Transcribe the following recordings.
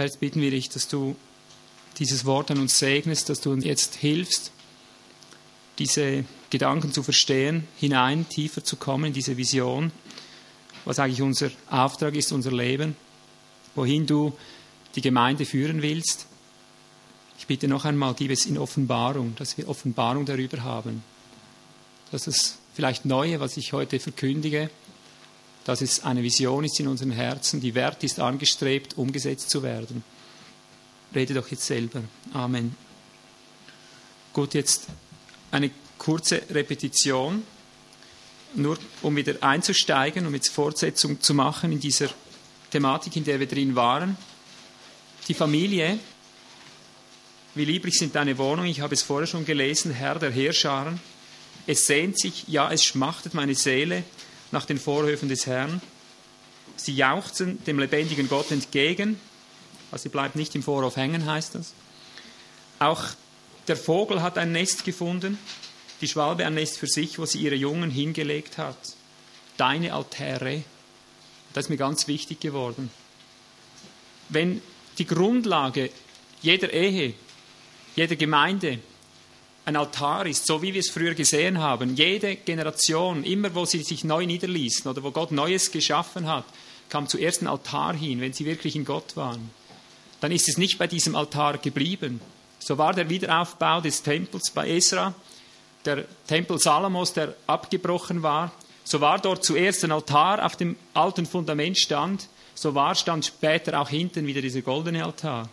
Herr, jetzt bitten wir dich, dass du dieses Wort an uns segnest, dass du uns jetzt hilfst, diese Gedanken zu verstehen, hinein tiefer zu kommen in diese Vision, was eigentlich unser Auftrag ist, unser Leben, wohin du die Gemeinde führen willst. Ich bitte noch einmal, gib es in Offenbarung, dass wir Offenbarung darüber haben, dass das vielleicht Neue, was ich heute verkündige, dass es eine Vision ist in unseren Herzen, die wert ist, angestrebt, umgesetzt zu werden. Rede doch jetzt selber. Amen. Gut, jetzt eine kurze Repetition, nur um wieder einzusteigen, um jetzt Fortsetzung zu machen in dieser Thematik, in der wir drin waren. Die Familie, wie lieblich sind deine Wohnungen, ich habe es vorher schon gelesen, Herr der Heerscharen. Es sehnt sich, ja, es schmachtet meine Seele nach den Vorhöfen des Herrn. Sie jauchzen dem lebendigen Gott entgegen. Also sie bleibt nicht im Vorhof hängen, heißt das. Auch der Vogel hat ein Nest gefunden, die Schwalbe ein Nest für sich, wo sie ihre Jungen hingelegt hat. Deine Altäre, das ist mir ganz wichtig geworden. Wenn die Grundlage jeder Ehe, jeder Gemeinde ein Altar ist, so wie wir es früher gesehen haben, jede Generation, immer wo sie sich neu niederließen oder wo Gott Neues geschaffen hat, kam zuerst ein Altar hin, wenn sie wirklich in Gott waren. Dann ist es nicht bei diesem Altar geblieben. So war der Wiederaufbau des Tempels bei Esra, der Tempel Salomos, der abgebrochen war. So war dort zuerst ein Altar auf dem alten Fundament stand, so war stand später auch hinten wieder dieser goldene Altar.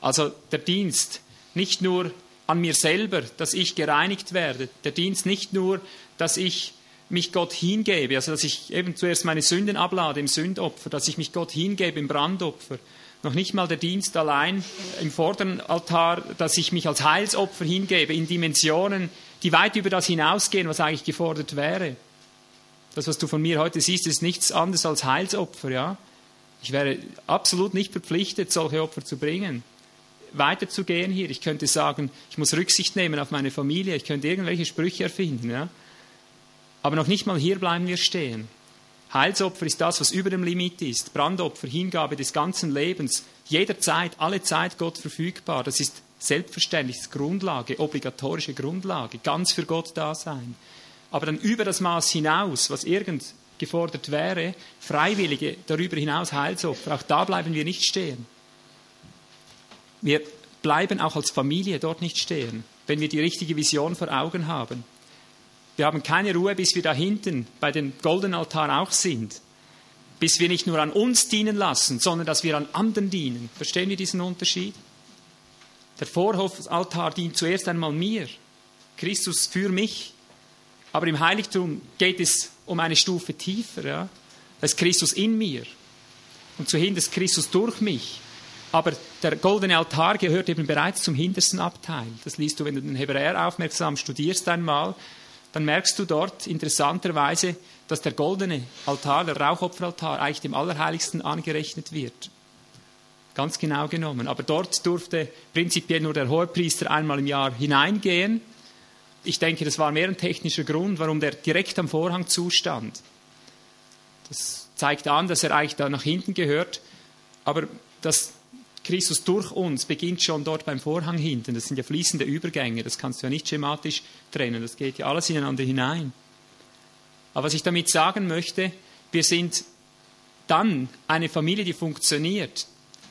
Also der Dienst, nicht nur an mir selber, dass ich gereinigt werde. Der Dienst nicht nur, dass ich mich Gott hingebe, also dass ich eben zuerst meine Sünden ablade im Sündopfer, dass ich mich Gott hingebe im Brandopfer. Noch nicht mal der Dienst allein im vorderen Altar, dass ich mich als Heilsopfer hingebe in Dimensionen, die weit über das hinausgehen, was eigentlich gefordert wäre. Das, was du von mir heute siehst, ist nichts anderes als Heilsopfer, ja. Ich wäre absolut nicht verpflichtet, solche Opfer zu bringen weiterzugehen hier. Ich könnte sagen, ich muss Rücksicht nehmen auf meine Familie. Ich könnte irgendwelche Sprüche erfinden. Ja? Aber noch nicht mal hier bleiben wir stehen. Heilsopfer ist das, was über dem Limit ist. Brandopfer, Hingabe des ganzen Lebens, jederzeit, alle Zeit Gott verfügbar. Das ist selbstverständlich, das Grundlage, obligatorische Grundlage, ganz für Gott da sein. Aber dann über das Maß hinaus, was irgend gefordert wäre, Freiwillige, darüber hinaus Heilsopfer, auch da bleiben wir nicht stehen. Wir bleiben auch als Familie dort nicht stehen, wenn wir die richtige Vision vor Augen haben. Wir haben keine Ruhe, bis wir da hinten bei dem goldenen Altar auch sind. Bis wir nicht nur an uns dienen lassen, sondern dass wir an anderen dienen. Verstehen wir diesen Unterschied? Der Vorhofaltar dient zuerst einmal mir. Christus für mich. Aber im Heiligtum geht es um eine Stufe tiefer. Ja? Da ist Christus in mir. Und zu hin ist Christus durch mich. Aber der goldene Altar gehört eben bereits zum hintersten Abteil. Das liest du, wenn du den Hebräer aufmerksam studierst einmal, dann merkst du dort interessanterweise, dass der goldene Altar, der Rauchopferaltar, eigentlich dem Allerheiligsten angerechnet wird. Ganz genau genommen. Aber dort durfte prinzipiell nur der Hohepriester einmal im Jahr hineingehen. Ich denke, das war mehr ein technischer Grund, warum der direkt am Vorhang zustand. Das zeigt an, dass er eigentlich da nach hinten gehört. Aber das Christus durch uns beginnt schon dort beim Vorhang hinten. Das sind ja fließende Übergänge, das kannst du ja nicht schematisch trennen, das geht ja alles ineinander hinein. Aber was ich damit sagen möchte, wir sind dann eine Familie, die funktioniert,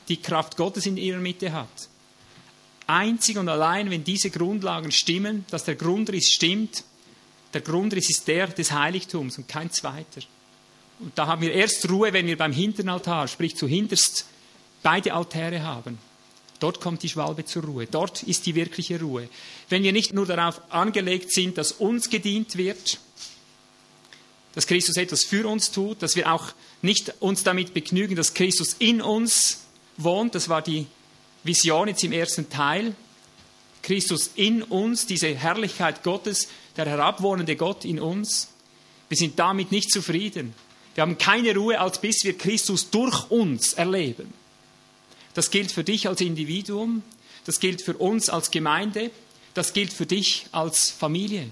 die Kraft Gottes in ihrer Mitte hat. Einzig und allein, wenn diese Grundlagen stimmen, dass der Grundriss stimmt, der Grundriss ist der des Heiligtums und kein zweiter. Und da haben wir erst Ruhe, wenn wir beim Hinternaltar, sprich zu hinterst beide Altäre haben. Dort kommt die Schwalbe zur Ruhe. Dort ist die wirkliche Ruhe. Wenn wir nicht nur darauf angelegt sind, dass uns gedient wird, dass Christus etwas für uns tut, dass wir auch nicht uns damit begnügen, dass Christus in uns wohnt, das war die Vision jetzt im ersten Teil. Christus in uns, diese Herrlichkeit Gottes, der herabwohnende Gott in uns. Wir sind damit nicht zufrieden. Wir haben keine Ruhe, als bis wir Christus durch uns erleben. Das gilt für dich als Individuum, das gilt für uns als Gemeinde, das gilt für dich als Familie.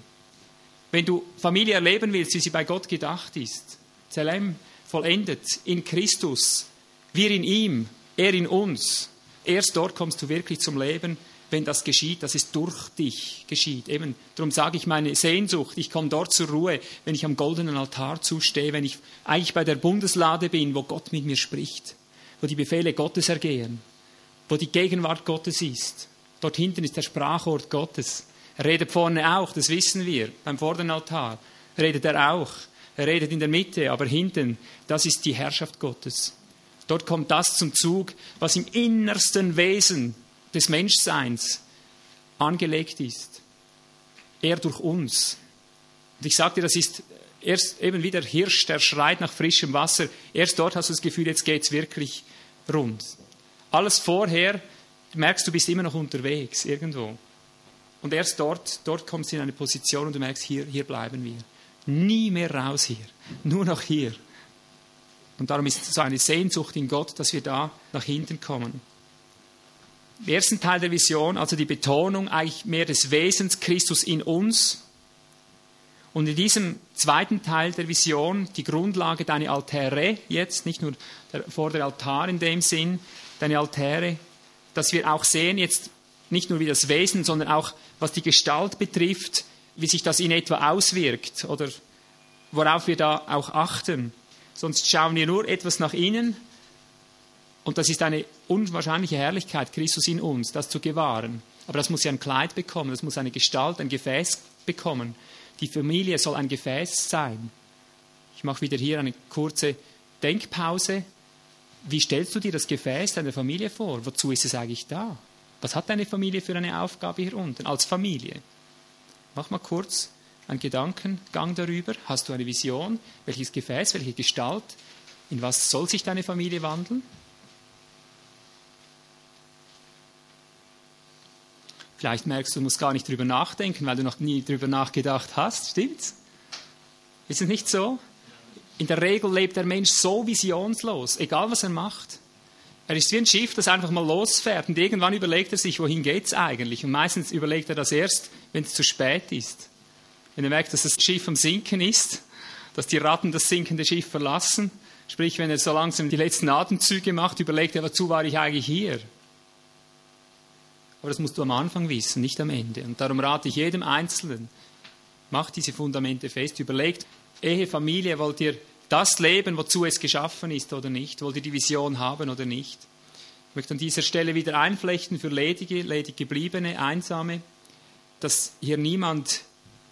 Wenn du Familie erleben willst, wie sie bei Gott gedacht ist, Zelem vollendet in Christus, wir in ihm, Er in uns. Erst dort kommst du wirklich zum Leben, wenn das geschieht, dass es durch dich geschieht. Eben, darum sage ich meine Sehnsucht, ich komme dort zur Ruhe, wenn ich am goldenen Altar zustehe, wenn ich eigentlich bei der Bundeslade bin, wo Gott mit mir spricht, wo die Befehle Gottes ergehen, wo die Gegenwart Gottes ist. Dort hinten ist der Sprachort Gottes. Er redet vorne auch, das wissen wir, beim vorderen Altar. Redet er auch. Er redet in der Mitte, aber hinten, das ist die Herrschaft Gottes. Dort kommt das zum Zug, was im innersten Wesen des Menschseins angelegt ist. Er durch uns. Und ich sagte, das ist erst eben wie der Hirsch, der schreit nach frischem Wasser. Erst dort hast du das Gefühl, jetzt geht es wirklich rund. Alles vorher merkst du, bist immer noch unterwegs irgendwo. Und erst dort, dort kommst du in eine Position und du merkst, hier, hier bleiben wir. Nie mehr raus hier, nur noch hier. Und darum ist es so eine Sehnsucht in Gott, dass wir da nach hinten kommen. Im ersten Teil der Vision, also die Betonung eigentlich mehr des Wesens Christus in uns. Und in diesem zweiten Teil der Vision die Grundlage, deine Altäre jetzt, nicht nur der, vor der Altar in dem Sinn, deine Altäre, dass wir auch sehen jetzt nicht nur wie das Wesen, sondern auch was die Gestalt betrifft, wie sich das in etwa auswirkt oder worauf wir da auch achten. Sonst schauen wir nur etwas nach innen und das ist eine unwahrscheinliche Herrlichkeit, Christus in uns, das zu gewahren. Aber das muss ja ein Kleid bekommen, das muss eine Gestalt, ein Gefäß bekommen. Die Familie soll ein Gefäß sein. Ich mache wieder hier eine kurze Denkpause. Wie stellst du dir das Gefäß deiner Familie vor? Wozu ist es eigentlich da? Was hat deine Familie für eine Aufgabe hier unten als Familie? Mach mal kurz einen Gedankengang darüber. Hast du eine Vision? Welches Gefäß, welche Gestalt? In was soll sich deine Familie wandeln? Vielleicht merkst du, du musst gar nicht drüber nachdenken, weil du noch nie drüber nachgedacht hast. Stimmt's? Ist es nicht so? In der Regel lebt der Mensch so visionslos, egal was er macht. Er ist wie ein Schiff, das einfach mal losfährt und irgendwann überlegt er sich, wohin geht's eigentlich? Und meistens überlegt er das erst, wenn es zu spät ist. Wenn er merkt, dass das Schiff am Sinken ist, dass die Ratten das sinkende Schiff verlassen, sprich, wenn er so langsam die letzten Atemzüge macht, überlegt er, wozu war ich eigentlich hier? Aber das musst du am Anfang wissen, nicht am Ende. Und darum rate ich jedem Einzelnen, macht diese Fundamente fest, überlegt, Ehe, Familie, wollt ihr das leben, wozu es geschaffen ist oder nicht? Wollt ihr die Vision haben oder nicht? Ich möchte an dieser Stelle wieder einflechten für ledige, ledig gebliebene, einsame, dass hier niemand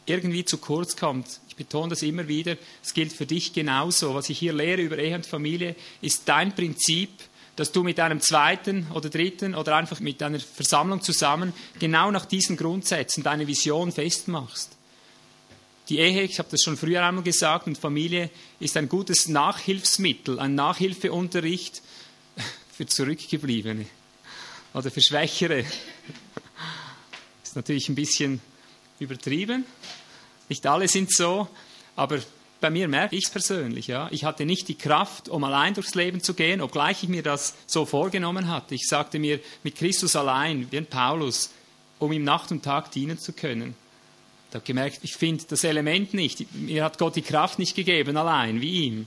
irgendwie zu kurz kommt. Ich betone das immer wieder. Es gilt für dich genauso. Was ich hier lehre über Ehe und Familie, ist dein Prinzip, dass du mit einem zweiten oder dritten oder einfach mit einer Versammlung zusammen genau nach diesen Grundsätzen deine Vision festmachst. Die Ehe, ich habe das schon früher einmal gesagt, und Familie ist ein gutes Nachhilfsmittel, ein Nachhilfeunterricht für Zurückgebliebene oder für Schwächere. Ist natürlich ein bisschen übertrieben. Nicht alle sind so, aber bei mir merke ich es persönlich. Ja. Ich hatte nicht die Kraft, um allein durchs Leben zu gehen, obgleich ich mir das so vorgenommen hatte. Ich sagte mir, mit Christus allein, wie ein Paulus, um ihm Nacht und Tag dienen zu können. Ich habe gemerkt, ich finde das Element nicht. Mir hat Gott die Kraft nicht gegeben, allein, wie ihm.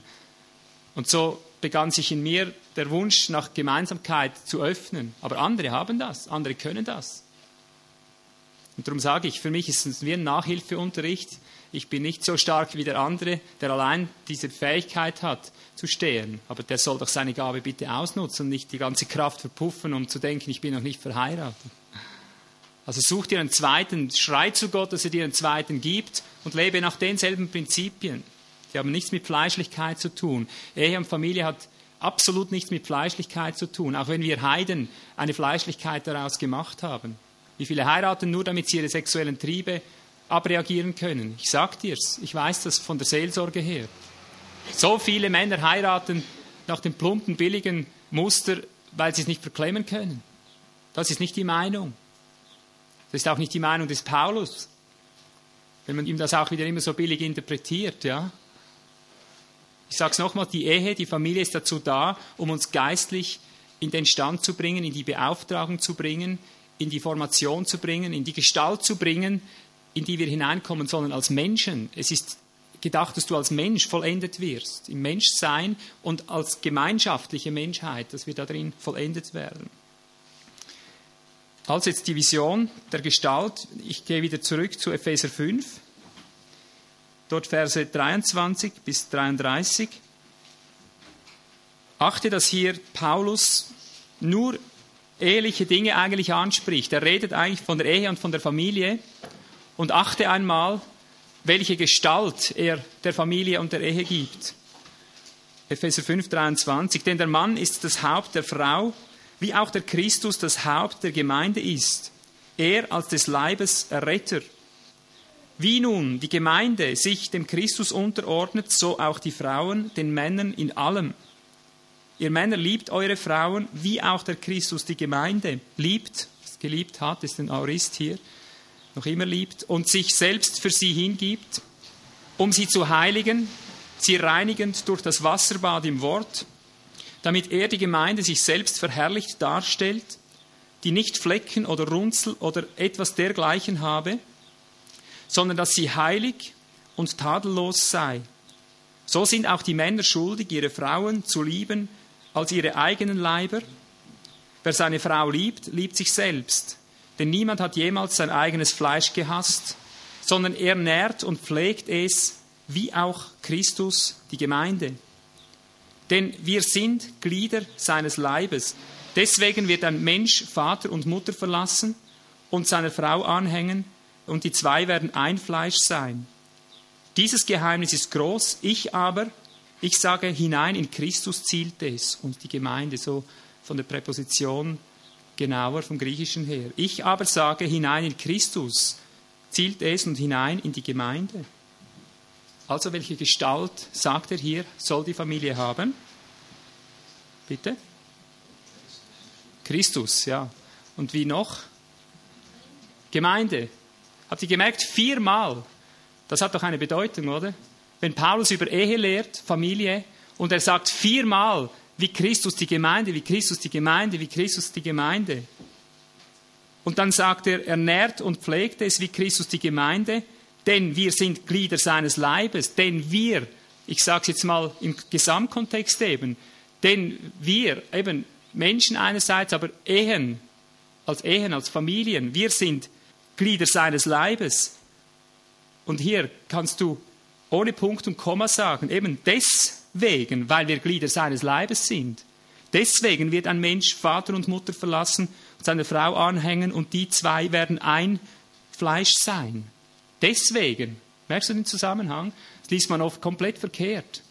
Und so begann sich in mir der Wunsch nach Gemeinsamkeit zu öffnen. Aber andere haben das, andere können das. Und darum sage ich, für mich ist es wie ein Nachhilfeunterricht. Ich bin nicht so stark wie der andere, der allein diese Fähigkeit hat, zu stehen. Aber der soll doch seine Gabe bitte ausnutzen und nicht die ganze Kraft verpuffen, um zu denken, ich bin noch nicht verheiratet. Also such dir einen zweiten, schrei zu Gott, dass er dir einen zweiten gibt und lebe nach denselben Prinzipien. Die haben nichts mit Fleischlichkeit zu tun. Ehe und Familie hat absolut nichts mit Fleischlichkeit zu tun, auch wenn wir Heiden eine Fleischlichkeit daraus gemacht haben. Wie viele heiraten nur, damit sie ihre sexuellen Triebe abreagieren können? Ich sag dir's, ich weiß das von der Seelsorge her. So viele Männer heiraten nach dem plumpen, billigen Muster, weil sie es nicht verklemmen können. Das ist nicht die Meinung. Das ist auch nicht die Meinung des Paulus, wenn man ihm das auch wieder immer so billig interpretiert, ja. Ich sage es nochmal, die Ehe, die Familie ist dazu da, um uns geistlich in den Stand zu bringen, in die Beauftragung zu bringen, in die Formation zu bringen, in die Gestalt zu bringen, in die wir hineinkommen sollen als Menschen. Es ist gedacht, dass du als Mensch vollendet wirst, im Menschsein und als gemeinschaftliche Menschheit, dass wir darin vollendet werden. Also jetzt die Vision der Gestalt. Ich gehe wieder zurück zu Epheser 5. Dort Verse 23 bis 33. Achte, dass hier Paulus nur eheliche Dinge eigentlich anspricht. Er redet eigentlich von der Ehe und von der Familie. Und achte einmal, welche Gestalt er der Familie und der Ehe gibt. Epheser 5, 23. Denn der Mann ist das Haupt der Frau, wie auch der Christus das Haupt der Gemeinde ist. Er als des Leibes Erretter. Wie nun die Gemeinde sich dem Christus unterordnet, so auch die Frauen den Männern in allem. Ihr Männer liebt eure Frauen, wie auch der Christus die Gemeinde liebt, geliebt hat, ist ein Aurist hier, noch immer liebt und sich selbst für sie hingibt, um sie zu heiligen, sie reinigend durch das Wasserbad im Wort, damit er die Gemeinde sich selbst verherrlicht darstellt, die nicht Flecken oder Runzel oder etwas dergleichen habe, sondern dass sie heilig und tadellos sei. So sind auch die Männer schuldig, ihre Frauen zu lieben als ihre eigenen Leiber. Wer seine Frau liebt, liebt sich selbst. Denn niemand hat jemals sein eigenes Fleisch gehasst, sondern er nährt und pflegt es, wie auch Christus die Gemeinde. Denn wir sind Glieder seines Leibes. Deswegen wird ein Mensch Vater und Mutter verlassen und seiner Frau anhängen, und die zwei werden ein Fleisch sein. Dieses Geheimnis ist groß, ich aber, ich sage hinein in Christus zielt es und die Gemeinde, so von der Präposition genauer vom Griechischen her. Ich aber sage hinein in Christus zielt es und hinein in die Gemeinde. Also welche Gestalt, sagt er hier, soll die Familie haben? Bitte? Christus, ja. Und wie noch? Gemeinde. Habt ihr gemerkt, viermal. Das hat doch eine Bedeutung, oder? Wenn Paulus über Ehe lehrt, Familie, und er sagt viermal, wie Christus die Gemeinde, wie Christus die Gemeinde, wie Christus die Gemeinde. Und dann sagt er, er nährt und pflegt es wie Christus die Gemeinde, denn wir sind Glieder seines Leibes, denn wir, ich sage es jetzt mal im Gesamtkontext eben, denn wir, eben Menschen einerseits, aber Ehen, als Ehen, als Familien, wir sind Glieder seines Leibes. Und hier kannst du ohne Punkt und Komma sagen, eben deswegen, weil wir Glieder seines Leibes sind. Deswegen wird ein Mensch Vater und Mutter verlassen und seine Frau anhängen und die zwei werden ein Fleisch sein. Deswegen, merkst du den Zusammenhang? Das liest man oft komplett verkehrt.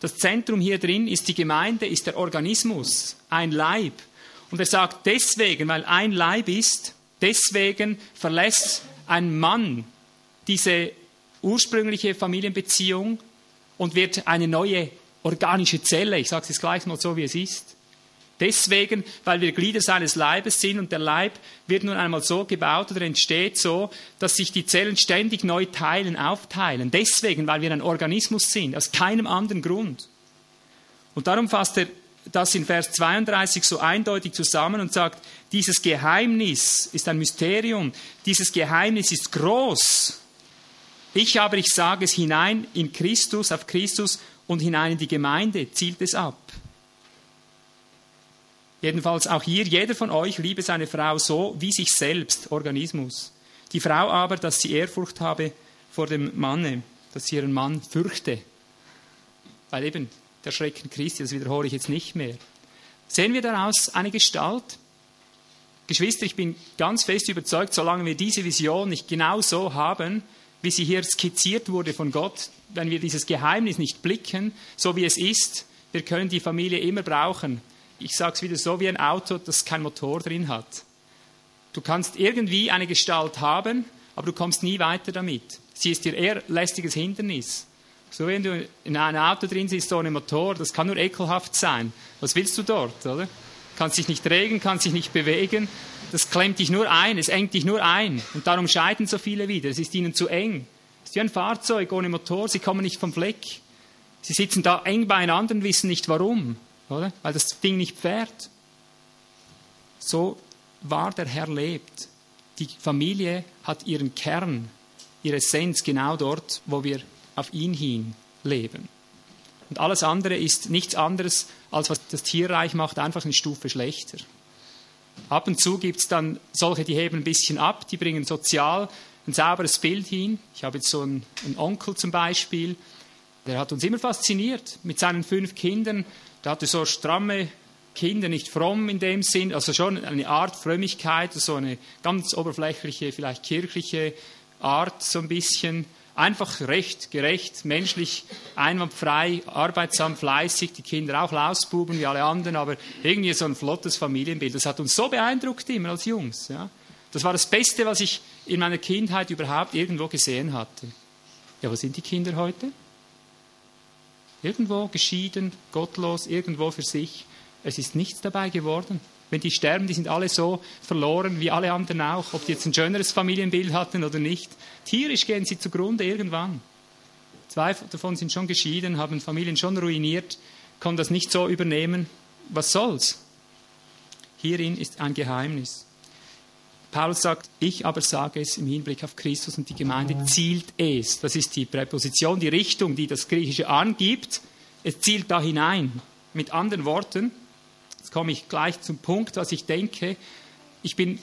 Das Zentrum hier drin ist die Gemeinde, ist der Organismus, ein Leib. Und er sagt deswegen, weil ein Leib ist, deswegen verlässt ein Mann diese ursprüngliche Familienbeziehung und wird eine neue organische Zelle. Ich sage es gleich mal so, wie es ist. Deswegen, weil wir Glieder seines Leibes sind und der Leib wird nun einmal so gebaut oder entsteht so, dass sich die Zellen ständig neu teilen, aufteilen. Deswegen, weil wir ein Organismus sind, aus keinem anderen Grund. Und darum fasst er das in Vers 32 so eindeutig zusammen und sagt, dieses Geheimnis ist ein Mysterium, dieses Geheimnis ist groß. Ich aber, ich sage es hinein in Christus, auf Christus und hinein in die Gemeinde, zielt es ab. Jedenfalls auch hier, jeder von euch liebe seine Frau so wie sich selbst, Organismus. Die Frau aber, dass sie Ehrfurcht habe vor dem Manne, dass sie ihren Mann fürchte. Weil eben der Schrecken Christi, das wiederhole ich jetzt nicht mehr. Sehen wir daraus eine Gestalt? Geschwister, ich bin ganz fest überzeugt, solange wir diese Vision nicht genau so haben, wie sie hier skizziert wurde von Gott, wenn wir dieses Geheimnis nicht blicken, so wie es ist, wir können die Familie immer brauchen ich sage es wieder so wie ein Auto, das kein Motor drin hat. Du kannst irgendwie eine Gestalt haben, aber du kommst nie weiter damit. Sie ist dir eher lästiges Hindernis. So wenn du in einem Auto drin sitzt ohne Motor, das kann nur ekelhaft sein. Was willst du dort, oder? Kannst dich nicht regen, kannst dich nicht bewegen. Das klemmt dich nur ein, es engt dich nur ein. Und darum scheiden so viele wieder. Es ist ihnen zu eng. Wie ein Fahrzeug ohne Motor, sie kommen nicht vom Fleck. Sie sitzen da eng beieinander und wissen nicht warum oder? Weil das Ding nicht fährt. So war der Herr lebt. Die Familie hat ihren Kern, ihre Essenz genau dort, wo wir auf ihn hin leben. Und alles andere ist nichts anderes, als was das Tierreich macht, einfach eine Stufe schlechter. Ab und zu gibt es dann solche, die heben ein bisschen ab, die bringen sozial ein sauberes Bild hin. Ich habe jetzt so einen, einen Onkel zum Beispiel, der hat uns immer fasziniert mit seinen fünf Kindern. Der hatte so stramme Kinder, nicht fromm in dem Sinn, also schon eine Art Frömmigkeit, so eine ganz oberflächliche, vielleicht kirchliche Art so ein bisschen. Einfach recht, gerecht, menschlich, einwandfrei, arbeitsam, fleißig, die Kinder auch Lausbuben wie alle anderen, aber irgendwie so ein flottes Familienbild. Das hat uns so beeindruckt immer als Jungs. Ja. Das war das Beste, was ich in meiner Kindheit überhaupt irgendwo gesehen hatte. Ja, wo sind die Kinder heute? Irgendwo geschieden, gottlos, irgendwo für sich. Es ist nichts dabei geworden. Wenn die sterben, die sind alle so verloren wie alle anderen auch, ob die jetzt ein schöneres Familienbild hatten oder nicht. Tierisch gehen sie zugrunde irgendwann. Zwei davon sind schon geschieden, haben Familien schon ruiniert, konnten das nicht so übernehmen. Was soll's? Hierin ist ein Geheimnis. Paulus sagt, ich aber sage es im Hinblick auf Christus und die Gemeinde zielt es. Das ist die Präposition, die Richtung, die das Griechische angibt. Es zielt da hinein. Mit anderen Worten, Jetzt komme ich gleich zum Punkt, was ich denke. Ich bin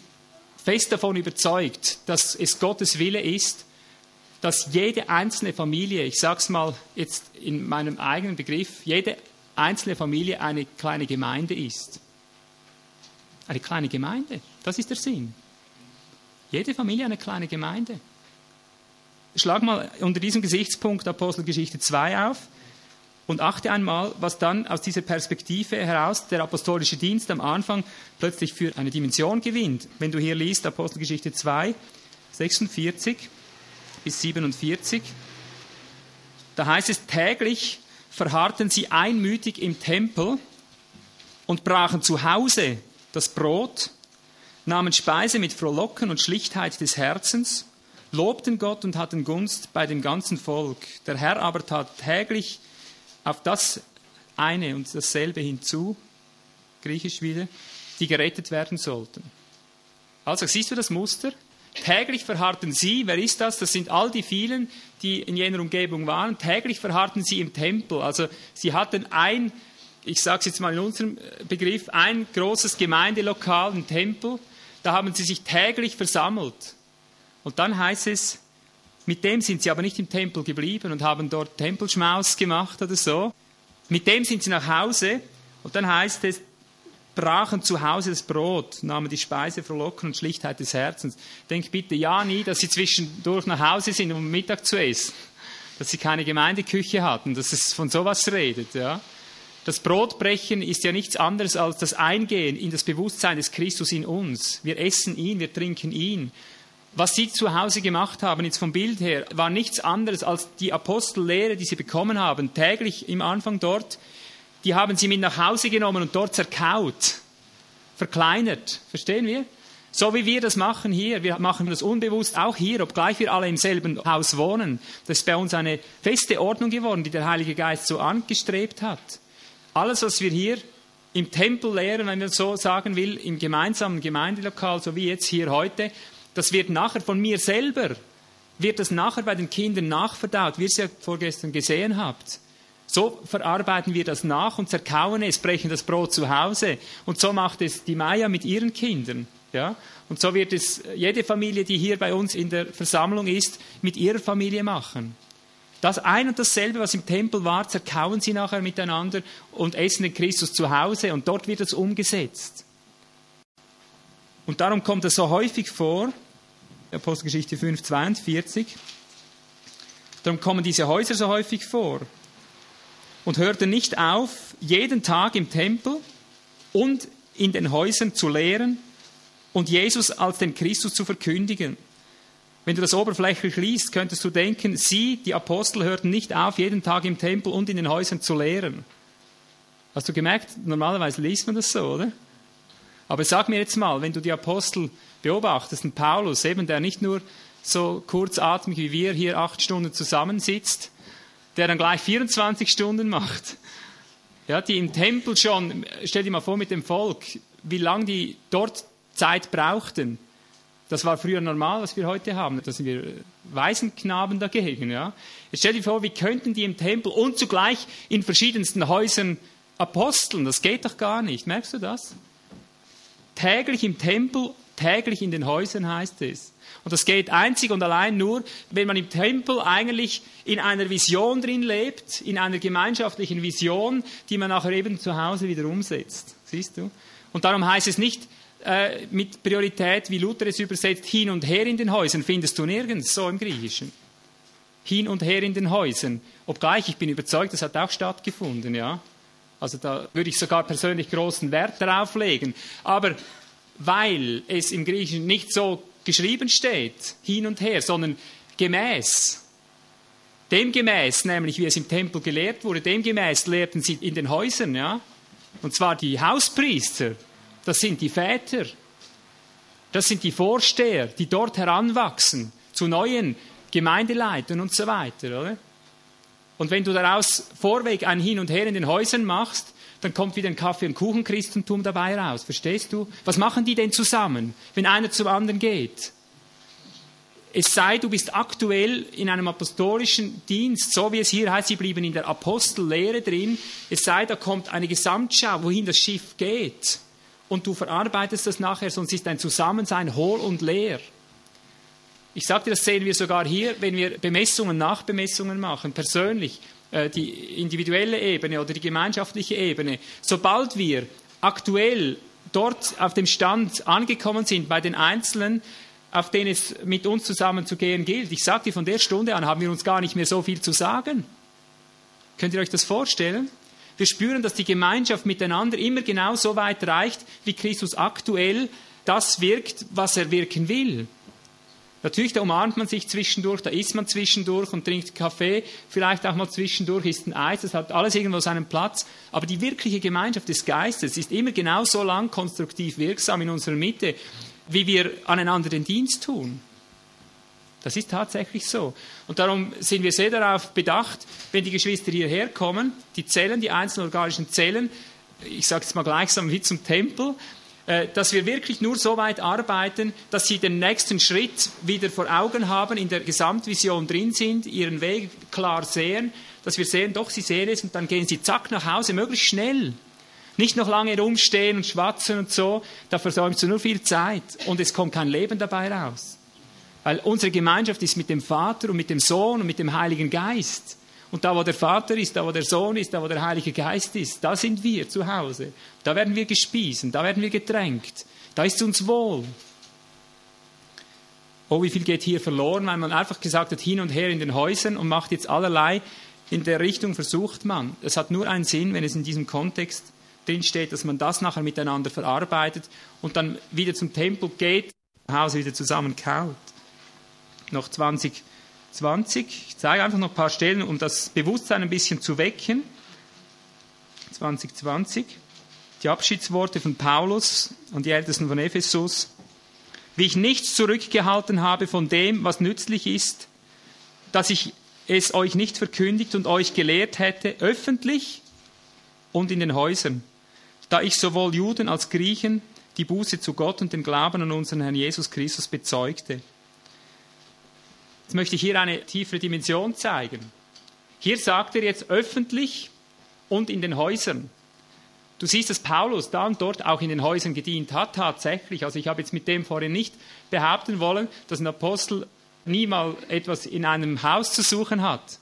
fest davon überzeugt, dass es Gottes Wille ist, dass jede einzelne Familie, ich sage es mal jetzt in meinem eigenen Begriff, jede einzelne Familie eine kleine Gemeinde ist. Eine kleine Gemeinde, das ist der Sinn. Jede Familie eine kleine Gemeinde. Schlag mal unter diesem Gesichtspunkt Apostelgeschichte 2 auf. Und achte einmal, was dann aus dieser Perspektive heraus der apostolische Dienst am Anfang plötzlich für eine Dimension gewinnt. Wenn du hier liest, Apostelgeschichte 2, 46 bis 47, da heißt es, täglich verharrten sie einmütig im Tempel und brachen zu Hause das Brot, nahmen Speise mit Frohlocken und Schlichtheit des Herzens, lobten Gott und hatten Gunst bei dem ganzen Volk. Der Herr aber tat täglich auf das eine und dasselbe hinzu, griechisch wieder, die gerettet werden sollten. Also siehst du das Muster? Täglich verharrten sie, wer ist das? Das sind all die vielen, die in jener Umgebung waren. Täglich verharrten sie im Tempel. Also sie hatten ein, ich sage es jetzt mal in unserem Begriff, ein großes Gemeindelokal, ein Tempel. Da haben sie sich täglich versammelt. Und dann heißt es, mit dem sind sie aber nicht im Tempel geblieben und haben dort Tempelschmaus gemacht oder so. Mit dem sind sie nach Hause und dann heißt es, brachen zu Hause das Brot, nahmen die Speise frohlocken und Schlichtheit des Herzens. Denk bitte ja nie, dass sie zwischendurch nach Hause sind, um Mittag zu essen. Dass sie keine Gemeindeküche hatten, dass es von sowas redet, ja. Das Brotbrechen ist ja nichts anderes als das Eingehen in das Bewusstsein des Christus in uns. Wir essen ihn, wir trinken ihn. Was sie zu Hause gemacht haben, jetzt vom Bild her, war nichts anderes als die Apostellehre, die sie bekommen haben, täglich im Anfang dort. Die haben sie mit nach Hause genommen und dort zerkaut, verkleinert. Verstehen wir? So wie wir das machen hier. Wir machen das unbewusst auch hier, obgleich wir alle im selben Haus wohnen. Das ist bei uns eine feste Ordnung geworden, die der Heilige Geist so angestrebt hat. Alles, was wir hier im Tempel lehren, wenn man so sagen will, im gemeinsamen Gemeindelokal, so wie jetzt hier heute, das wird nachher von mir selber, wird das nachher bei den Kindern nachverdaut, wie ihr es ja vorgestern gesehen habt. So verarbeiten wir das nach und zerkauen es, brechen das Brot zu Hause. Und so macht es die Maya mit ihren Kindern. Ja? Und so wird es jede Familie, die hier bei uns in der Versammlung ist, mit ihrer Familie machen. Das ein und dasselbe, was im Tempel war, zerkauen sie nachher miteinander und essen den Christus zu Hause und dort wird es umgesetzt. Und darum kommt es so häufig vor, Apostelgeschichte 5, 42, darum kommen diese Häuser so häufig vor. Und hörte nicht auf, jeden Tag im Tempel und in den Häusern zu lehren und Jesus als den Christus zu verkündigen. Wenn du das oberflächlich liest, könntest du denken, sie, die Apostel, hörten nicht auf, jeden Tag im Tempel und in den Häusern zu lehren. Hast du gemerkt, normalerweise liest man das so, oder? Aber sag mir jetzt mal, wenn du die Apostel beobachtest, einen Paulus, eben der nicht nur so kurzatmig wie wir hier acht Stunden zusammensitzt, der dann gleich 24 Stunden macht. Ja, die im Tempel schon, stell dir mal vor mit dem Volk, wie lange die dort Zeit brauchten. Das war früher normal, was wir heute haben. Da sind wir Waisenknaben dagegen. Ja? Jetzt stell dir vor, wie könnten die im Tempel und zugleich in verschiedensten Häusern aposteln? Das geht doch gar nicht. Merkst du das? Täglich im Tempel, täglich in den Häusern heißt es. Und das geht einzig und allein nur, wenn man im Tempel eigentlich in einer Vision drin lebt, in einer gemeinschaftlichen Vision, die man nachher eben zu Hause wieder umsetzt. Siehst du? Und darum heißt es nicht äh, mit Priorität, wie Luther es übersetzt, hin und her in den Häusern, findest du nirgends so im Griechischen. Hin und her in den Häusern. Obgleich, ich bin überzeugt, das hat auch stattgefunden, ja. Also da würde ich sogar persönlich großen Wert darauf legen. Aber weil es im Griechischen nicht so geschrieben steht, hin und her, sondern gemäß. Demgemäß, nämlich wie es im Tempel gelehrt wurde, demgemäß lehrten sie in den Häusern, ja. Und zwar die Hauspriester, das sind die Väter, das sind die Vorsteher, die dort heranwachsen zu neuen Gemeindeleitern und so weiter, oder? Und wenn du daraus vorweg ein Hin und Her in den Häusern machst, dann kommt wieder ein Kaffee- und Kuchenchristentum dabei raus. Verstehst du? Was machen die denn zusammen, wenn einer zum anderen geht? Es sei, du bist aktuell in einem apostolischen Dienst, so wie es hier heißt, sie blieben in der Apostellehre drin. Es sei, da kommt eine Gesamtschau, wohin das Schiff geht. Und du verarbeitest das nachher, sonst ist dein Zusammensein hohl und leer. Ich sagte, das sehen wir sogar hier, wenn wir Bemessungen, Nachbemessungen machen, persönlich. Äh, die individuelle Ebene oder die gemeinschaftliche Ebene, sobald wir aktuell dort auf dem Stand angekommen sind bei den Einzelnen, auf denen es mit uns zusammenzugehen gilt, ich sagte, von der Stunde an haben wir uns gar nicht mehr so viel zu sagen. Könnt ihr euch das vorstellen? Wir spüren, dass die Gemeinschaft miteinander immer genau so weit reicht, wie Christus aktuell das wirkt, was er wirken will. Natürlich, da umarmt man sich zwischendurch, da isst man zwischendurch und trinkt Kaffee, vielleicht auch mal zwischendurch isst ein Eis, das hat alles irgendwo seinen Platz. Aber die wirkliche Gemeinschaft des Geistes ist immer genau so lang konstruktiv wirksam in unserer Mitte, wie wir aneinander den Dienst tun. Das ist tatsächlich so. Und darum sind wir sehr darauf bedacht, wenn die Geschwister hierher kommen, die Zellen, die einzelnen organischen Zellen, ich sage es mal gleichsam wie zum Tempel, äh, dass wir wirklich nur so weit arbeiten, dass sie den nächsten Schritt wieder vor Augen haben, in der Gesamtvision drin sind, ihren Weg klar sehen, dass wir sehen, doch, sie sehen es und dann gehen sie zack nach Hause, möglichst schnell. Nicht noch lange rumstehen und schwatzen und so, da versäumst du nur viel Zeit und es kommt kein Leben dabei raus. Weil unsere Gemeinschaft ist mit dem Vater und mit dem Sohn und mit dem Heiligen Geist. Und da, wo der Vater ist, da, wo der Sohn ist, da, wo der Heilige Geist ist, da sind wir zu Hause. Da werden wir gespiesen, da werden wir getränkt. Da ist uns wohl. Oh, wie viel geht hier verloren, weil man einfach gesagt hat, hin und her in den Häusern und macht jetzt allerlei. In der Richtung versucht man. Es hat nur einen Sinn, wenn es in diesem Kontext drinsteht, dass man das nachher miteinander verarbeitet und dann wieder zum Tempel geht, zu Hause wieder zusammen kaut. Noch 20 20. Ich zeige einfach noch ein paar Stellen, um das Bewusstsein ein bisschen zu wecken. 2020. Die Abschiedsworte von Paulus und die Ältesten von Ephesus. Wie ich nichts zurückgehalten habe von dem, was nützlich ist, dass ich es euch nicht verkündigt und euch gelehrt hätte, öffentlich und in den Häusern, da ich sowohl Juden als Griechen die Buße zu Gott und den Glauben an unseren Herrn Jesus Christus bezeugte. Jetzt möchte ich hier eine tiefere Dimension zeigen. Hier sagt er jetzt öffentlich und in den Häusern. Du siehst, dass Paulus da und dort auch in den Häusern gedient hat, tatsächlich. Also ich habe jetzt mit dem vorhin nicht behaupten wollen, dass ein Apostel nie mal etwas in einem Haus zu suchen hat.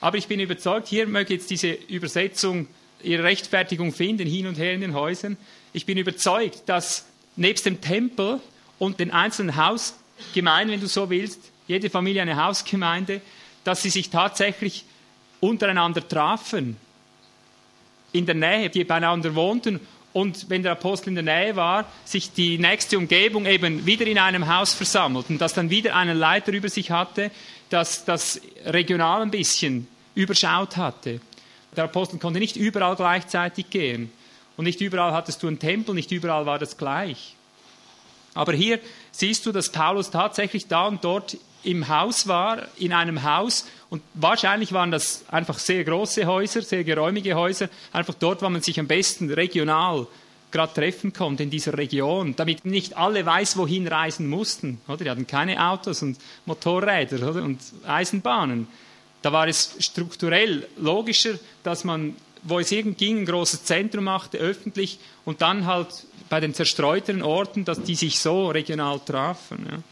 Aber ich bin überzeugt, hier möge jetzt diese Übersetzung ihre Rechtfertigung finden, hin und her in den Häusern. Ich bin überzeugt, dass nebst dem Tempel und den einzelnen Hausgemeinden, wenn du so willst, jede Familie eine Hausgemeinde, dass sie sich tatsächlich untereinander trafen, in der Nähe, die beieinander wohnten und wenn der Apostel in der Nähe war, sich die nächste Umgebung eben wieder in einem Haus versammelten, dass dann wieder einen Leiter über sich hatte, dass das regional ein bisschen überschaut hatte. Der Apostel konnte nicht überall gleichzeitig gehen und nicht überall hattest du einen Tempel, nicht überall war das gleich. Aber hier siehst du, dass Paulus tatsächlich da und dort im Haus war, in einem Haus, und wahrscheinlich waren das einfach sehr große Häuser, sehr geräumige Häuser, einfach dort, wo man sich am besten regional gerade treffen konnte in dieser Region, damit nicht alle weiß, wohin reisen mussten. Oder? Die hatten keine Autos und Motorräder oder? und Eisenbahnen. Da war es strukturell logischer, dass man, wo es irgend ging, ein großes Zentrum machte, öffentlich, und dann halt bei den zerstreuteren Orten, dass die sich so regional trafen. Ja.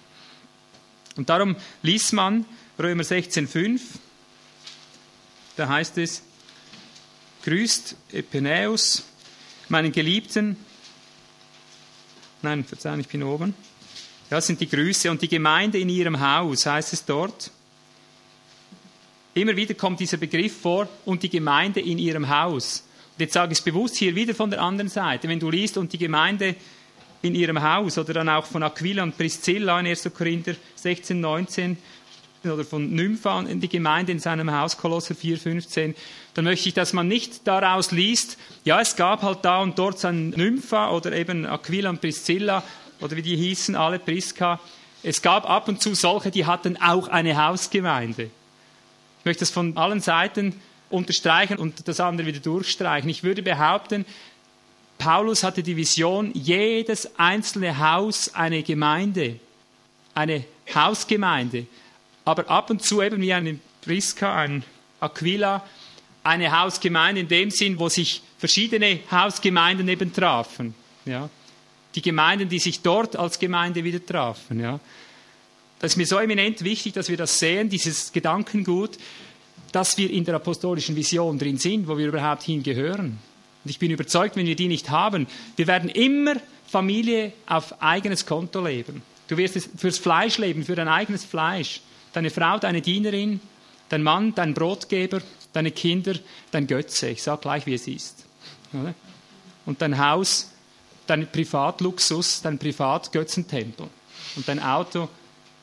Und darum liest man Römer 16,5, da heißt es, grüßt Epenäus, meinen Geliebten, nein, verzeihen, ich bin oben, das sind die Grüße und die Gemeinde in ihrem Haus, heißt es dort. Immer wieder kommt dieser Begriff vor und die Gemeinde in ihrem Haus. Jetzt sage ich es bewusst hier wieder von der anderen Seite. Wenn du liest und die Gemeinde in ihrem Haus oder dann auch von Aquila und Priscilla in 1. Korinther 16, 19 oder von Nympha in die Gemeinde in seinem Haus, Kolosser 4, 15, dann möchte ich, dass man nicht daraus liest, ja, es gab halt da und dort ein Nympha oder eben Aquila und Priscilla oder wie die hießen, alle Priska. Es gab ab und zu solche, die hatten auch eine Hausgemeinde. Ich möchte das von allen Seiten unterstreichen und das andere wieder durchstreichen. Ich würde behaupten, Paulus hatte die Vision, jedes einzelne Haus eine Gemeinde, eine Hausgemeinde. Aber ab und zu eben wie ein Priska, ein Aquila, eine Hausgemeinde in dem Sinn, wo sich verschiedene Hausgemeinden eben trafen. Ja. Die Gemeinden, die sich dort als Gemeinde wieder trafen. Ja. Das ist mir so eminent wichtig, dass wir das sehen, dieses Gedankengut, dass wir in der apostolischen Vision drin sind, wo wir überhaupt hingehören. Und ich bin überzeugt, wenn wir die nicht haben, wir werden immer Familie auf eigenes Konto leben. Du wirst es fürs Fleisch leben, für dein eigenes Fleisch. Deine Frau, deine Dienerin, dein Mann, dein Brotgeber, deine Kinder, dein Götze. Ich sage gleich, wie es ist. Und dein Haus, dein Privatluxus, dein Privatgötzentempel. Und dein Auto,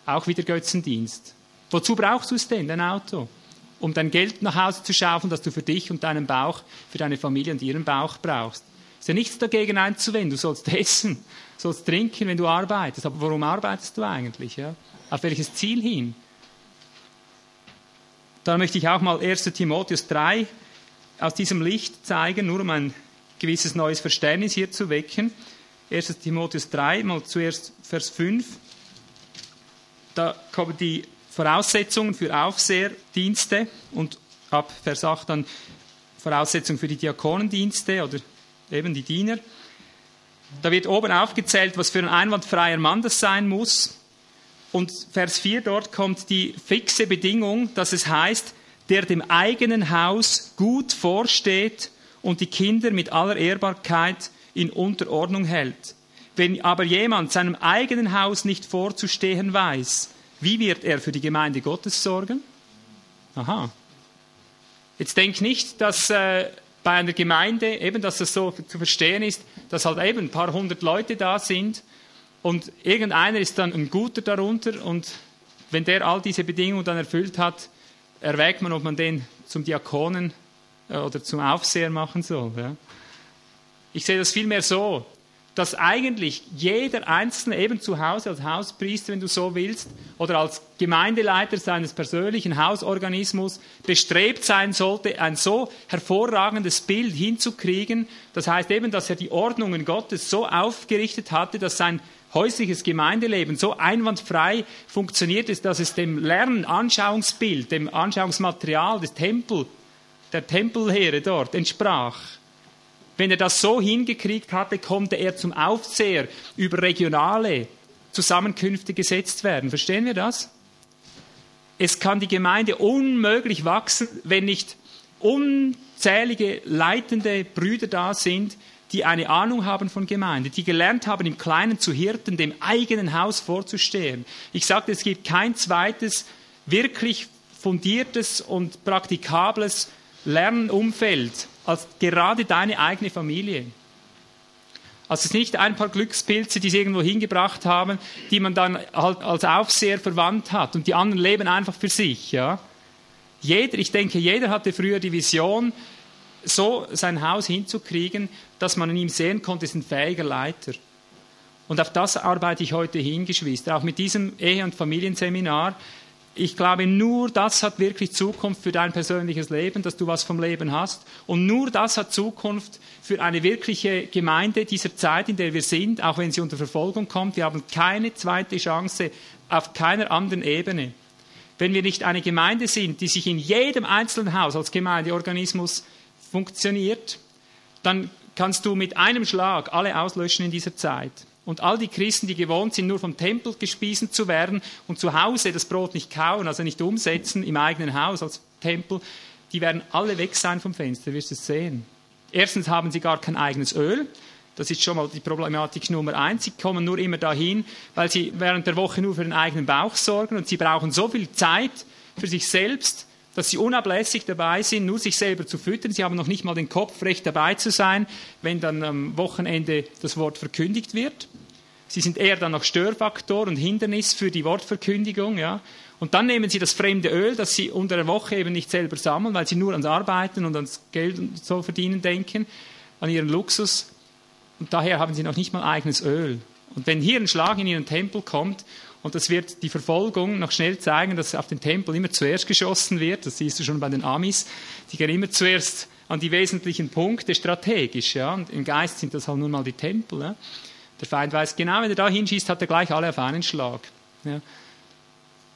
auch wieder Götzendienst. Wozu brauchst du es denn, dein Auto? Um dein Geld nach Hause zu schaufeln, das du für dich und deinen Bauch, für deine Familie und ihren Bauch brauchst. Ist ja nichts dagegen einzuwenden. Du sollst essen, sollst trinken, wenn du arbeitest. Aber warum arbeitest du eigentlich? Ja? Auf welches Ziel hin? Da möchte ich auch mal 1. Timotheus 3 aus diesem Licht zeigen, nur um ein gewisses neues Verständnis hier zu wecken. 1. Timotheus 3, mal zuerst Vers 5. Da kommen die Voraussetzungen für Aufseherdienste und ab Vers 8 dann Voraussetzungen für die Diakonendienste oder eben die Diener. Da wird oben aufgezählt, was für ein einwandfreier Mann das sein muss. Und Vers 4 dort kommt die fixe Bedingung, dass es heißt, der dem eigenen Haus gut vorsteht und die Kinder mit aller Ehrbarkeit in Unterordnung hält. Wenn aber jemand seinem eigenen Haus nicht vorzustehen weiß, wie wird er für die Gemeinde Gottes sorgen? Aha. Jetzt denk nicht, dass äh, bei einer Gemeinde eben, dass das so zu verstehen ist, dass halt eben ein paar hundert Leute da sind und irgendeiner ist dann ein Guter darunter und wenn der all diese Bedingungen dann erfüllt hat, erwägt man, ob man den zum Diakonen äh, oder zum Aufseher machen soll. Ja. Ich sehe das vielmehr so dass eigentlich jeder Einzelne eben zu Hause als Hauspriester, wenn du so willst, oder als Gemeindeleiter seines persönlichen Hausorganismus bestrebt sein sollte, ein so hervorragendes Bild hinzukriegen. Das heißt eben, dass er die Ordnungen Gottes so aufgerichtet hatte, dass sein häusliches Gemeindeleben so einwandfrei funktioniert ist, dass es dem Lernanschauungsbild, dem Anschauungsmaterial des Tempel, der Tempelheere dort entsprach. Wenn er das so hingekriegt hatte, konnte er zum Aufseher über regionale Zusammenkünfte gesetzt werden. Verstehen wir das? Es kann die Gemeinde unmöglich wachsen, wenn nicht unzählige leitende Brüder da sind, die eine Ahnung haben von Gemeinde, die gelernt haben, im Kleinen zu Hirten, dem eigenen Haus vorzustehen. Ich sagte, es gibt kein zweites wirklich fundiertes und praktikables Lernumfeld als gerade deine eigene Familie. Also es ist nicht ein paar Glückspilze, die sie irgendwo hingebracht haben, die man dann halt als Aufseher verwandt hat und die anderen leben einfach für sich. Ja? Jeder, ich denke, jeder hatte früher die Vision, so sein Haus hinzukriegen, dass man in ihm sehen konnte, ist ein fähiger Leiter. Und auf das arbeite ich heute hin, Geschwister. Auch mit diesem Ehe- und Familienseminar ich glaube, nur das hat wirklich Zukunft für dein persönliches Leben, dass du was vom Leben hast. Und nur das hat Zukunft für eine wirkliche Gemeinde dieser Zeit, in der wir sind, auch wenn sie unter Verfolgung kommt. Wir haben keine zweite Chance auf keiner anderen Ebene. Wenn wir nicht eine Gemeinde sind, die sich in jedem einzelnen Haus als Gemeindeorganismus funktioniert, dann kannst du mit einem Schlag alle auslöschen in dieser Zeit. Und all die Christen, die gewohnt sind, nur vom Tempel gespiesen zu werden und zu Hause das Brot nicht kauen, also nicht umsetzen im eigenen Haus als Tempel, die werden alle weg sein vom Fenster, wirst du es sehen. Erstens haben sie gar kein eigenes Öl. Das ist schon mal die Problematik Nummer eins. Sie kommen nur immer dahin, weil sie während der Woche nur für den eigenen Bauch sorgen und sie brauchen so viel Zeit für sich selbst, dass sie unablässig dabei sind, nur sich selber zu füttern. Sie haben noch nicht mal den Kopf, recht dabei zu sein, wenn dann am Wochenende das Wort verkündigt wird. Sie sind eher dann noch Störfaktor und Hindernis für die Wortverkündigung. Ja. Und dann nehmen sie das fremde Öl, das sie unter der Woche eben nicht selber sammeln, weil sie nur ans Arbeiten und ans Geld und so verdienen denken, an ihren Luxus. Und daher haben sie noch nicht mal eigenes Öl. Und wenn hier ein Schlag in ihren Tempel kommt und das wird die Verfolgung noch schnell zeigen, dass auf den Tempel immer zuerst geschossen wird. Das siehst du schon bei den Amis. Die gehen immer zuerst an die wesentlichen Punkte strategisch. Ja? Und im Geist sind das halt nun mal die Tempel. Ja? Der Feind weiß genau, wenn er da hinschießt, hat er gleich alle auf einen Schlag. Ja?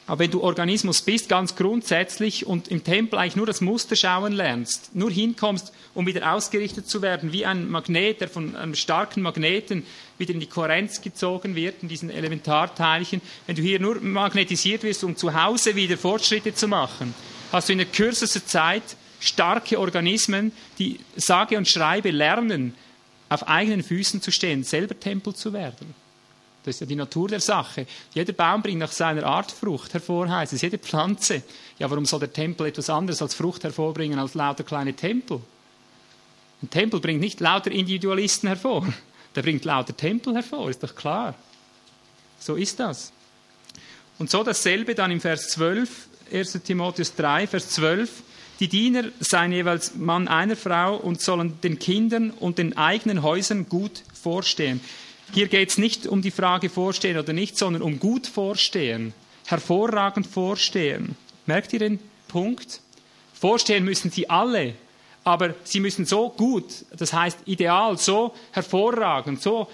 Aber wenn du Organismus bist, ganz grundsätzlich und im Tempel eigentlich nur das Muster schauen lernst, nur hinkommst, um wieder ausgerichtet zu werden, wie ein Magnet, der von einem starken Magneten wieder in die Kohärenz gezogen wird, in diesen Elementarteilchen, wenn du hier nur magnetisiert wirst, um zu Hause wieder Fortschritte zu machen, hast du in der kürzesten Zeit starke Organismen, die sage und schreibe lernen, auf eigenen Füßen zu stehen, selber Tempel zu werden. Das ist ja die Natur der Sache. Jeder Baum bringt nach seiner Art Frucht hervor, heißt es. Jede Pflanze. Ja, warum soll der Tempel etwas anderes als Frucht hervorbringen als lauter kleine Tempel? Ein Tempel bringt nicht lauter Individualisten hervor. Der bringt lauter Tempel hervor, ist doch klar. So ist das. Und so dasselbe dann im Vers 12, 1 Timotheus 3, Vers 12. Die Diener seien jeweils Mann einer Frau und sollen den Kindern und den eigenen Häusern gut vorstehen. Hier geht es nicht um die Frage vorstehen oder nicht, sondern um gut vorstehen, hervorragend vorstehen. Merkt ihr den Punkt? Vorstehen müssen sie alle, aber sie müssen so gut, das heißt ideal, so hervorragend, so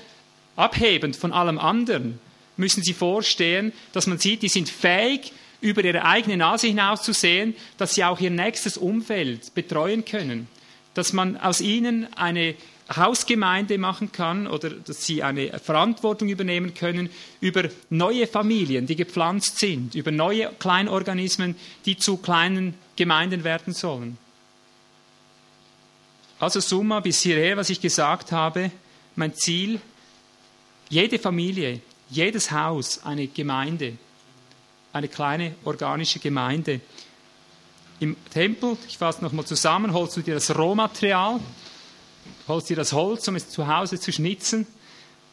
abhebend von allem anderen, müssen sie vorstehen, dass man sieht, die sind fähig, über ihre eigene Nase hinaus zu sehen, dass sie auch ihr nächstes Umfeld betreuen können, dass man aus ihnen eine Hausgemeinde machen kann oder dass sie eine Verantwortung übernehmen können über neue Familien, die gepflanzt sind, über neue Kleinorganismen, die zu kleinen Gemeinden werden sollen. Also Summa bis hierher, was ich gesagt habe, mein Ziel, jede Familie, jedes Haus, eine Gemeinde, eine kleine organische Gemeinde. Im Tempel, ich fasse nochmal zusammen, holst du dir das Rohmaterial, holst dir das Holz, um es zu Hause zu schnitzen.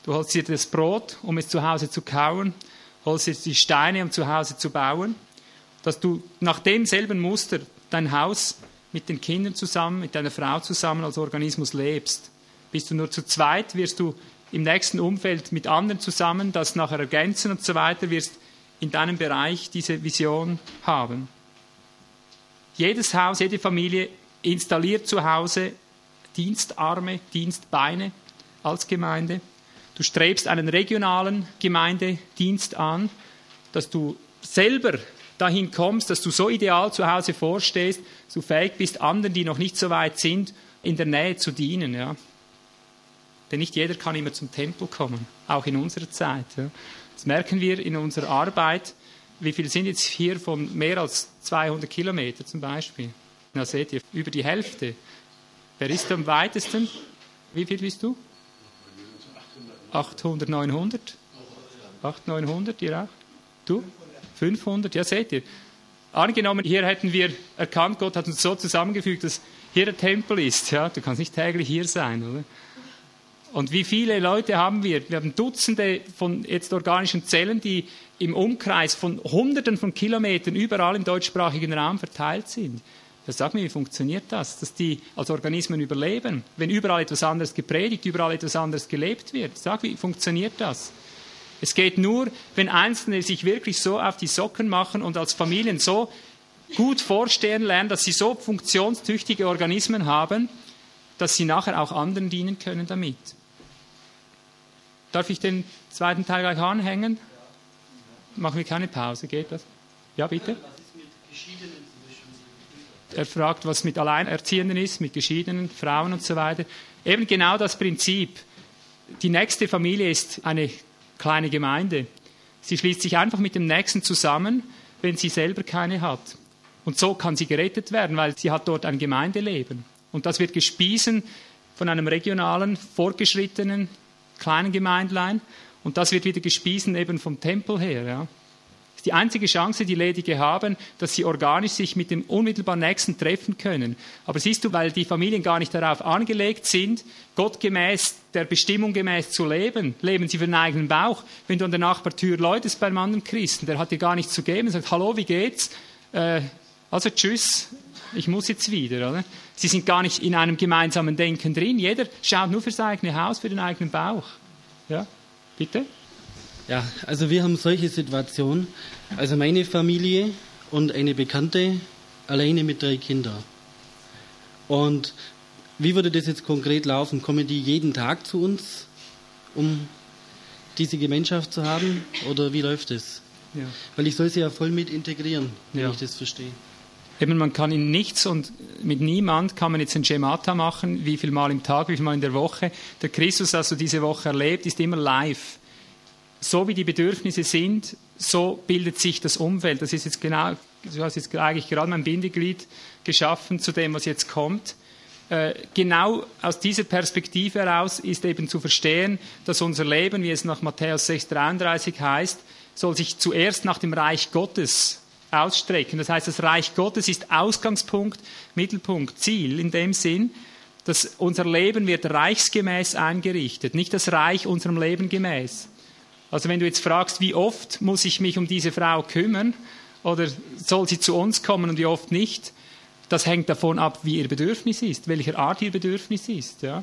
Du holst dir das Brot, um es zu Hause zu kauen. Holst dir die Steine, um zu Hause zu bauen. Dass du nach demselben Muster dein Haus mit den Kindern zusammen, mit deiner Frau zusammen als Organismus lebst. Bist du nur zu zweit, wirst du im nächsten Umfeld mit anderen zusammen das nachher ergänzen und so weiter, wirst in deinem Bereich diese Vision haben. Jedes Haus, jede Familie installiert zu Hause Dienstarme, Dienstbeine als Gemeinde. Du strebst einen regionalen Gemeindedienst an, dass du selber dahin kommst, dass du so ideal zu Hause vorstehst, so fähig bist, anderen, die noch nicht so weit sind, in der Nähe zu dienen. Ja. Denn nicht jeder kann immer zum Tempel kommen, auch in unserer Zeit. Ja. Das merken wir in unserer Arbeit. Wie viel sind jetzt hier von mehr als 200 Kilometer zum Beispiel? Na seht ihr, über die Hälfte. Wer ist am weitesten? Wie viel bist du? 800, 900? 800, 900, ihr auch? Du? 500, ja seht ihr. Angenommen, hier hätten wir erkannt, Gott hat uns so zusammengefügt, dass hier der Tempel ist. Ja, du kannst nicht täglich hier sein, oder? Und wie viele Leute haben wir? Wir haben Dutzende von jetzt organischen Zellen, die im Umkreis von Hunderten von Kilometern überall im deutschsprachigen Raum verteilt sind. Ja, sag mir, wie funktioniert das, dass die als Organismen überleben, wenn überall etwas anderes gepredigt, überall etwas anderes gelebt wird? Sag, wie funktioniert das? Es geht nur, wenn Einzelne sich wirklich so auf die Socken machen und als Familien so gut vorstehen lernen, dass sie so funktionstüchtige Organismen haben, dass sie nachher auch anderen dienen können damit. Darf ich den zweiten Teil gleich anhängen? Machen wir keine Pause, geht das? Ja, bitte? Er fragt, was mit Alleinerziehenden ist, mit geschiedenen Frauen und so weiter. Eben genau das Prinzip. Die nächste Familie ist eine kleine Gemeinde. Sie schließt sich einfach mit dem Nächsten zusammen, wenn sie selber keine hat. Und so kann sie gerettet werden, weil sie hat dort ein Gemeindeleben. Und das wird gespiesen von einem regionalen, fortgeschrittenen, kleinen Gemeindlein. Und das wird wieder gespiesen eben vom Tempel her. Ja ist die einzige Chance, die Ledige haben, dass sie organisch sich mit dem unmittelbar Nächsten treffen können. Aber siehst du, weil die Familien gar nicht darauf angelegt sind, gottgemäß, der Bestimmung gemäß zu leben, leben sie für den eigenen Bauch. Wenn du an der Nachbartür läutest beim anderen Christen, der hat dir gar nichts zu geben, sagt, hallo, wie geht's? Äh, also tschüss, ich muss jetzt wieder. Oder? Sie sind gar nicht in einem gemeinsamen Denken drin. Jeder schaut nur für sein eigenes Haus, für den eigenen Bauch. Ja, bitte? Ja, also wir haben solche Situationen. Also meine Familie und eine Bekannte alleine mit drei Kindern. Und wie würde das jetzt konkret laufen? Kommen die jeden Tag zu uns, um diese Gemeinschaft zu haben? Oder wie läuft das? Ja. Weil ich soll sie ja voll mit integrieren, wenn ja. ich das verstehe. Eben, man kann in nichts und mit niemand kann man jetzt ein Schemata machen, wie viel Mal im Tag, wie viel Mal in der Woche. Der Christus, also diese Woche erlebt, ist immer live so wie die Bedürfnisse sind, so bildet sich das Umfeld. Das ist jetzt genau, du hast jetzt eigentlich gerade mein Bindeglied geschaffen zu dem, was jetzt kommt. Äh, genau aus dieser Perspektive heraus ist eben zu verstehen, dass unser Leben, wie es nach Matthäus 6,33 heißt, soll sich zuerst nach dem Reich Gottes ausstrecken. Das heißt, das Reich Gottes ist Ausgangspunkt, Mittelpunkt, Ziel in dem Sinn, dass unser Leben wird reichsgemäß eingerichtet, nicht das Reich unserem Leben gemäß. Also wenn du jetzt fragst, wie oft muss ich mich um diese Frau kümmern oder soll sie zu uns kommen und wie oft nicht, das hängt davon ab, wie ihr Bedürfnis ist, welcher Art ihr Bedürfnis ist. Ja?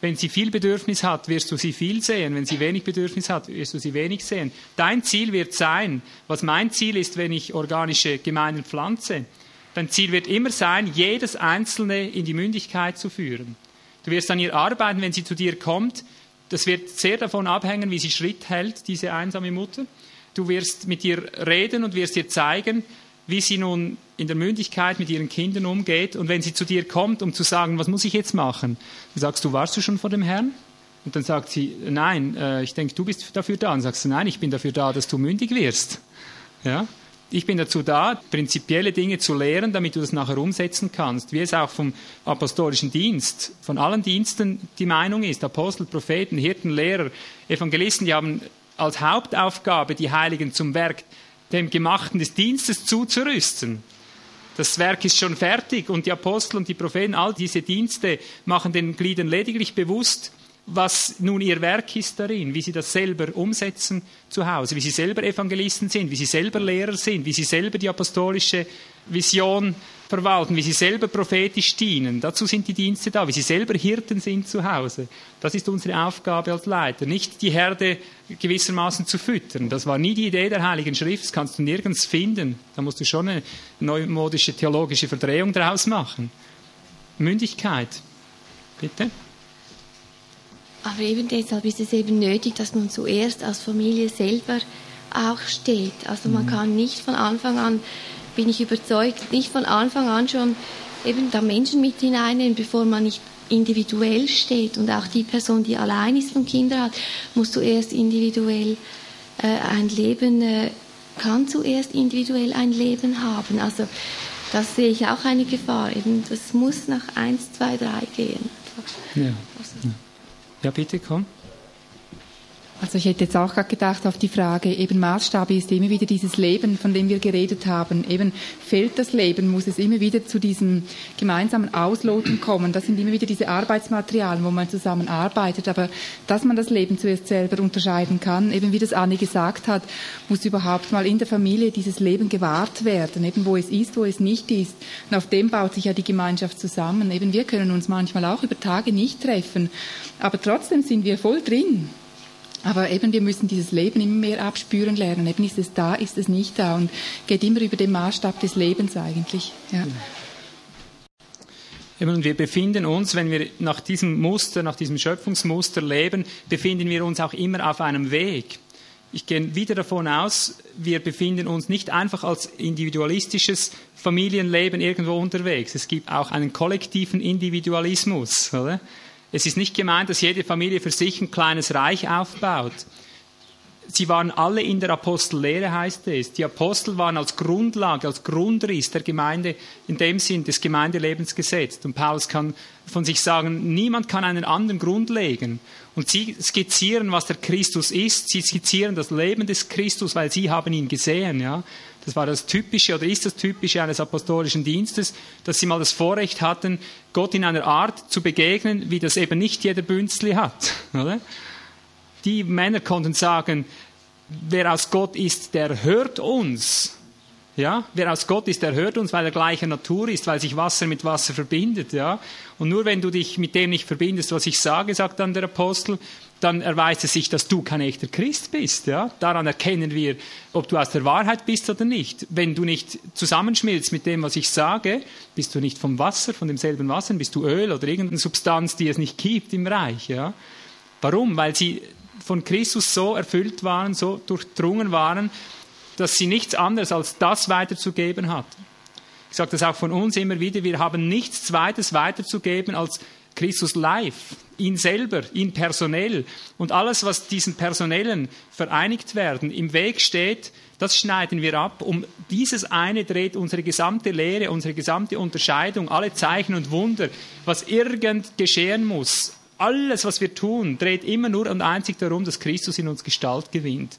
Wenn sie viel Bedürfnis hat, wirst du sie viel sehen. Wenn sie wenig Bedürfnis hat, wirst du sie wenig sehen. Dein Ziel wird sein, was mein Ziel ist, wenn ich organische Gemeinden pflanze. Dein Ziel wird immer sein, jedes Einzelne in die Mündigkeit zu führen. Du wirst an ihr arbeiten, wenn sie zu dir kommt, das wird sehr davon abhängen, wie sie Schritt hält, diese einsame Mutter. Du wirst mit ihr reden und wirst ihr zeigen, wie sie nun in der Mündigkeit mit ihren Kindern umgeht. Und wenn sie zu dir kommt, um zu sagen, was muss ich jetzt machen, dann sagst du, warst du schon vor dem Herrn? Und dann sagt sie, nein, äh, ich denke, du bist dafür da. Und sagst du, nein, ich bin dafür da, dass du mündig wirst. Ja? Ich bin dazu da, prinzipielle Dinge zu lehren, damit du das nachher umsetzen kannst. Wie es auch vom apostolischen Dienst, von allen Diensten die Meinung ist. Apostel, Propheten, Hirten, Lehrer, Evangelisten, die haben als Hauptaufgabe, die Heiligen zum Werk, dem Gemachten des Dienstes zuzurüsten. Das Werk ist schon fertig und die Apostel und die Propheten, all diese Dienste machen den Gliedern lediglich bewusst, was nun ihr Werk ist darin, wie sie das selber umsetzen zu Hause, wie sie selber Evangelisten sind, wie sie selber Lehrer sind, wie sie selber die apostolische Vision verwalten, wie sie selber prophetisch dienen. Dazu sind die Dienste da, wie sie selber Hirten sind zu Hause. Das ist unsere Aufgabe als Leiter, nicht die Herde gewissermaßen zu füttern. Das war nie die Idee der Heiligen Schrift, das kannst du nirgends finden. Da musst du schon eine neumodische theologische Verdrehung daraus machen. Mündigkeit. Bitte? Aber eben deshalb ist es eben nötig, dass man zuerst als Familie selber auch steht. Also man mhm. kann nicht von Anfang an, bin ich überzeugt, nicht von Anfang an schon eben da Menschen mit hineinnehmen, bevor man nicht individuell steht. Und auch die Person, die allein ist und Kinder hat, muss zuerst individuell äh, ein Leben, äh, kann zuerst individuell ein Leben haben. Also das sehe ich auch eine Gefahr. Eben, das muss nach eins, zwei, drei gehen. Ja. Ja, bitte, komm. Also ich hätte jetzt auch gerade gedacht auf die Frage, eben Maßstab ist immer wieder dieses Leben, von dem wir geredet haben. Eben fällt das Leben, muss es immer wieder zu diesem gemeinsamen Ausloten kommen. Das sind immer wieder diese Arbeitsmaterialien, wo man zusammen arbeitet. Aber dass man das Leben zuerst selber unterscheiden kann, eben wie das Anni gesagt hat, muss überhaupt mal in der Familie dieses Leben gewahrt werden, eben wo es ist, wo es nicht ist. Und auf dem baut sich ja die Gemeinschaft zusammen. Eben wir können uns manchmal auch über Tage nicht treffen, aber trotzdem sind wir voll drin. Aber eben, wir müssen dieses Leben immer mehr abspüren lernen. Eben ist es da, ist es nicht da und geht immer über den Maßstab des Lebens eigentlich. Ja. Und wir befinden uns, wenn wir nach diesem Muster, nach diesem Schöpfungsmuster leben, befinden wir uns auch immer auf einem Weg. Ich gehe wieder davon aus, wir befinden uns nicht einfach als individualistisches Familienleben irgendwo unterwegs. Es gibt auch einen kollektiven Individualismus. Oder? Es ist nicht gemeint, dass jede Familie für sich ein kleines Reich aufbaut. Sie waren alle in der Apostellehre, heißt es. Die Apostel waren als Grundlage, als Grundriss der Gemeinde, in dem Sinn des Gemeindelebens gesetzt. Und Paulus kann von sich sagen, niemand kann einen anderen Grund legen. Und sie skizzieren, was der Christus ist. Sie skizzieren das Leben des Christus, weil sie haben ihn gesehen, ja. Das war das Typische oder ist das Typische eines apostolischen Dienstes, dass sie mal das Vorrecht hatten, Gott in einer Art zu begegnen, wie das eben nicht jeder Bünzli hat. Oder? Die Männer konnten sagen, wer aus Gott ist, der hört uns. Ja, wer aus Gott ist, der hört uns, weil er gleicher Natur ist, weil sich Wasser mit Wasser verbindet. Ja, und nur wenn du dich mit dem nicht verbindest, was ich sage, sagt dann der Apostel, dann erweist es sich, dass du kein echter Christ bist. Ja? Daran erkennen wir, ob du aus der Wahrheit bist oder nicht. Wenn du nicht zusammenschmilzt mit dem, was ich sage, bist du nicht vom Wasser, von demselben Wasser, bist du Öl oder irgendeine Substanz, die es nicht gibt im Reich. Ja? Warum? Weil sie von Christus so erfüllt waren, so durchdrungen waren, dass sie nichts anderes als das weiterzugeben hatten. Ich sage das auch von uns immer wieder, wir haben nichts Zweites weiterzugeben als Christus live, ihn selber, ihn personell. Und alles, was diesen Personellen vereinigt werden, im Weg steht, das schneiden wir ab. Um dieses eine dreht unsere gesamte Lehre, unsere gesamte Unterscheidung, alle Zeichen und Wunder, was irgend geschehen muss. Alles, was wir tun, dreht immer nur und einzig darum, dass Christus in uns Gestalt gewinnt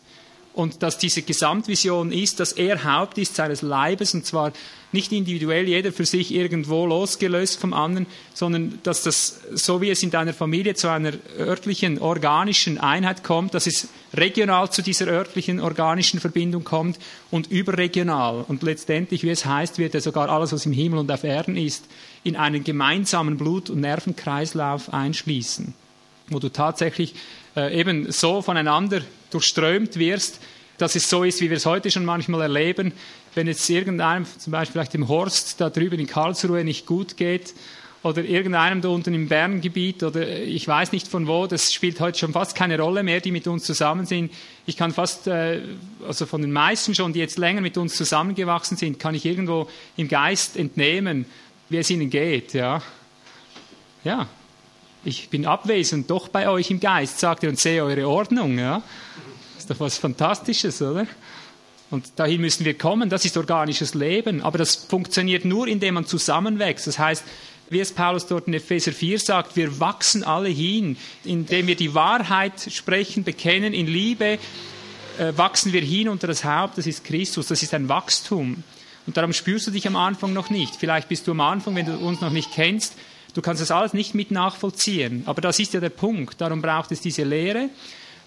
und dass diese Gesamtvision ist, dass er Haupt ist seines Leibes und zwar nicht individuell, jeder für sich irgendwo losgelöst vom anderen, sondern dass das, so wie es in deiner Familie zu einer örtlichen, organischen Einheit kommt, dass es regional zu dieser örtlichen, organischen Verbindung kommt und überregional. Und letztendlich, wie es heißt, wird ja sogar alles, was im Himmel und auf Erden ist, in einen gemeinsamen Blut- und Nervenkreislauf einschließen, wo du tatsächlich äh, eben so voneinander durchströmt wirst, dass es so ist, wie wir es heute schon manchmal erleben, wenn jetzt irgendeinem, zum Beispiel vielleicht dem Horst da drüben in Karlsruhe nicht gut geht oder irgendeinem da unten im Berngebiet oder ich weiß nicht von wo, das spielt heute schon fast keine Rolle mehr, die mit uns zusammen sind. Ich kann fast, äh, also von den meisten schon, die jetzt länger mit uns zusammengewachsen sind, kann ich irgendwo im Geist entnehmen, wie es ihnen geht, ja. Ja, ich bin abwesend, doch bei euch im Geist, sagt ihr, und sehe eure Ordnung. Ja? Das ist doch was Fantastisches, oder? Und dahin müssen wir kommen, das ist organisches Leben. Aber das funktioniert nur, indem man zusammenwächst. Das heißt, wie es Paulus dort in Epheser 4 sagt, wir wachsen alle hin, indem wir die Wahrheit sprechen, bekennen in Liebe, äh, wachsen wir hin unter das Haupt, das ist Christus, das ist ein Wachstum. Und darum spürst du dich am Anfang noch nicht. Vielleicht bist du am Anfang, wenn du uns noch nicht kennst, Du kannst das alles nicht mit nachvollziehen. Aber das ist ja der Punkt. Darum braucht es diese Lehre,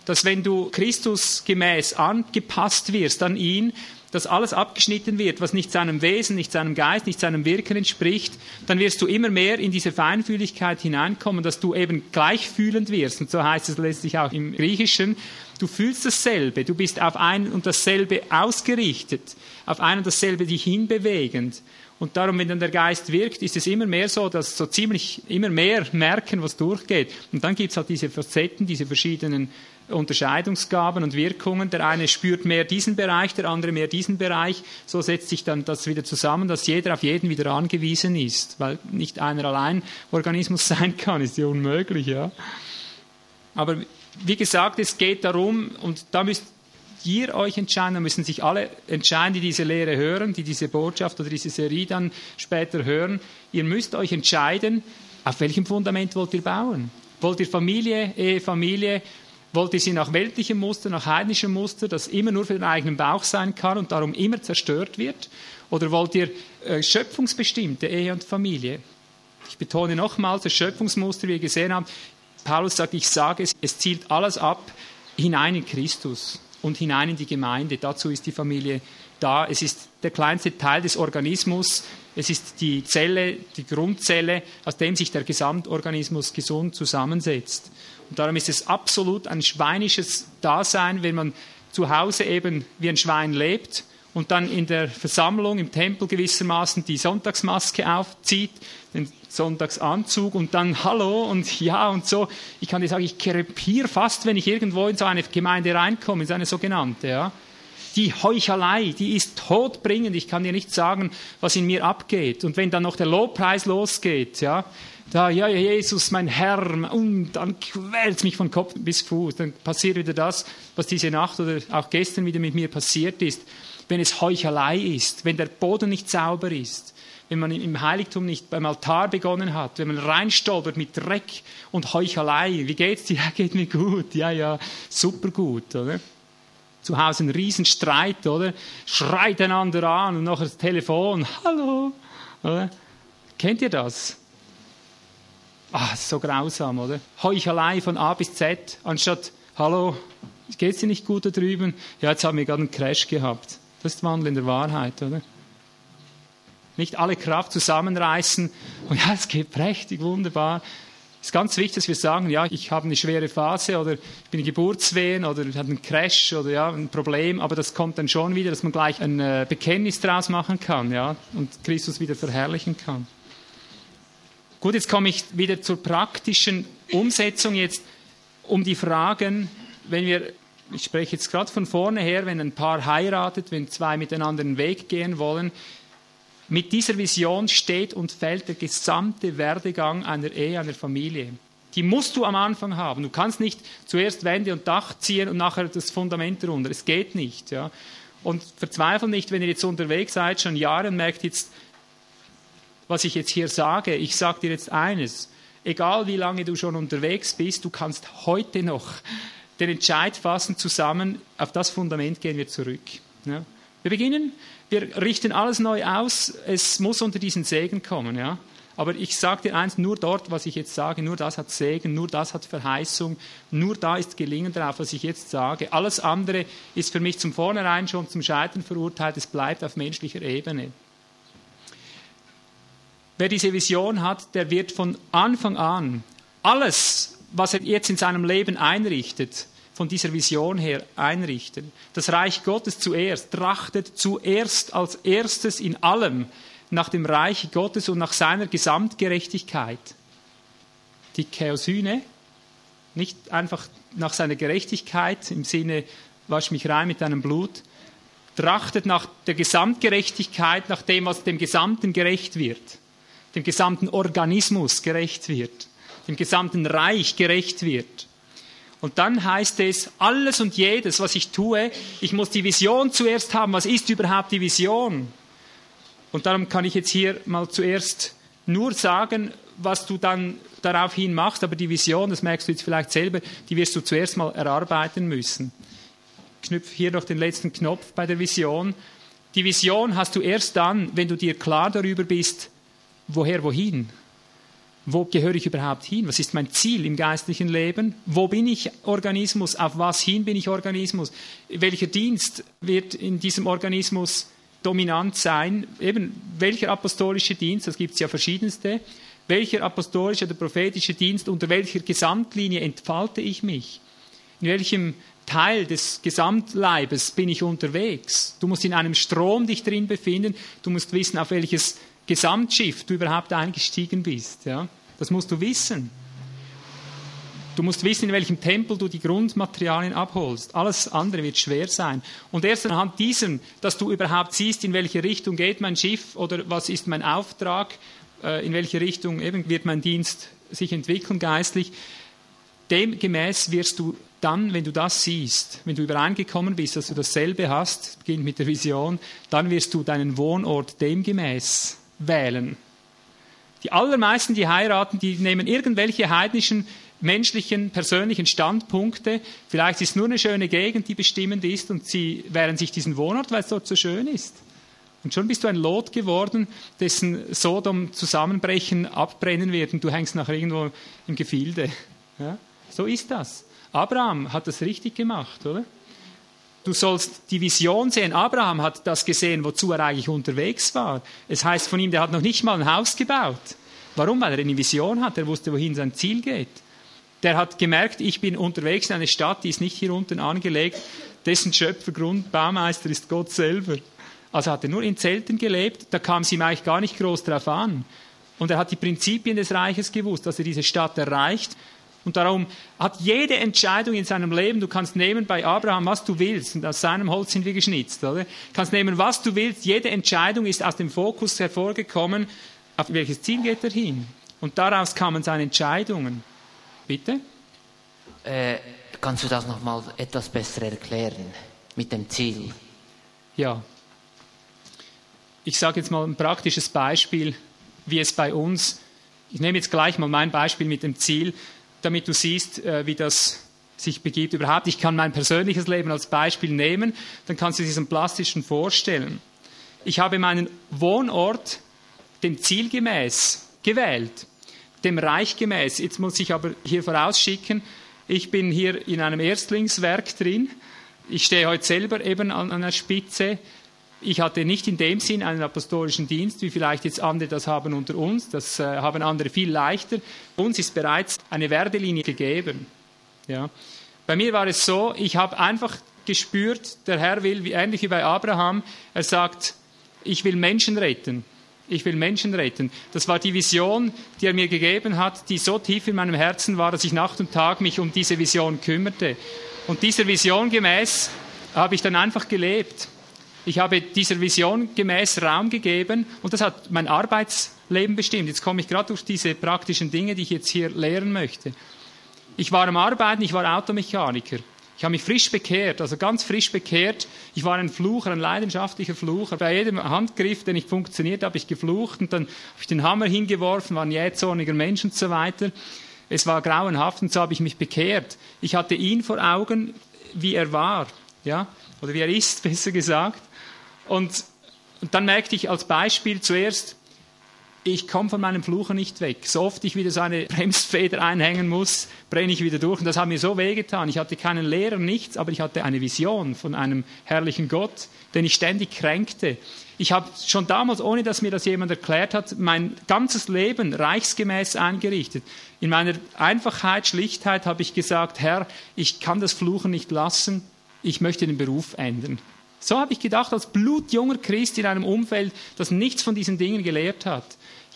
dass wenn du Christus gemäß angepasst wirst an ihn, dass alles abgeschnitten wird, was nicht seinem Wesen, nicht seinem Geist, nicht seinem Wirken entspricht, dann wirst du immer mehr in diese Feinfühligkeit hineinkommen, dass du eben gleichfühlend wirst. Und so heißt es letztlich auch im Griechischen. Du fühlst dasselbe, du bist auf ein und dasselbe ausgerichtet, auf ein und dasselbe dich hinbewegend. Und darum, wenn dann der Geist wirkt, ist es immer mehr so, dass so ziemlich immer mehr merken, was durchgeht. Und dann gibt es halt diese Facetten, diese verschiedenen Unterscheidungsgaben und Wirkungen. Der eine spürt mehr diesen Bereich, der andere mehr diesen Bereich. So setzt sich dann das wieder zusammen, dass jeder auf jeden wieder angewiesen ist, weil nicht einer allein Organismus sein kann, ist ja unmöglich, ja. Aber wie gesagt, es geht darum, und da müsst ihr euch entscheiden, da müssen sich alle entscheiden, die diese Lehre hören, die diese Botschaft oder diese Serie dann später hören. Ihr müsst euch entscheiden, auf welchem Fundament wollt ihr bauen? Wollt ihr Familie, Ehe, Familie? Wollt ihr sie nach weltlichem Muster, nach heidnischem Muster, das immer nur für den eigenen Bauch sein kann und darum immer zerstört wird? Oder wollt ihr äh, schöpfungsbestimmte Ehe und Familie? Ich betone nochmals, das Schöpfungsmuster, wie ihr gesehen habt, Paulus sagt, ich sage es, es zielt alles ab hinein in Christus und hinein in die Gemeinde. Dazu ist die Familie da. Es ist der kleinste Teil des Organismus. Es ist die Zelle, die Grundzelle, aus dem sich der Gesamtorganismus gesund zusammensetzt. Und darum ist es absolut ein schweinisches Dasein, wenn man zu Hause eben wie ein Schwein lebt und dann in der Versammlung im Tempel gewissermaßen die Sonntagsmaske aufzieht, Sonntagsanzug und dann Hallo und ja und so. Ich kann dir sagen, ich krepiere fast, wenn ich irgendwo in so eine Gemeinde reinkomme, in so eine sogenannte, ja. Die Heuchelei, die ist todbringend. Ich kann dir nicht sagen, was in mir abgeht. Und wenn dann noch der Lobpreis losgeht, ja, da, ja, Jesus, mein Herr, und dann quält mich von Kopf bis Fuß. Dann passiert wieder das, was diese Nacht oder auch gestern wieder mit mir passiert ist. Wenn es Heuchelei ist, wenn der Boden nicht sauber ist, wenn man im Heiligtum nicht beim Altar begonnen hat, wenn man reinstolpert mit Dreck und Heuchelei. Wie geht's dir? Ja, geht mir gut. Ja, ja, super gut, oder? Zu Hause ein Riesenstreit, oder? Schreit einander an und nachher das Telefon. Hallo, oder? Kennt ihr das? Ah, so grausam, oder? Heuchelei von A bis Z, anstatt, hallo, geht's dir nicht gut da drüben? Ja, jetzt haben wir gerade einen Crash gehabt. Das ist Wandel in der Wahrheit, oder? Nicht alle Kraft zusammenreißen und ja, es geht prächtig, wunderbar. Es ist ganz wichtig, dass wir sagen, ja, ich habe eine schwere Phase oder ich bin in Geburtswehen oder ich habe einen Crash oder ja, ein Problem, aber das kommt dann schon wieder, dass man gleich ein äh, Bekenntnis daraus machen kann, ja, und Christus wieder verherrlichen kann. Gut, jetzt komme ich wieder zur praktischen Umsetzung jetzt um die Fragen, wenn wir, ich spreche jetzt gerade von vorne her, wenn ein Paar heiratet, wenn zwei miteinander einen Weg gehen wollen, mit dieser Vision steht und fällt der gesamte Werdegang einer Ehe, einer Familie. Die musst du am Anfang haben. Du kannst nicht zuerst Wände und Dach ziehen und nachher das Fundament runter. Es geht nicht. Ja. Und verzweifelt nicht, wenn ihr jetzt unterwegs seid, schon Jahre und merkt jetzt, was ich jetzt hier sage. Ich sage dir jetzt eines. Egal wie lange du schon unterwegs bist, du kannst heute noch den Entscheid fassen, zusammen auf das Fundament gehen wir zurück. Ja. Wir beginnen wir richten alles neu aus. Es muss unter diesen Segen kommen, ja. Aber ich sage dir eins, nur dort, was ich jetzt sage, nur das hat Segen, nur das hat Verheißung, nur da ist Gelingen drauf, was ich jetzt sage. Alles andere ist für mich zum Vornherein schon zum Scheitern verurteilt, es bleibt auf menschlicher Ebene. Wer diese Vision hat, der wird von Anfang an alles, was er jetzt in seinem Leben einrichtet, von dieser Vision her einrichten. Das Reich Gottes zuerst, trachtet zuerst als erstes in allem nach dem Reich Gottes und nach seiner Gesamtgerechtigkeit. Die Chaosyne, nicht einfach nach seiner Gerechtigkeit im Sinne, wasch mich rein mit deinem Blut, trachtet nach der Gesamtgerechtigkeit, nach dem, was dem Gesamten gerecht wird, dem gesamten Organismus gerecht wird, dem gesamten Reich gerecht wird. Und dann heißt es, alles und jedes, was ich tue, ich muss die Vision zuerst haben. Was ist überhaupt die Vision? Und darum kann ich jetzt hier mal zuerst nur sagen, was du dann daraufhin machst, aber die Vision, das merkst du jetzt vielleicht selber, die wirst du zuerst mal erarbeiten müssen. Ich knüpfe hier noch den letzten Knopf bei der Vision. Die Vision hast du erst dann, wenn du dir klar darüber bist, woher wohin wo gehöre ich überhaupt hin? Was ist mein Ziel im geistlichen Leben? Wo bin ich Organismus? Auf was hin bin ich Organismus? Welcher Dienst wird in diesem Organismus dominant sein? Eben, welcher apostolische Dienst? Das gibt es ja verschiedenste. Welcher apostolische oder prophetische Dienst, unter welcher Gesamtlinie entfalte ich mich? In welchem Teil des Gesamtleibes bin ich unterwegs? Du musst in einem Strom dich drin befinden. Du musst wissen, auf welches Gesamtschiff du überhaupt eingestiegen bist. Ja? Das musst du wissen. Du musst wissen, in welchem Tempel du die Grundmaterialien abholst. Alles andere wird schwer sein. Und erst anhand diesem, dass du überhaupt siehst, in welche Richtung geht mein Schiff oder was ist mein Auftrag, äh, in welche Richtung eben wird mein Dienst sich entwickeln geistlich, demgemäß wirst du dann, wenn du das siehst, wenn du übereingekommen bist, dass du dasselbe hast, beginnt mit der Vision, dann wirst du deinen Wohnort demgemäß wählen. Die allermeisten, die heiraten, die nehmen irgendwelche heidnischen, menschlichen, persönlichen Standpunkte. Vielleicht ist nur eine schöne Gegend, die bestimmend ist und sie wählen sich diesen Wohnort, weil es dort so schön ist. Und schon bist du ein Lot geworden, dessen Sodom zusammenbrechen, abbrennen wird und du hängst nachher irgendwo im Gefilde. Ja? So ist das. Abraham hat das richtig gemacht, oder? Du sollst die Vision sehen. Abraham hat das gesehen, wozu er eigentlich unterwegs war. Es heißt von ihm, der hat noch nicht mal ein Haus gebaut. Warum? Weil er eine Vision hat. Er wusste, wohin sein Ziel geht. Der hat gemerkt, ich bin unterwegs in eine Stadt, die ist nicht hier unten angelegt, dessen Schöpfer, Grund, Baumeister ist Gott selber. Also hat er nur in Zelten gelebt, da kam es ihm eigentlich gar nicht groß drauf an. Und er hat die Prinzipien des Reiches gewusst, dass er diese Stadt erreicht. Und darum hat jede Entscheidung in seinem Leben, du kannst nehmen bei Abraham, was du willst, und aus seinem Holz sind wir geschnitzt, oder? Du kannst nehmen, was du willst, jede Entscheidung ist aus dem Fokus hervorgekommen, auf welches Ziel geht er hin. Und daraus kamen seine Entscheidungen. Bitte? Äh, kannst du das nochmal etwas besser erklären mit dem Ziel? Ja. Ich sage jetzt mal ein praktisches Beispiel, wie es bei uns, ich nehme jetzt gleich mal mein Beispiel mit dem Ziel, damit du siehst, äh, wie das sich begibt überhaupt. Ich kann mein persönliches Leben als Beispiel nehmen, dann kannst du diesen plastischen vorstellen. Ich habe meinen Wohnort dem Ziel gemäß gewählt, dem Reich gemäß. Jetzt muss ich aber hier vorausschicken, ich bin hier in einem Erstlingswerk drin. Ich stehe heute selber eben an einer Spitze ich hatte nicht in dem Sinn einen apostolischen Dienst, wie vielleicht jetzt andere das haben unter uns. Das äh, haben andere viel leichter. Uns ist bereits eine Werdelinie gegeben. Ja. Bei mir war es so, ich habe einfach gespürt, der Herr will, wie, ähnlich wie bei Abraham, er sagt, ich will Menschen retten. Ich will Menschen retten. Das war die Vision, die er mir gegeben hat, die so tief in meinem Herzen war, dass ich Nacht und Tag mich um diese Vision kümmerte. Und dieser Vision gemäß habe ich dann einfach gelebt. Ich habe dieser Vision gemäß Raum gegeben und das hat mein Arbeitsleben bestimmt. Jetzt komme ich gerade durch diese praktischen Dinge, die ich jetzt hier lehren möchte. Ich war am Arbeiten, ich war Automechaniker. Ich habe mich frisch bekehrt, also ganz frisch bekehrt. Ich war ein Flucher, ein leidenschaftlicher Flucher. Bei jedem Handgriff, den ich funktioniert habe, ich geflucht und dann habe ich den Hammer hingeworfen, war ein jähzorniger Mensch und so weiter. Es war grauenhaft und so habe ich mich bekehrt. Ich hatte ihn vor Augen, wie er war, ja, oder wie er ist, besser gesagt. Und, und dann merkte ich als Beispiel zuerst, ich komme von meinem Fluchen nicht weg. So oft ich wieder so eine Bremsfeder einhängen muss, brenne ich wieder durch. Und das hat mir so wehgetan. Ich hatte keinen Lehrer, nichts, aber ich hatte eine Vision von einem herrlichen Gott, den ich ständig kränkte. Ich habe schon damals, ohne dass mir das jemand erklärt hat, mein ganzes Leben reichsgemäß eingerichtet. In meiner Einfachheit, Schlichtheit habe ich gesagt, Herr, ich kann das Fluchen nicht lassen, ich möchte den Beruf ändern. So habe ich gedacht, als blutjunger Christ in einem Umfeld, das nichts von diesen Dingen gelehrt hat.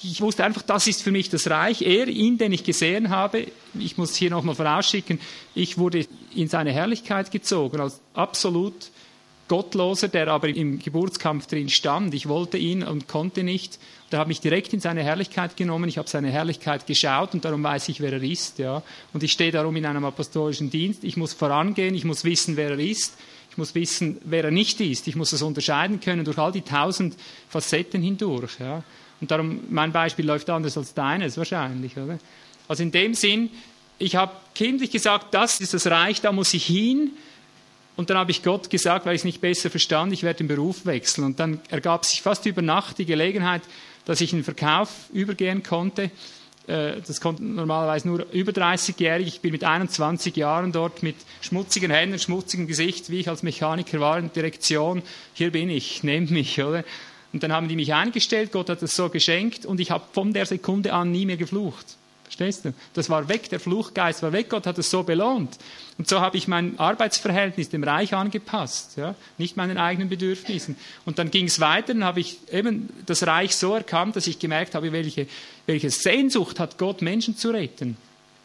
Ich wusste einfach, das ist für mich das Reich. Er, ihn, den ich gesehen habe, ich muss hier nochmal vorausschicken, ich wurde in seine Herrlichkeit gezogen, als absolut Gottloser, der aber im Geburtskampf drin stand. Ich wollte ihn und konnte nicht. Er hat mich direkt in seine Herrlichkeit genommen. Ich habe seine Herrlichkeit geschaut und darum weiß ich, wer er ist. Ja. Und ich stehe darum in einem apostolischen Dienst. Ich muss vorangehen. Ich muss wissen, wer er ist. Ich muss wissen, wer er nicht ist. Ich muss das unterscheiden können durch all die tausend Facetten hindurch. Ja. Und darum, mein Beispiel läuft anders als deines wahrscheinlich. Oder? Also in dem Sinn, ich habe kindlich gesagt, das ist das Reich, da muss ich hin. Und dann habe ich Gott gesagt, weil ich es nicht besser verstand, ich werde den Beruf wechseln. Und dann ergab sich fast über Nacht die Gelegenheit, dass ich in den Verkauf übergehen konnte. Äh, das kommt normalerweise nur über 30-jährig. Ich bin mit 21 Jahren dort mit schmutzigen Händen, schmutzigem Gesicht, wie ich als Mechaniker war in der Direktion. Hier bin ich, nehmt mich, oder? Und dann haben die mich eingestellt, Gott hat es so geschenkt und ich habe von der Sekunde an nie mehr geflucht. Verstehst du? Das war weg, der Fluchgeist war weg, Gott hat es so belohnt. Und so habe ich mein Arbeitsverhältnis dem Reich angepasst, ja? nicht meinen eigenen Bedürfnissen. Und dann ging es weiter, dann habe ich eben das Reich so erkannt, dass ich gemerkt habe, welche, welche Sehnsucht hat Gott, Menschen zu retten.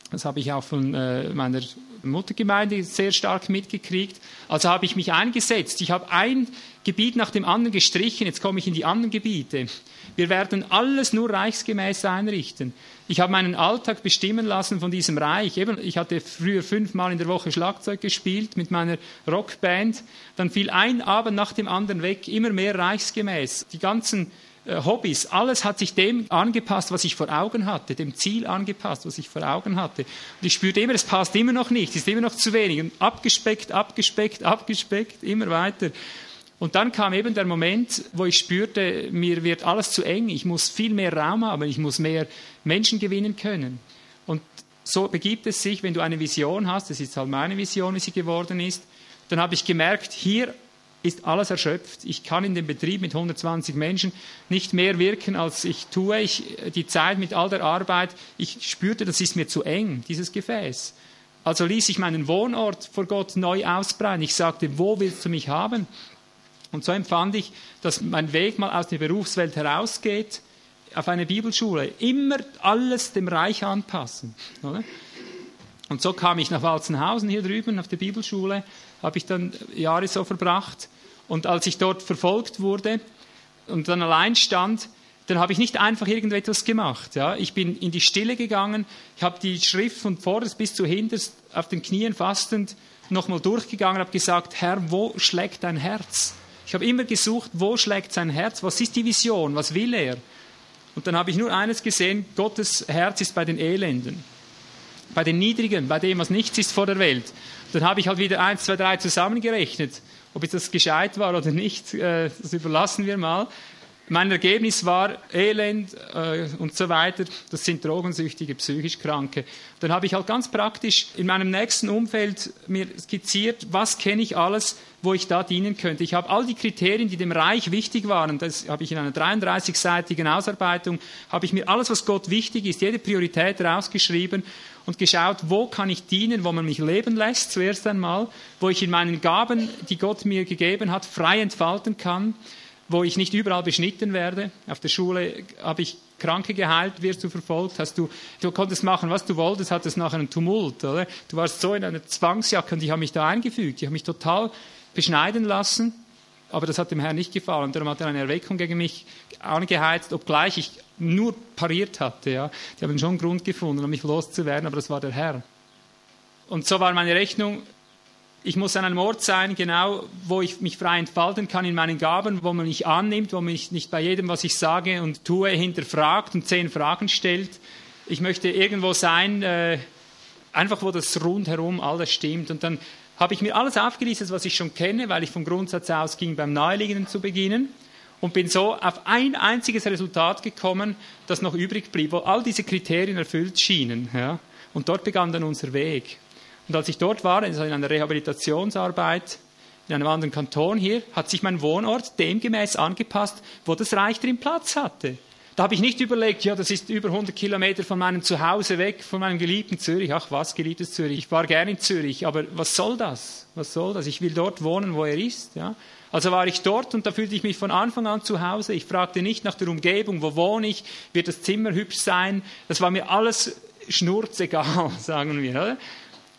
Das habe ich auch von äh, meiner Muttergemeinde sehr stark mitgekriegt. Also habe ich mich eingesetzt. Ich habe ein Gebiet nach dem anderen gestrichen. Jetzt komme ich in die anderen Gebiete. Wir werden alles nur reichsgemäß einrichten. Ich habe meinen Alltag bestimmen lassen von diesem Reich. Eben, ich hatte früher fünfmal in der Woche Schlagzeug gespielt mit meiner Rockband. Dann fiel ein Abend nach dem anderen weg, immer mehr reichsgemäß. Die ganzen äh, Hobbys, alles hat sich dem angepasst, was ich vor Augen hatte, dem Ziel angepasst, was ich vor Augen hatte. Und ich spürte immer, es passt immer noch nicht, es ist immer noch zu wenig. Und abgespeckt, abgespeckt, abgespeckt, immer weiter. Und dann kam eben der Moment, wo ich spürte, mir wird alles zu eng, ich muss viel mehr Raum haben, ich muss mehr Menschen gewinnen können. Und so begibt es sich, wenn du eine Vision hast, das ist halt meine Vision, wie sie geworden ist, dann habe ich gemerkt, hier ist alles erschöpft. Ich kann in dem Betrieb mit 120 Menschen nicht mehr wirken, als ich tue. Ich, die Zeit mit all der Arbeit, ich spürte, das ist mir zu eng, dieses Gefäß. Also ließ ich meinen Wohnort vor Gott neu ausbreiten. Ich sagte, wo willst du mich haben? Und so empfand ich, dass mein Weg mal aus der Berufswelt herausgeht, auf eine Bibelschule. Immer alles dem Reich anpassen. Oder? Und so kam ich nach Walzenhausen hier drüben auf der Bibelschule, habe ich dann Jahre so verbracht. Und als ich dort verfolgt wurde und dann allein stand, dann habe ich nicht einfach irgendetwas gemacht. Ja. Ich bin in die Stille gegangen, ich habe die Schrift von vorderst bis zu hinterst auf den Knien fastend nochmal durchgegangen, habe gesagt, Herr, wo schlägt dein Herz? Ich habe immer gesucht, wo schlägt sein Herz, was ist die Vision, was will er? Und dann habe ich nur eines gesehen, Gottes Herz ist bei den Elenden, bei den Niedrigen, bei dem, was nichts ist vor der Welt. Dann habe ich halt wieder eins, zwei, drei zusammengerechnet. Ob jetzt das gescheit war oder nicht, äh, das überlassen wir mal. Mein Ergebnis war Elend äh, und so weiter. Das sind Drogensüchtige, psychisch Kranke. Dann habe ich halt ganz praktisch in meinem nächsten Umfeld mir skizziert, was kenne ich alles, wo ich da dienen könnte. Ich habe all die Kriterien, die dem Reich wichtig waren, das habe ich in einer 33-seitigen Ausarbeitung, habe ich mir alles, was Gott wichtig ist, jede Priorität rausgeschrieben und geschaut, wo kann ich dienen, wo man mich leben lässt, zuerst einmal, wo ich in meinen Gaben, die Gott mir gegeben hat, frei entfalten kann wo ich nicht überall beschnitten werde. Auf der Schule habe ich Kranke geheilt, wirst du verfolgt, hast du, du konntest machen, was du wolltest, hattest nachher einen Tumult, oder? Du warst so in einer Zwangsjacke und ich habe mich da eingefügt. Ich habe mich total beschneiden lassen, aber das hat dem Herrn nicht gefallen. Darum hat er eine Erweckung gegen mich angeheizt, obgleich ich nur pariert hatte, ja. Die haben schon einen Grund gefunden, um mich loszuwerden, aber das war der Herr. Und so war meine Rechnung, ich muss an einem Ort sein, genau, wo ich mich frei entfalten kann in meinen Gaben, wo man mich annimmt, wo man mich nicht bei jedem, was ich sage und tue, hinterfragt und zehn Fragen stellt. Ich möchte irgendwo sein, äh, einfach wo das rundherum alles stimmt. Und dann habe ich mir alles aufgelistet, was ich schon kenne, weil ich vom Grundsatz aus ging, beim Naheliegenden zu beginnen. Und bin so auf ein einziges Resultat gekommen, das noch übrig blieb, wo all diese Kriterien erfüllt schienen. Ja. Und dort begann dann unser Weg. Und als ich dort war, in einer Rehabilitationsarbeit in einem anderen Kanton hier, hat sich mein Wohnort demgemäß angepasst, wo das Reich drin Platz hatte. Da habe ich nicht überlegt, ja, das ist über 100 Kilometer von meinem Zuhause weg, von meinem geliebten Zürich. Ach was, geliebtes Zürich. Ich war gern in Zürich, aber was soll das? Was soll das? Ich will dort wohnen, wo er ist. Ja? Also war ich dort und da fühlte ich mich von Anfang an zu Hause. Ich fragte nicht nach der Umgebung, wo wohne ich, wird das Zimmer hübsch sein. Das war mir alles schnurzegal, sagen wir. Oder?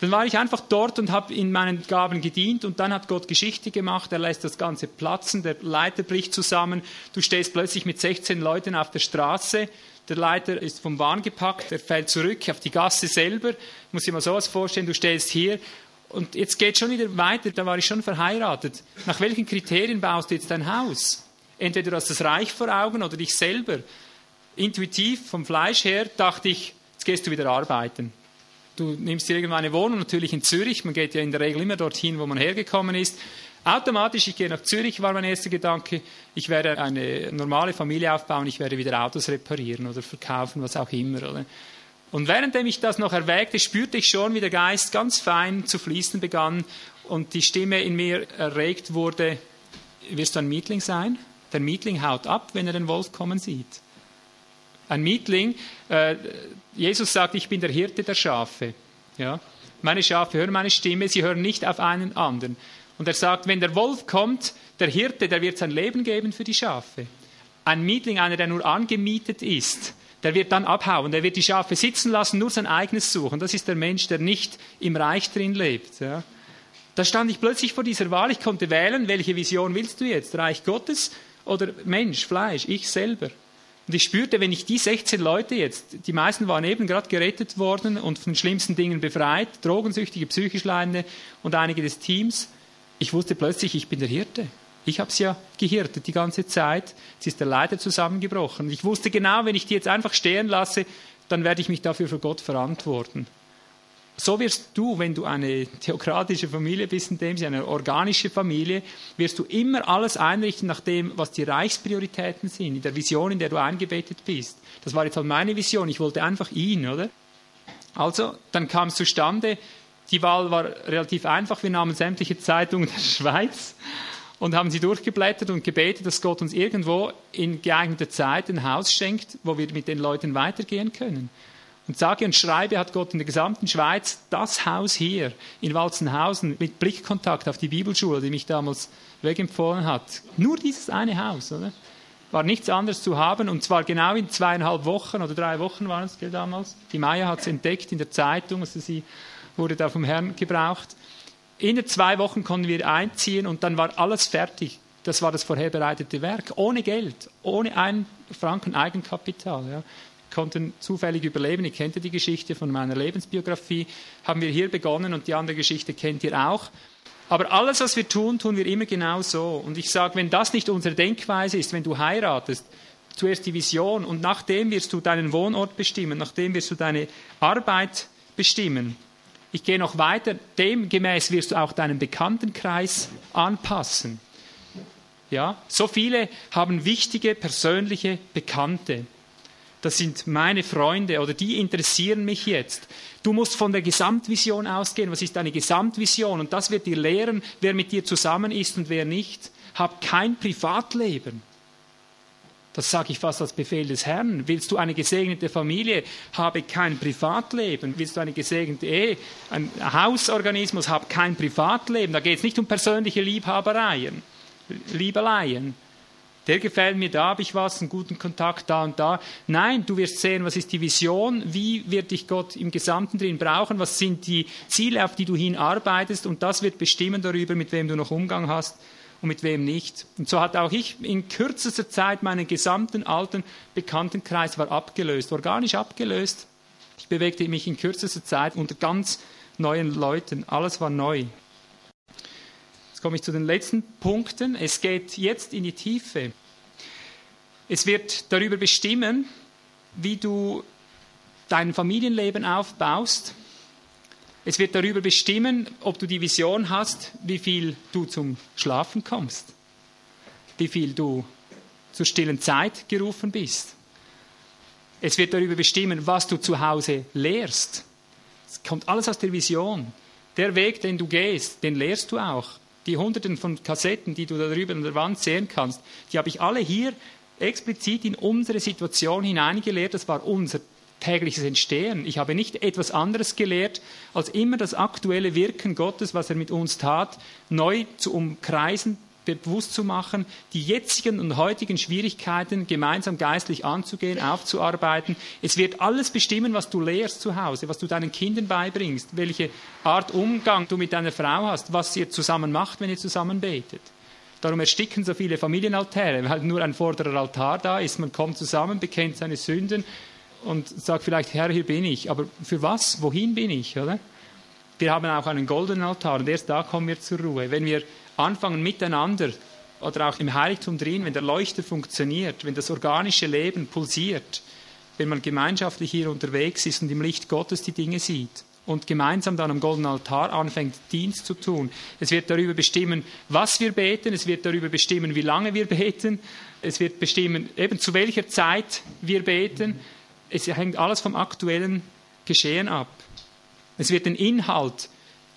Dann war ich einfach dort und habe in meinen Gaben gedient und dann hat Gott Geschichte gemacht. Er lässt das Ganze platzen, der Leiter bricht zusammen. Du stehst plötzlich mit 16 Leuten auf der Straße. Der Leiter ist vom Wahn gepackt, er fällt zurück auf die Gasse selber. Muss dir mal sowas vorstellen, du stehst hier und jetzt geht schon wieder weiter, da war ich schon verheiratet. Nach welchen Kriterien baust du jetzt dein Haus? Entweder du hast das Reich vor Augen oder dich selber. Intuitiv vom Fleisch her dachte ich, jetzt gehst du wieder arbeiten. Du nimmst dir irgendwann eine Wohnung, natürlich in Zürich. Man geht ja in der Regel immer dorthin, wo man hergekommen ist. Automatisch, ich gehe nach Zürich, war mein erster Gedanke. Ich werde eine normale Familie aufbauen, ich werde wieder Autos reparieren oder verkaufen, was auch immer. Oder? Und währenddem ich das noch erwägte, spürte ich schon, wie der Geist ganz fein zu fließen begann und die Stimme in mir erregt wurde, wirst du ein Mietling sein? Der Mietling haut ab, wenn er den Wolf kommen sieht. Ein Mietling, äh, Jesus sagt, ich bin der Hirte der Schafe. Ja? Meine Schafe hören meine Stimme, sie hören nicht auf einen anderen. Und er sagt, wenn der Wolf kommt, der Hirte, der wird sein Leben geben für die Schafe. Ein Mietling, einer, der nur angemietet ist, der wird dann abhauen, der wird die Schafe sitzen lassen, nur sein eigenes suchen. Das ist der Mensch, der nicht im Reich drin lebt. Ja? Da stand ich plötzlich vor dieser Wahl, ich konnte wählen, welche Vision willst du jetzt? Reich Gottes oder Mensch, Fleisch, ich selber? Und ich spürte, wenn ich die 16 Leute jetzt, die meisten waren eben gerade gerettet worden und von den schlimmsten Dingen befreit, Drogensüchtige, psychisch Leidende und einige des Teams, ich wusste plötzlich, ich bin der Hirte. Ich habe es ja gehirtet die ganze Zeit. Jetzt ist der Leiter zusammengebrochen. Ich wusste genau, wenn ich die jetzt einfach stehen lasse, dann werde ich mich dafür für Gott verantworten so wirst du, wenn du eine theokratische Familie bist, in dem Sinne eine organische Familie, wirst du immer alles einrichten nach dem, was die Reichsprioritäten sind, in der Vision, in der du eingebettet bist. Das war jetzt halt meine Vision. Ich wollte einfach ihn, oder? Also, dann kam es zustande. Die Wahl war relativ einfach. Wir nahmen sämtliche Zeitungen der Schweiz und haben sie durchgeblättert und gebetet, dass Gott uns irgendwo in geeigneter Zeit ein Haus schenkt, wo wir mit den Leuten weitergehen können. Und sage und schreibe hat Gott in der gesamten Schweiz das Haus hier in Walzenhausen mit Blickkontakt auf die Bibelschule, die mich damals wegempfohlen hat. Nur dieses eine Haus, oder? War nichts anderes zu haben und zwar genau in zweieinhalb Wochen oder drei Wochen waren es damals. Die Maya hat es entdeckt in der Zeitung, also sie wurde da vom Herrn gebraucht. In zwei Wochen konnten wir einziehen und dann war alles fertig. Das war das vorherbereitete Werk, ohne Geld, ohne einen Franken Eigenkapital. Ja konnten zufällig überleben. Ihr kennt ja die Geschichte von meiner Lebensbiografie. Haben wir hier begonnen und die andere Geschichte kennt ihr auch. Aber alles, was wir tun, tun wir immer genau so. Und ich sage, wenn das nicht unsere Denkweise ist, wenn du heiratest, zuerst die Vision und nachdem wirst du deinen Wohnort bestimmen, nachdem wirst du deine Arbeit bestimmen. Ich gehe noch weiter, demgemäß wirst du auch deinen Bekanntenkreis anpassen. Ja, so viele haben wichtige persönliche Bekannte das sind meine Freunde oder die interessieren mich jetzt. Du musst von der Gesamtvision ausgehen. Was ist deine Gesamtvision? Und das wird dir lehren, wer mit dir zusammen ist und wer nicht. Hab kein Privatleben. Das sage ich fast als Befehl des Herrn. Willst du eine gesegnete Familie, habe kein Privatleben. Willst du eine gesegnete Ehe, ein Hausorganismus, hab kein Privatleben. Da geht es nicht um persönliche Liebhabereien, Liebeleien der gefällt mir, da habe ich was, einen guten Kontakt da und da. Nein, du wirst sehen, was ist die Vision, wie wird dich Gott im Gesamten drin brauchen, was sind die Ziele, auf die du hinarbeitest und das wird bestimmen darüber, mit wem du noch Umgang hast und mit wem nicht. Und so hat auch ich in kürzester Zeit meinen gesamten alten Bekanntenkreis war abgelöst, organisch abgelöst. Ich bewegte mich in kürzester Zeit unter ganz neuen Leuten. Alles war neu komme ich zu den letzten Punkten. Es geht jetzt in die Tiefe. Es wird darüber bestimmen, wie du dein Familienleben aufbaust. Es wird darüber bestimmen, ob du die Vision hast, wie viel du zum Schlafen kommst, wie viel du zur stillen Zeit gerufen bist. Es wird darüber bestimmen, was du zu Hause lehrst. Es kommt alles aus der Vision. Der Weg, den du gehst, den lehrst du auch. Die hunderten von Kassetten, die du da drüben an der Wand sehen kannst, die habe ich alle hier explizit in unsere Situation hineingelehrt. Das war unser tägliches Entstehen. Ich habe nicht etwas anderes gelehrt, als immer das aktuelle Wirken Gottes, was er mit uns tat, neu zu umkreisen, bewusst zu machen, die jetzigen und heutigen Schwierigkeiten gemeinsam geistlich anzugehen, aufzuarbeiten. Es wird alles bestimmen, was du lehrst zu Hause, was du deinen Kindern beibringst, welche Art Umgang du mit deiner Frau hast, was ihr zusammen macht, wenn ihr zusammen betet. Darum ersticken so viele Familienaltäre, weil nur ein vorderer Altar da ist. Man kommt zusammen, bekennt seine Sünden und sagt vielleicht, Herr, hier bin ich. Aber für was? Wohin bin ich? Oder? Wir haben auch einen goldenen Altar und erst da kommen wir zur Ruhe. Wenn wir anfangen miteinander oder auch im Heiligtum drin, wenn der Leuchter funktioniert, wenn das organische Leben pulsiert, wenn man gemeinschaftlich hier unterwegs ist und im Licht Gottes die Dinge sieht und gemeinsam dann am goldenen Altar anfängt, Dienst zu tun. Es wird darüber bestimmen, was wir beten, es wird darüber bestimmen, wie lange wir beten, es wird bestimmen, eben zu welcher Zeit wir beten. Es hängt alles vom aktuellen Geschehen ab. Es wird den Inhalt,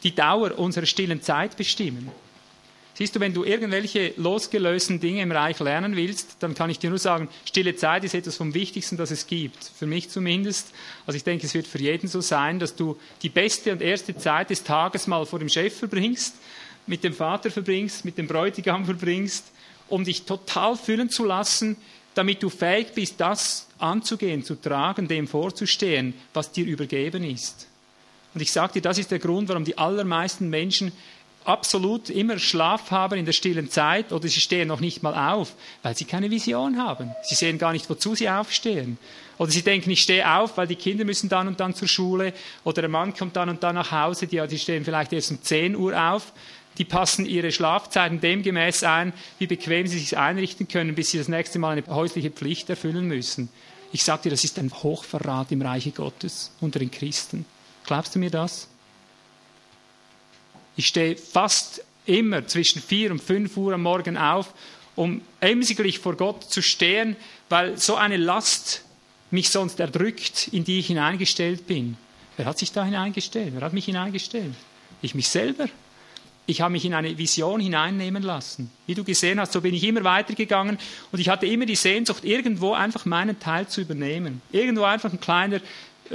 die Dauer unserer stillen Zeit bestimmen. Siehst du, wenn du irgendwelche losgelösten Dinge im Reich lernen willst, dann kann ich dir nur sagen, stille Zeit ist etwas vom Wichtigsten, das es gibt. Für mich zumindest. Also ich denke, es wird für jeden so sein, dass du die beste und erste Zeit des Tages mal vor dem Chef verbringst, mit dem Vater verbringst, mit dem Bräutigam verbringst, um dich total füllen zu lassen, damit du fähig bist, das anzugehen, zu tragen, dem vorzustehen, was dir übergeben ist. Und ich sage dir, das ist der Grund, warum die allermeisten Menschen absolut immer Schlaf haben in der stillen Zeit oder sie stehen noch nicht mal auf, weil sie keine Vision haben. Sie sehen gar nicht, wozu sie aufstehen. Oder sie denken, ich stehe auf, weil die Kinder müssen dann und dann zur Schule oder der Mann kommt dann und dann nach Hause, die, die stehen vielleicht erst um 10 Uhr auf. Die passen ihre Schlafzeiten demgemäß ein, wie bequem sie sich einrichten können, bis sie das nächste Mal eine häusliche Pflicht erfüllen müssen. Ich sage dir, das ist ein Hochverrat im Reiche Gottes unter den Christen. Glaubst du mir das? Ich stehe fast immer zwischen vier und fünf Uhr am Morgen auf, um emsiglich vor Gott zu stehen, weil so eine Last mich sonst erdrückt, in die ich hineingestellt bin. Wer hat sich da hineingestellt? Wer hat mich hineingestellt? Ich mich selber. Ich habe mich in eine Vision hineinnehmen lassen. Wie du gesehen hast, so bin ich immer weitergegangen und ich hatte immer die Sehnsucht, irgendwo einfach meinen Teil zu übernehmen. Irgendwo einfach ein kleiner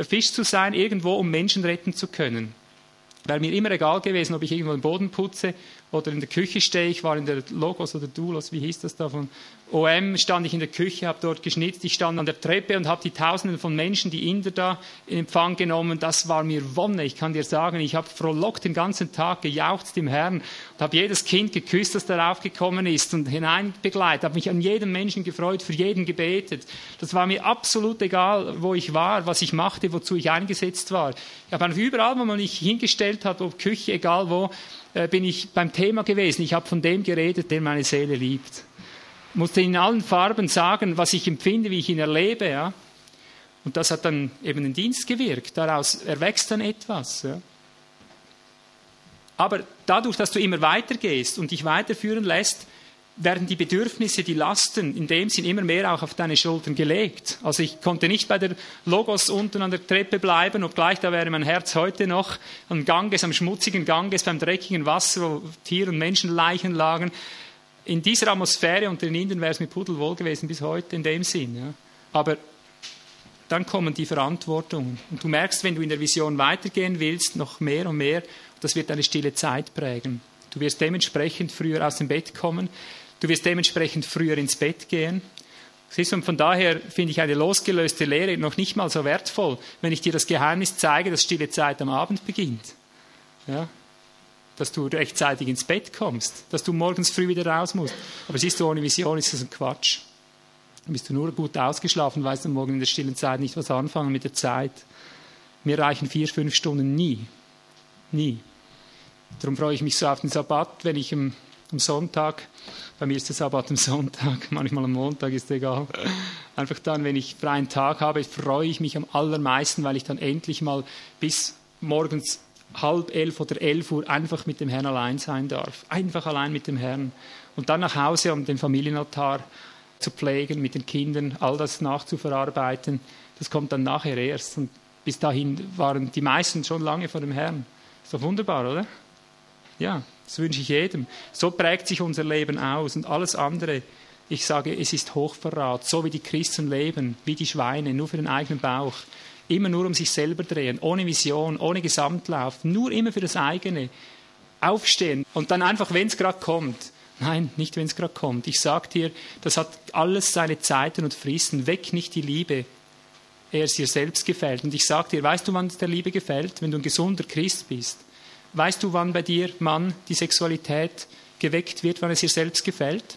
Fisch zu sein, irgendwo um Menschen retten zu können. Wäre mir immer egal gewesen, ob ich irgendwo den Boden putze oder in der Küche stehe. Ich war in der Logos oder Dulos, wie hieß das da von OM, stand ich in der Küche, habe dort geschnitzt. Ich stand an der Treppe und habe die Tausenden von Menschen, die Inder da in Empfang genommen. Das war mir Wonne. Ich kann dir sagen, ich habe frohlockt den ganzen Tag, gejauchzt im Herrn und habe jedes Kind geküsst, das darauf gekommen ist und hineinbegleitet. Habe mich an jedem Menschen gefreut, für jeden gebetet. Das war mir absolut egal, wo ich war, was ich machte, wozu ich eingesetzt war. Ich habe einfach überall, wo man mich hingestellt hat, ob Küche, egal wo, bin ich beim Thema gewesen. Ich habe von dem geredet, der meine Seele liebt. Ich musste in allen Farben sagen, was ich empfinde, wie ich ihn erlebe. Ja? Und das hat dann eben den Dienst gewirkt. Daraus erwächst dann etwas. Ja? Aber dadurch, dass du immer weitergehst und dich weiterführen lässt, werden die Bedürfnisse, die Lasten in dem Sinn immer mehr auch auf deine Schultern gelegt. Also ich konnte nicht bei der Logos unten an der Treppe bleiben, obgleich da wäre mein Herz heute noch am Ganges, am schmutzigen Ganges, beim dreckigen Wasser, wo Tier- und Menschenleichen lagen. In dieser Atmosphäre unter den Indien wäre es mir pudelwohl gewesen bis heute in dem Sinn. Ja. Aber dann kommen die Verantwortungen. Und du merkst, wenn du in der Vision weitergehen willst, noch mehr und mehr, das wird eine stille Zeit prägen. Du wirst dementsprechend früher aus dem Bett kommen. Du wirst dementsprechend früher ins Bett gehen. Siehst du, und von daher finde ich eine losgelöste Lehre noch nicht mal so wertvoll, wenn ich dir das Geheimnis zeige, dass stille Zeit am Abend beginnt. Ja? Dass du rechtzeitig ins Bett kommst, dass du morgens früh wieder raus musst. Aber siehst du, ohne Vision ist das ein Quatsch. Dann bist du nur gut ausgeschlafen, weißt du morgen in der stillen Zeit nicht was anfangen mit der Zeit. Mir reichen vier, fünf Stunden nie. Nie. Darum freue ich mich so auf den Sabbat, wenn ich am, am Sonntag bei mir ist der Sabbat am Sonntag, manchmal am Montag, ist egal. Einfach dann, wenn ich freien Tag habe, freue ich mich am allermeisten, weil ich dann endlich mal bis morgens halb elf oder elf Uhr einfach mit dem Herrn allein sein darf. Einfach allein mit dem Herrn. Und dann nach Hause, um den Familienaltar zu pflegen, mit den Kindern, all das nachzuverarbeiten. Das kommt dann nachher erst. Und bis dahin waren die meisten schon lange vor dem Herrn. Ist doch wunderbar, oder? Ja, das wünsche ich jedem. So prägt sich unser Leben aus und alles andere, ich sage, es ist Hochverrat, so wie die Christen leben, wie die Schweine, nur für den eigenen Bauch, immer nur um sich selber drehen, ohne Vision, ohne Gesamtlauf, nur immer für das eigene. Aufstehen und dann einfach, wenn es gerade kommt. Nein, nicht wenn es gerade kommt. Ich sage dir, das hat alles seine Zeiten und Fristen. Weg nicht die Liebe. Er ist dir selbst gefällt. Und ich sage dir, weißt du, wann es der Liebe gefällt? Wenn du ein gesunder Christ bist. Weißt du, wann bei dir, Mann, die Sexualität geweckt wird, wann es ihr selbst gefällt?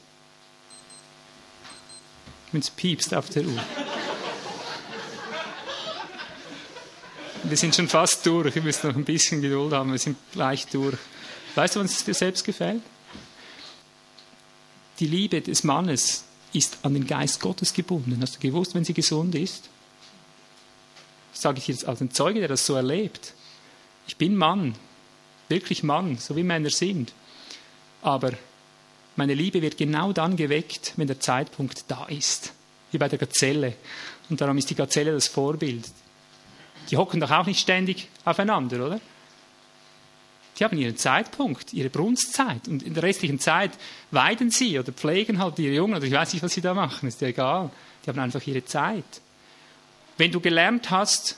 Wenn es piepst auf der Uhr. Wir sind schon fast durch. Wir müssen noch ein bisschen Geduld haben. Wir sind gleich durch. Weißt du, wann es dir selbst gefällt? Die Liebe des Mannes ist an den Geist Gottes gebunden. Hast du gewusst, wenn sie gesund ist? Das sage ich jetzt als ein Zeuge, der das so erlebt. Ich bin Mann wirklich Mann, so wie Männer sind. Aber meine Liebe wird genau dann geweckt, wenn der Zeitpunkt da ist. Wie bei der Gazelle. Und darum ist die Gazelle das Vorbild. Die hocken doch auch nicht ständig aufeinander, oder? Die haben ihren Zeitpunkt, ihre Brunstzeit. Und in der restlichen Zeit weiden sie oder pflegen halt ihre Jungen oder ich weiß nicht, was sie da machen, ist ja egal. Die haben einfach ihre Zeit. Wenn du gelernt hast,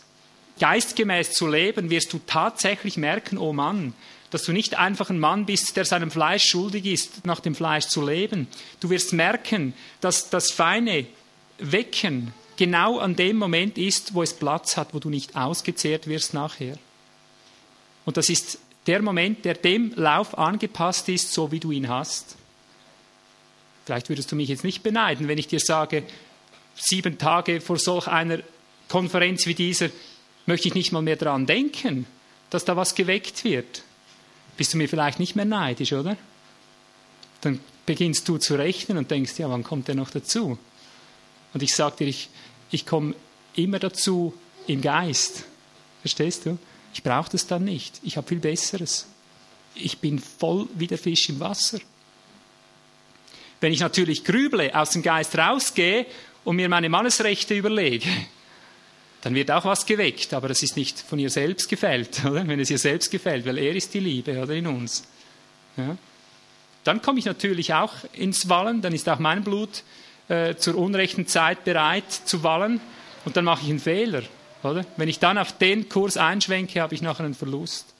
geistgemäß zu leben, wirst du tatsächlich merken, oh Mann, dass du nicht einfach ein Mann bist, der seinem Fleisch schuldig ist, nach dem Fleisch zu leben. Du wirst merken, dass das feine Wecken genau an dem Moment ist, wo es Platz hat, wo du nicht ausgezehrt wirst nachher. Und das ist der Moment, der dem Lauf angepasst ist, so wie du ihn hast. Vielleicht würdest du mich jetzt nicht beneiden, wenn ich dir sage, sieben Tage vor solch einer Konferenz wie dieser, möchte ich nicht mal mehr daran denken, dass da was geweckt wird. Bist du mir vielleicht nicht mehr neidisch, oder? Dann beginnst du zu rechnen und denkst, ja, wann kommt der noch dazu? Und ich sage dir, ich, ich komme immer dazu im Geist. Verstehst du? Ich brauche das dann nicht. Ich habe viel Besseres. Ich bin voll wie der Fisch im Wasser. Wenn ich natürlich grüble, aus dem Geist rausgehe und mir meine Mannesrechte überlege, dann wird auch was geweckt, aber es ist nicht von ihr selbst gefällt, oder? wenn es ihr selbst gefällt, weil er ist die Liebe oder in uns. Ja? Dann komme ich natürlich auch ins Wallen, dann ist auch mein Blut äh, zur unrechten Zeit bereit zu wallen und dann mache ich einen Fehler. Oder? Wenn ich dann auf den Kurs einschwenke, habe ich nachher einen Verlust.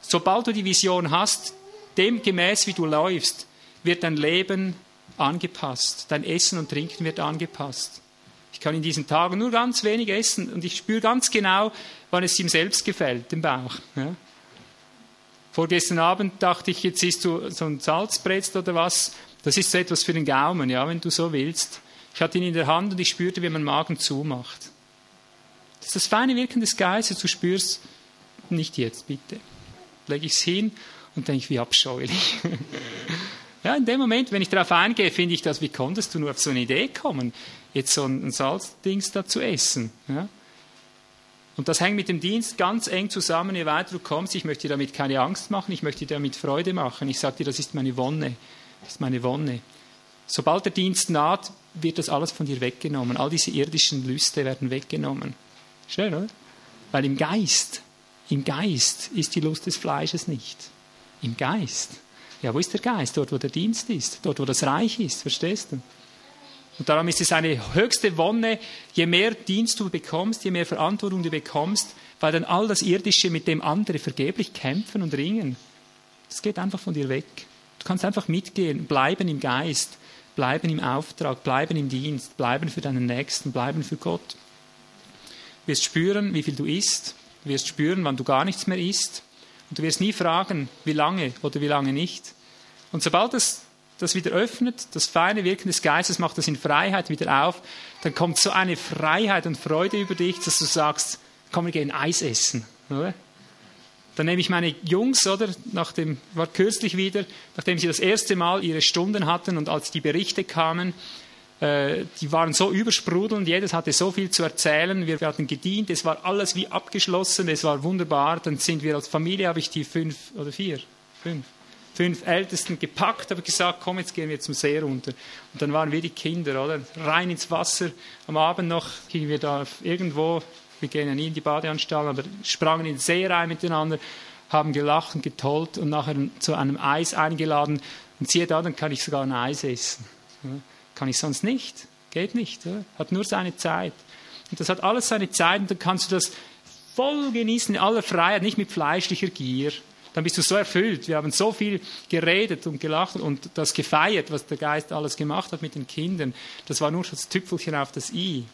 Sobald du die Vision hast, dem gemäß wie du läufst, wird dein Leben angepasst. Dein Essen und Trinken wird angepasst. Ich kann in diesen Tagen nur ganz wenig essen und ich spüre ganz genau, wann es ihm selbst gefällt, im Bauch. Ja? Vorgestern Abend dachte ich, jetzt isst du so ein Salzbrett oder was. Das ist so etwas für den Gaumen, ja, wenn du so willst. Ich hatte ihn in der Hand und ich spürte, wie mein Magen zumacht. Das ist das feine Wirken des Geistes. Du spürst, nicht jetzt, bitte. Lege ich es hin und denke, wie abscheulich. ja, in dem Moment, wenn ich darauf eingehe, finde ich das, wie konntest du nur auf so eine Idee kommen, jetzt so ein Salzdings da zu essen? Ja? Und das hängt mit dem Dienst ganz eng zusammen, je weiter du kommst. Ich möchte dir damit keine Angst machen, ich möchte dir damit Freude machen. Ich sage dir, das ist meine Wonne. Das ist meine Wonne. Sobald der Dienst naht, wird das alles von dir weggenommen. All diese irdischen Lüste werden weggenommen. Schön, oder? Weil im Geist, im Geist ist die Lust des Fleisches nicht. Im Geist. Ja, wo ist der Geist? Dort, wo der Dienst ist. Dort, wo das Reich ist. Verstehst du? Und darum ist es eine höchste Wonne, je mehr Dienst du bekommst, je mehr Verantwortung du bekommst, weil dann all das Irdische, mit dem andere vergeblich kämpfen und ringen, das geht einfach von dir weg. Du kannst einfach mitgehen, bleiben im Geist, bleiben im Auftrag, bleiben im Dienst, bleiben für deinen Nächsten, bleiben für Gott. Du wirst spüren, wie viel du isst, du wirst spüren, wann du gar nichts mehr isst und du wirst nie fragen, wie lange oder wie lange nicht. Und sobald das das wieder öffnet, das feine Wirken des Geistes macht das in Freiheit wieder auf, dann kommt so eine Freiheit und Freude über dich, dass du sagst, komm, wir gehen Eis essen. Oder? Dann nehme ich meine Jungs, oder, nach dem, war kürzlich wieder, nachdem sie das erste Mal ihre Stunden hatten und als die Berichte kamen, äh, die waren so übersprudelnd, jedes hatte so viel zu erzählen, wir hatten gedient, es war alles wie abgeschlossen, es war wunderbar, dann sind wir als Familie, habe ich die fünf oder vier, fünf, fünf Ältesten gepackt, habe gesagt, komm, jetzt gehen wir zum See runter. Und dann waren wir die Kinder, oder? Rein ins Wasser. Am Abend noch gingen wir da irgendwo, wir gehen ja nie in die Badeanstalt, aber sprangen in den See rein miteinander, haben gelacht und getollt und nachher zu einem Eis eingeladen. Und siehe da, dann kann ich sogar ein Eis essen. Kann ich sonst nicht. Geht nicht. Oder? Hat nur seine Zeit. Und das hat alles seine Zeit und dann kannst du das voll genießen in aller Freiheit, nicht mit fleischlicher Gier, dann bist du so erfüllt. Wir haben so viel geredet und gelacht und das gefeiert, was der Geist alles gemacht hat mit den Kindern. Das war nur das Tüpfelchen auf das I.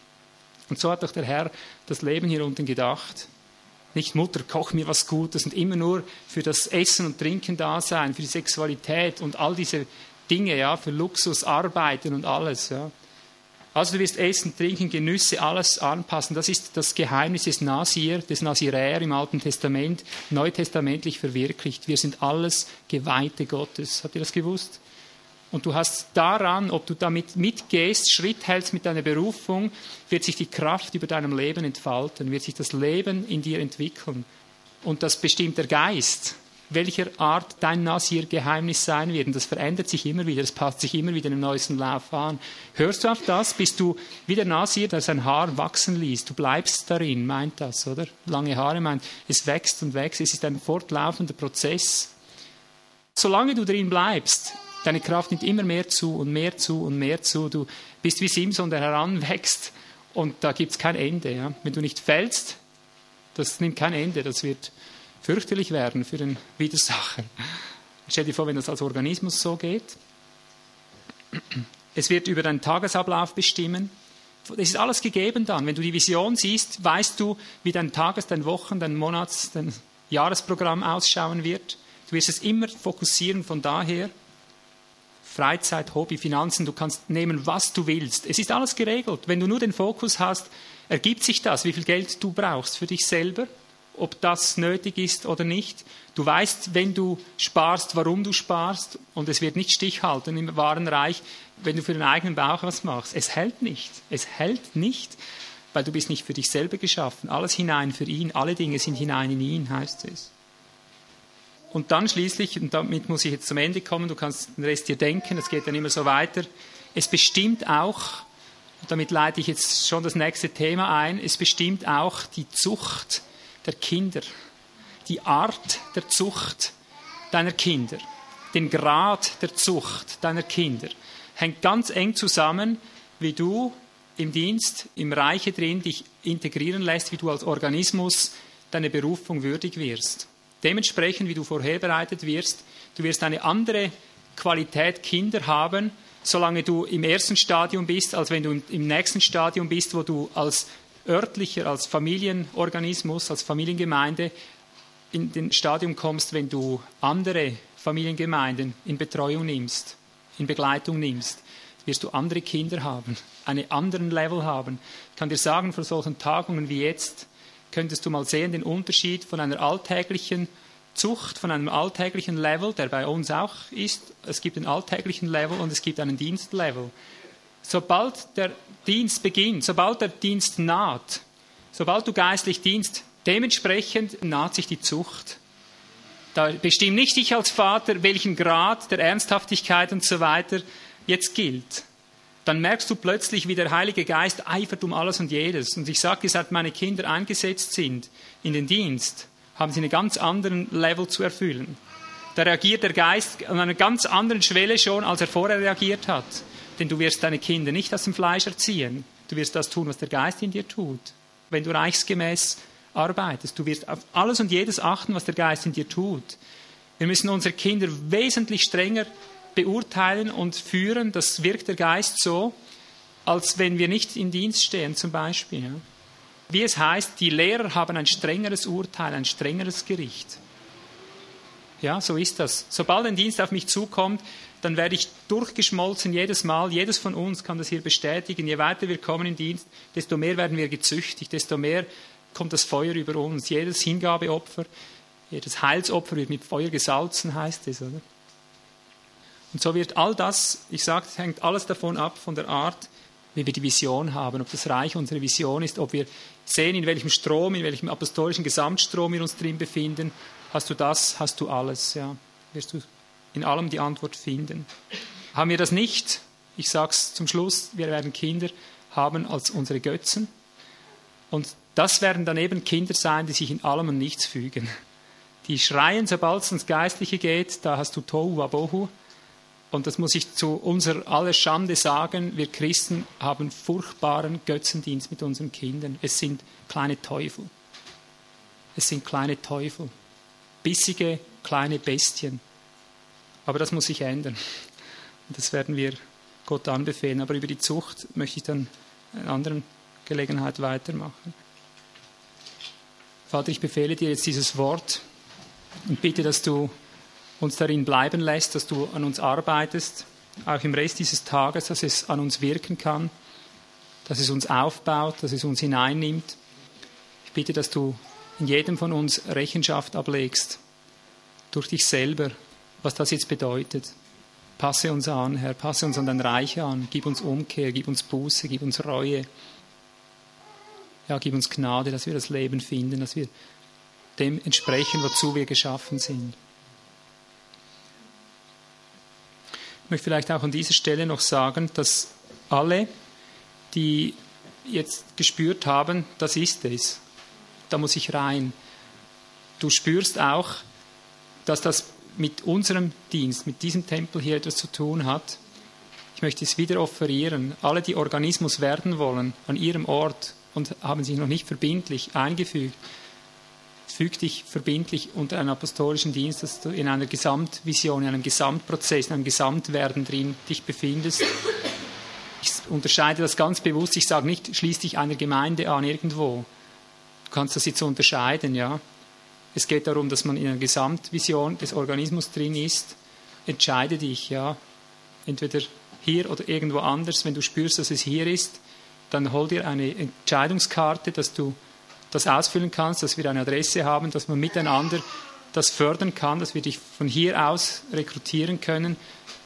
Und so hat doch der Herr das Leben hier unten gedacht. Nicht Mutter, koch mir was Gutes und immer nur für das Essen und Trinken da sein, für die Sexualität und all diese Dinge, ja, für Luxus, Arbeiten und alles, ja. Also du wirst Essen, Trinken, Genüsse, alles anpassen. Das ist das Geheimnis des Nasir, des Nasirär im Alten Testament, neutestamentlich verwirklicht. Wir sind alles Geweihte Gottes. Habt ihr das gewusst? Und du hast daran, ob du damit mitgehst, Schritt hältst mit deiner Berufung, wird sich die Kraft über deinem Leben entfalten, wird sich das Leben in dir entwickeln. Und das bestimmt der Geist welcher Art dein Nasir-Geheimnis sein wird. Und das verändert sich immer wieder, es passt sich immer wieder im neuesten Lauf an. Hörst du auf das, bist du wie der Nasir, der sein Haar wachsen ließ. Du bleibst darin, meint das, oder? Lange Haare meint, es wächst und wächst, es ist ein fortlaufender Prozess. Solange du drin bleibst, deine Kraft nimmt immer mehr zu und mehr zu und mehr zu. Du bist wie Simson, der heranwächst und da gibt es kein Ende. Ja? Wenn du nicht fällst, das nimmt kein Ende, das wird fürchterlich werden für den Widersacher. Stell dir vor, wenn das als Organismus so geht. Es wird über deinen Tagesablauf bestimmen. Es ist alles gegeben dann. Wenn du die Vision siehst, weißt du, wie dein Tages-, dein Wochen-, dein Monats-, dein Jahresprogramm ausschauen wird. Du wirst es immer fokussieren von daher. Freizeit, Hobby, Finanzen, du kannst nehmen, was du willst. Es ist alles geregelt. Wenn du nur den Fokus hast, ergibt sich das, wie viel Geld du brauchst für dich selber ob das nötig ist oder nicht. Du weißt, wenn du sparst, warum du sparst und es wird nicht stichhalten im wahren Reich, wenn du für den eigenen Bauch was machst. Es hält nicht. Es hält nicht, weil du bist nicht für dich selber geschaffen. Alles hinein für ihn, alle Dinge sind hinein in ihn, heißt es. Und dann schließlich, und damit muss ich jetzt zum Ende kommen, du kannst den Rest dir denken, es geht dann immer so weiter, es bestimmt auch, und damit leite ich jetzt schon das nächste Thema ein, es bestimmt auch die Zucht der Kinder, die Art der Zucht, deiner Kinder, den Grad der Zucht deiner Kinder, hängt ganz eng zusammen, wie du im Dienst, im Reiche drin dich integrieren lässt, wie du als Organismus deine Berufung würdig wirst. Dementsprechend, wie du vorherbereitet wirst, du wirst eine andere Qualität Kinder haben, solange du im ersten Stadium bist, als wenn du im nächsten Stadium bist, wo du als örtlicher, als Familienorganismus, als Familiengemeinde in den Stadium kommst, wenn du andere Familiengemeinden in Betreuung nimmst, in Begleitung nimmst, wirst du andere Kinder haben, einen anderen Level haben. Ich kann dir sagen, vor solchen Tagungen wie jetzt, könntest du mal sehen den Unterschied von einer alltäglichen Zucht, von einem alltäglichen Level, der bei uns auch ist. Es gibt einen alltäglichen Level und es gibt einen Dienstlevel. Sobald der Dienst beginnt, sobald der Dienst naht, sobald du geistlich dienst, dementsprechend naht sich die Zucht. Da bestimmt nicht ich als Vater, welchen Grad der Ernsthaftigkeit und so weiter jetzt gilt. Dann merkst du plötzlich, wie der Heilige Geist eifert um alles und jedes. Und ich sage seit meine Kinder eingesetzt sind in den Dienst, haben sie einen ganz anderen Level zu erfüllen. Da reagiert der Geist an einer ganz anderen Schwelle schon, als er vorher reagiert hat. Denn du wirst deine Kinder nicht aus dem Fleisch erziehen. Du wirst das tun, was der Geist in dir tut. Wenn du reichsgemäß arbeitest. Du wirst auf alles und jedes achten, was der Geist in dir tut. Wir müssen unsere Kinder wesentlich strenger beurteilen und führen. Das wirkt der Geist so, als wenn wir nicht in Dienst stehen, zum Beispiel. Wie es heißt, die Lehrer haben ein strengeres Urteil, ein strengeres Gericht. Ja, so ist das. Sobald ein Dienst auf mich zukommt, dann werde ich durchgeschmolzen jedes Mal. Jedes von uns kann das hier bestätigen. Je weiter wir kommen im Dienst, desto mehr werden wir gezüchtigt, desto mehr kommt das Feuer über uns. Jedes Hingabeopfer, jedes Heilsopfer wird mit Feuer gesalzen, heißt es, oder? Und so wird all das, ich sage, es hängt alles davon ab, von der Art, wie wir die Vision haben, ob das Reich unsere Vision ist, ob wir sehen, in welchem Strom, in welchem apostolischen Gesamtstrom wir uns drin befinden. Hast du das, hast du alles, ja. Wirst du in allem die Antwort finden. Haben wir das nicht? Ich sage es zum Schluss, wir werden Kinder haben als unsere Götzen. Und das werden dann eben Kinder sein, die sich in allem und nichts fügen. Die schreien, sobald es ins Geistliche geht, da hast du Tohu Wabohu. Und das muss ich zu unserer aller Schande sagen, wir Christen haben furchtbaren Götzendienst mit unseren Kindern. Es sind kleine Teufel. Es sind kleine Teufel. Bissige kleine Bestien. Aber das muss sich ändern. Das werden wir Gott anbefehlen. Aber über die Zucht möchte ich dann in einer anderen Gelegenheit weitermachen. Vater, ich befehle dir jetzt dieses Wort und bitte, dass du uns darin bleiben lässt, dass du an uns arbeitest, auch im Rest dieses Tages, dass es an uns wirken kann, dass es uns aufbaut, dass es uns hineinnimmt. Ich bitte, dass du in jedem von uns Rechenschaft ablegst, durch dich selber, was das jetzt bedeutet. Passe uns an, Herr, passe uns an dein Reich an, gib uns Umkehr, gib uns Buße, gib uns Reue. Ja, gib uns Gnade, dass wir das Leben finden, dass wir dem entsprechen, wozu wir geschaffen sind. Ich möchte vielleicht auch an dieser Stelle noch sagen, dass alle, die jetzt gespürt haben, das ist es, da muss ich rein. Du spürst auch, dass das mit unserem Dienst, mit diesem Tempel hier etwas zu tun hat. Ich möchte es wieder offerieren. Alle, die Organismus werden wollen, an ihrem Ort und haben sich noch nicht verbindlich eingefügt, füg dich verbindlich unter einen apostolischen Dienst, dass du in einer Gesamtvision, in einem Gesamtprozess, in einem Gesamtwerden drin dich befindest. Ich unterscheide das ganz bewusst. Ich sage nicht, schließ dich einer Gemeinde an irgendwo. Du kannst das jetzt unterscheiden, ja. Es geht darum, dass man in einer Gesamtvision des Organismus drin ist. Entscheide dich, ja. Entweder hier oder irgendwo anders. Wenn du spürst, dass es hier ist, dann hol dir eine Entscheidungskarte, dass du das ausfüllen kannst, dass wir eine Adresse haben, dass man miteinander das fördern kann, dass wir dich von hier aus rekrutieren können,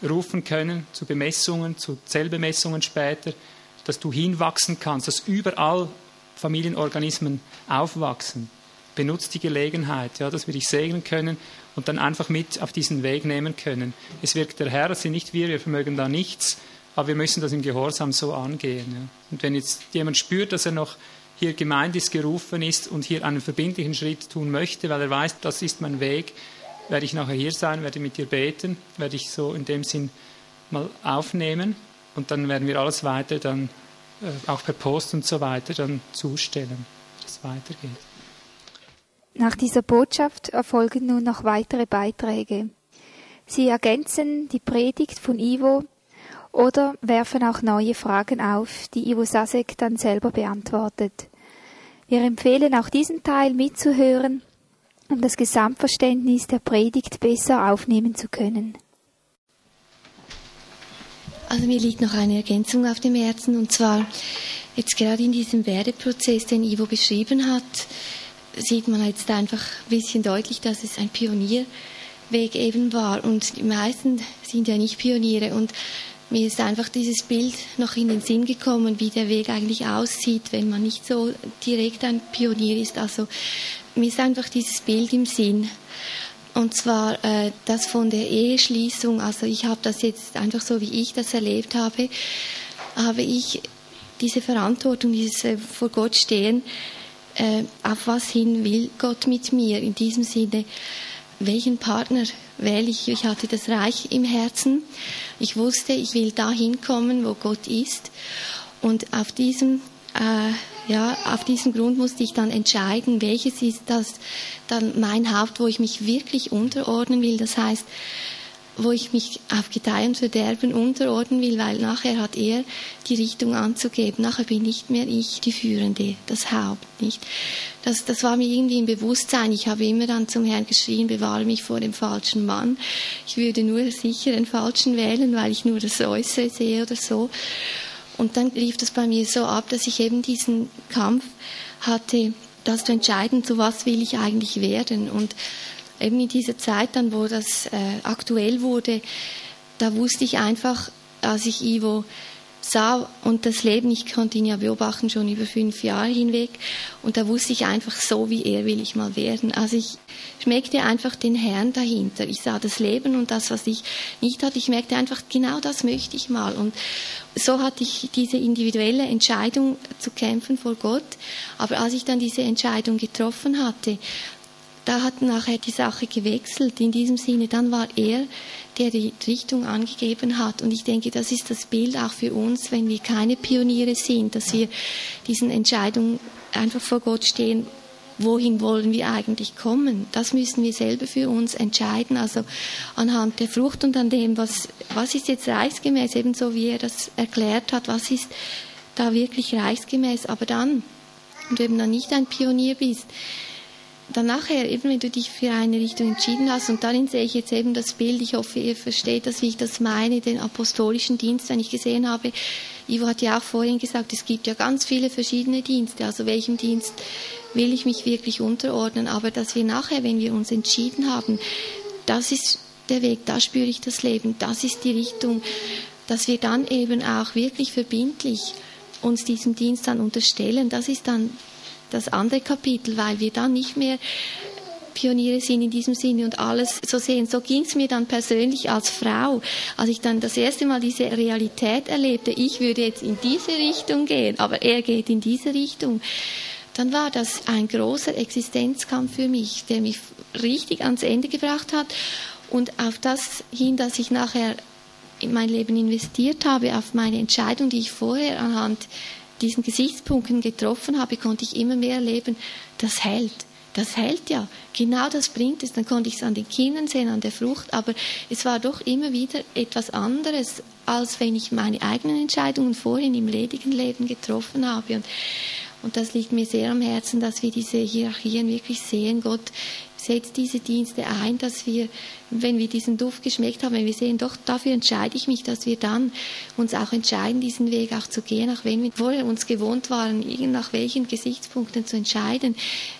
rufen können zu Bemessungen, zu Zellbemessungen später, dass du hinwachsen kannst, dass überall Familienorganismen aufwachsen. Benutzt die Gelegenheit, ja, dass wir dich segnen können und dann einfach mit auf diesen Weg nehmen können. Es wirkt der Herr, es sind nicht wir, wir vermögen da nichts, aber wir müssen das im Gehorsam so angehen. Ja. Und wenn jetzt jemand spürt, dass er noch hier gemeint ist, gerufen ist und hier einen verbindlichen Schritt tun möchte, weil er weiß, das ist mein Weg, werde ich nachher hier sein, werde mit dir beten, werde ich so in dem Sinn mal aufnehmen und dann werden wir alles weiter dann äh, auch per Post und so weiter dann zustellen, dass es weitergeht. Nach dieser Botschaft erfolgen nun noch weitere Beiträge. Sie ergänzen die Predigt von Ivo oder werfen auch neue Fragen auf, die Ivo Sasek dann selber beantwortet. Wir empfehlen auch diesen Teil mitzuhören, um das Gesamtverständnis der Predigt besser aufnehmen zu können. Also mir liegt noch eine Ergänzung auf dem Herzen und zwar jetzt gerade in diesem Werdeprozess, den Ivo beschrieben hat, sieht man jetzt einfach ein bisschen deutlich, dass es ein Pionierweg eben war und die meisten sind ja nicht Pioniere und mir ist einfach dieses Bild noch in den Sinn gekommen, wie der Weg eigentlich aussieht, wenn man nicht so direkt ein Pionier ist. Also mir ist einfach dieses Bild im Sinn. Und zwar äh, das von der Eheschließung. Also ich habe das jetzt einfach so, wie ich das erlebt habe, habe ich diese Verantwortung, dieses äh, vor Gott stehen, äh, auf was hin will Gott mit mir in diesem Sinne welchen Partner wähle ich. Ich hatte das Reich im Herzen. Ich wusste, ich will dahin kommen, wo Gott ist. Und auf diesem, äh, ja, auf diesem Grund musste ich dann entscheiden, welches ist das dann mein Haupt, wo ich mich wirklich unterordnen will. Das heißt, wo ich mich auf Gedeih und Verderben unterordnen will, weil nachher hat er die Richtung anzugeben. Nachher bin nicht mehr ich die Führende, das Haupt, nicht? Das, das war mir irgendwie im Bewusstsein. Ich habe immer dann zum Herrn geschrien, bewahre mich vor dem falschen Mann. Ich würde nur sicher den Falschen wählen, weil ich nur das Äußere sehe oder so. Und dann lief das bei mir so ab, dass ich eben diesen Kampf hatte, das zu entscheiden, zu was will ich eigentlich werden. Und eben in dieser Zeit dann, wo das äh, aktuell wurde, da wusste ich einfach, als ich Ivo sah und das Leben, ich konnte ihn ja beobachten schon über fünf Jahre hinweg und da wusste ich einfach, so wie er will ich mal werden. Also ich schmeckte einfach den Herrn dahinter. Ich sah das Leben und das, was ich nicht hatte, ich merkte einfach, genau das möchte ich mal. Und so hatte ich diese individuelle Entscheidung zu kämpfen vor Gott. Aber als ich dann diese Entscheidung getroffen hatte, da hat nachher die Sache gewechselt. In diesem Sinne, dann war er, der die Richtung angegeben hat. Und ich denke, das ist das Bild auch für uns, wenn wir keine Pioniere sind, dass wir diesen Entscheidungen einfach vor Gott stehen. Wohin wollen wir eigentlich kommen? Das müssen wir selber für uns entscheiden. Also anhand der Frucht und an dem, was, was ist jetzt reichsgemäß, ebenso wie er das erklärt hat, was ist da wirklich reichsgemäß. Aber dann, und wenn du dann nicht ein Pionier bist, dann nachher, eben wenn du dich für eine Richtung entschieden hast, und darin sehe ich jetzt eben das Bild, ich hoffe, ihr versteht das, wie ich das meine, den apostolischen Dienst, wenn ich gesehen habe, Ivo hat ja auch vorhin gesagt, es gibt ja ganz viele verschiedene Dienste, also welchem Dienst will ich mich wirklich unterordnen, aber dass wir nachher, wenn wir uns entschieden haben, das ist der Weg, da spüre ich das Leben, das ist die Richtung, dass wir dann eben auch wirklich verbindlich uns diesem Dienst dann unterstellen, das ist dann das andere Kapitel, weil wir dann nicht mehr Pioniere sind in diesem Sinne und alles so sehen. So ging es mir dann persönlich als Frau, als ich dann das erste Mal diese Realität erlebte, ich würde jetzt in diese Richtung gehen, aber er geht in diese Richtung. Dann war das ein großer Existenzkampf für mich, der mich richtig ans Ende gebracht hat und auf das hin, dass ich nachher in mein Leben investiert habe, auf meine Entscheidung, die ich vorher anhand diesen Gesichtspunkten getroffen habe, konnte ich immer mehr erleben, das hält. Das hält ja. Genau das bringt es. Dann konnte ich es an den Kindern sehen, an der Frucht. Aber es war doch immer wieder etwas anderes, als wenn ich meine eigenen Entscheidungen vorhin im ledigen Leben getroffen habe. Und, und das liegt mir sehr am Herzen, dass wir diese Hierarchien wirklich sehen. Gott setzt diese Dienste ein, dass wir, wenn wir diesen Duft geschmeckt haben, wenn wir sehen, doch dafür entscheide ich mich, dass wir dann uns auch entscheiden, diesen Weg auch zu gehen, auch wenn wir vorher uns gewohnt waren, nach welchen Gesichtspunkten zu entscheiden,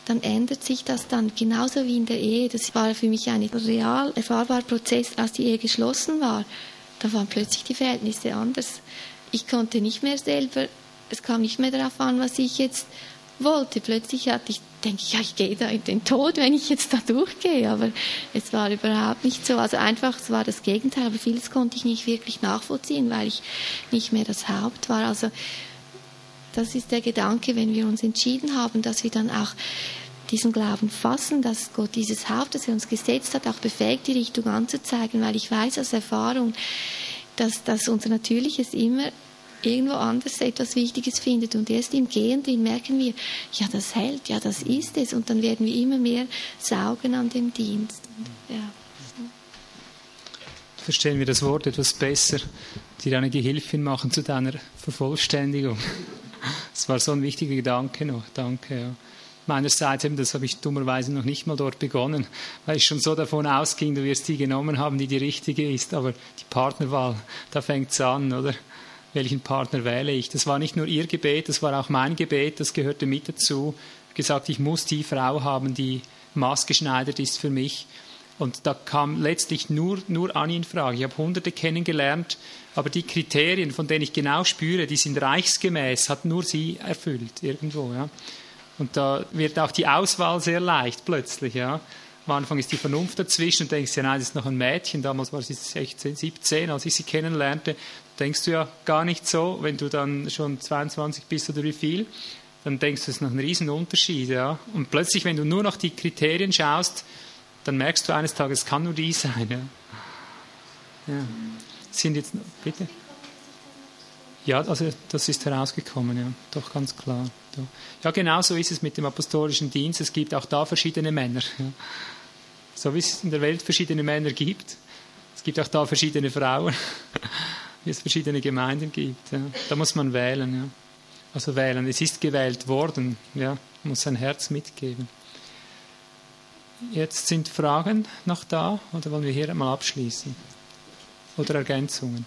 dann ändert sich das dann genauso wie in der Ehe. Das war für mich ein real erfahrbarer Prozess, als die Ehe geschlossen war. Da waren plötzlich die Verhältnisse anders. Ich konnte nicht mehr selber, es kam nicht mehr darauf an, was ich jetzt wollte. Plötzlich hatte ich, denke ich, ja, ich gehe da in den Tod, wenn ich jetzt da durchgehe. Aber es war überhaupt nicht so. Also einfach, es war das Gegenteil. Aber vieles konnte ich nicht wirklich nachvollziehen, weil ich nicht mehr das Haupt war. Also das ist der Gedanke, wenn wir uns entschieden haben, dass wir dann auch diesen Glauben fassen, dass Gott dieses Haupt, das er uns gesetzt hat, auch befähigt, die Richtung anzuzeigen, weil ich weiß aus Erfahrung, dass, dass unser Natürliches immer irgendwo anders etwas Wichtiges findet. Und erst im Gehen drin merken wir, ja, das hält, ja, das ist es. Und dann werden wir immer mehr saugen an dem Dienst. Und, ja. Verstehen wir das Wort etwas besser, dir eine Gehilfin machen zu deiner Vervollständigung. Das war so ein wichtiger Gedanke noch. Danke, ja meinerseits, das habe ich dummerweise noch nicht mal dort begonnen, weil ich schon so davon ausging, du wirst die genommen haben, die die richtige ist. Aber die Partnerwahl, da fängt es an, oder? Welchen Partner wähle ich. Das war nicht nur ihr Gebet, das war auch mein Gebet, das gehörte mit dazu. Gesagt, ich muss die Frau haben, die maßgeschneidert ist für mich. Und da kam letztlich nur, nur Anni in Frage. Ich habe Hunderte kennengelernt, aber die Kriterien, von denen ich genau spüre, die sind reichsgemäß, hat nur sie erfüllt irgendwo. Ja. Und da wird auch die Auswahl sehr leicht plötzlich. Ja. Am Anfang ist die Vernunft dazwischen und denkst, ja nein, das ist noch ein Mädchen. Damals war sie 16, 17, als ich sie kennenlernte denkst du ja gar nicht so, wenn du dann schon 22 bist oder wie viel, dann denkst du, es ist noch ein Riesenunterschied. Ja? Und plötzlich, wenn du nur noch die Kriterien schaust, dann merkst du eines Tages, es kann nur die sein. Ja. ja. Sind jetzt, bitte? Ja, also das ist herausgekommen, ja, doch ganz klar. Ja, genau so ist es mit dem apostolischen Dienst. Es gibt auch da verschiedene Männer. Ja. So wie es in der Welt verschiedene Männer gibt, es gibt auch da verschiedene Frauen wie es verschiedene Gemeinden gibt. Ja. Da muss man wählen. Ja. Also wählen. Es ist gewählt worden. Ja. Man muss sein Herz mitgeben. Jetzt sind Fragen noch da oder wollen wir hier einmal abschließen? Oder Ergänzungen?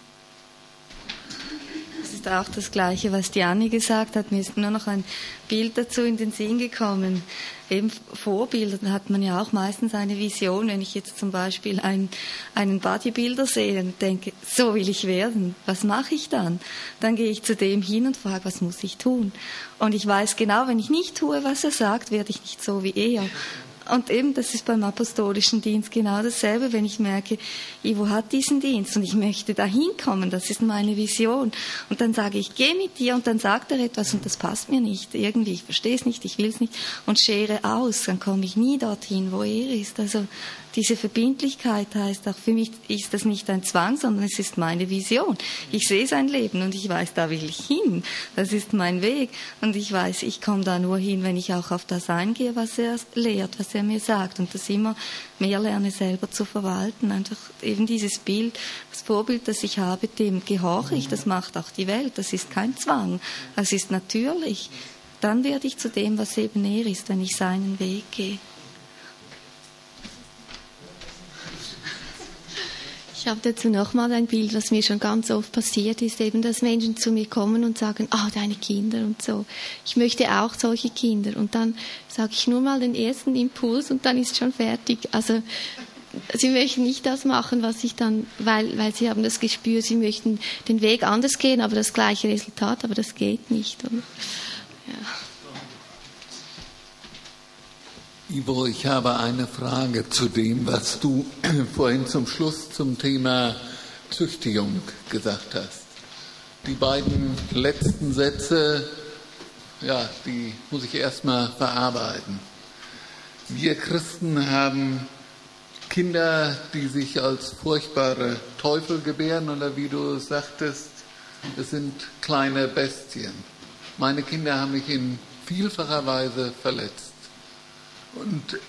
Ist auch das Gleiche, was die Anni gesagt hat. Mir ist nur noch ein Bild dazu in den Sinn gekommen eben Vorbilder, da hat man ja auch meistens eine Vision. Wenn ich jetzt zum Beispiel einen, einen Bodybuilder sehe und denke, so will ich werden, was mache ich dann? Dann gehe ich zu dem hin und frage, was muss ich tun? Und ich weiß genau, wenn ich nicht tue, was er sagt, werde ich nicht so wie er. Und eben, das ist beim apostolischen Dienst genau dasselbe, wenn ich merke, Ivo hat diesen Dienst und ich möchte da hinkommen, das ist meine Vision. Und dann sage ich, geh mit dir und dann sagt er etwas und das passt mir nicht. Irgendwie, ich verstehe es nicht, ich will es nicht und schere aus, dann komme ich nie dorthin, wo er ist. Also diese Verbindlichkeit heißt auch, für mich ist das nicht ein Zwang, sondern es ist meine Vision. Ich sehe sein Leben und ich weiß, da will ich hin. Das ist mein Weg. Und ich weiß, ich komme da nur hin, wenn ich auch auf das eingehe, was er lehrt, was er mir sagt. Und das immer mehr lerne, selber zu verwalten. Einfach eben dieses Bild, das Vorbild, das ich habe, dem gehorche ich. Das macht auch die Welt. Das ist kein Zwang. Das ist natürlich. Dann werde ich zu dem, was eben er ist, wenn ich seinen Weg gehe. Ich habe dazu nochmal ein Bild, was mir schon ganz oft passiert ist, eben, dass Menschen zu mir kommen und sagen, ah, oh, deine Kinder und so. Ich möchte auch solche Kinder. Und dann sage ich nur mal den ersten Impuls und dann ist schon fertig. Also, sie möchten nicht das machen, was ich dann, weil, weil sie haben das Gespür, sie möchten den Weg anders gehen, aber das gleiche Resultat, aber das geht nicht. Oder? Ja. Ivo, ich habe eine Frage zu dem, was du vorhin zum Schluss zum Thema Züchtigung gesagt hast. Die beiden letzten Sätze, ja, die muss ich erstmal verarbeiten. Wir Christen haben Kinder, die sich als furchtbare Teufel gebären oder wie du sagtest, es sind kleine Bestien. Meine Kinder haben mich in vielfacher Weise verletzt. Und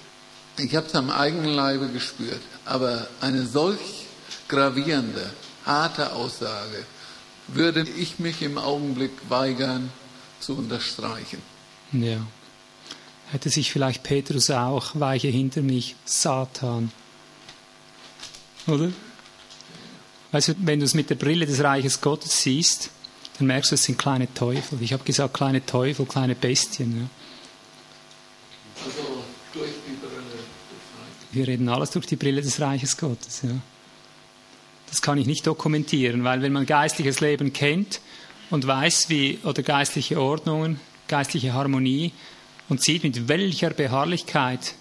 ich habe es am eigenen Leibe gespürt. Aber eine solch gravierende, harte Aussage würde ich mich im Augenblick weigern zu unterstreichen. Ja. Hätte sich vielleicht Petrus auch, weiche hinter mich, Satan. Oder? Weißt du, wenn du es mit der Brille des Reiches Gottes siehst, dann merkst du, es sind kleine Teufel. Ich habe gesagt, kleine Teufel, kleine Bestien. Ja. Wir reden alles durch die Brille des Reiches Gottes. Ja. Das kann ich nicht dokumentieren, weil wenn man geistliches Leben kennt und weiß, wie, oder geistliche Ordnungen, geistliche Harmonie und sieht, mit welcher Beharrlichkeit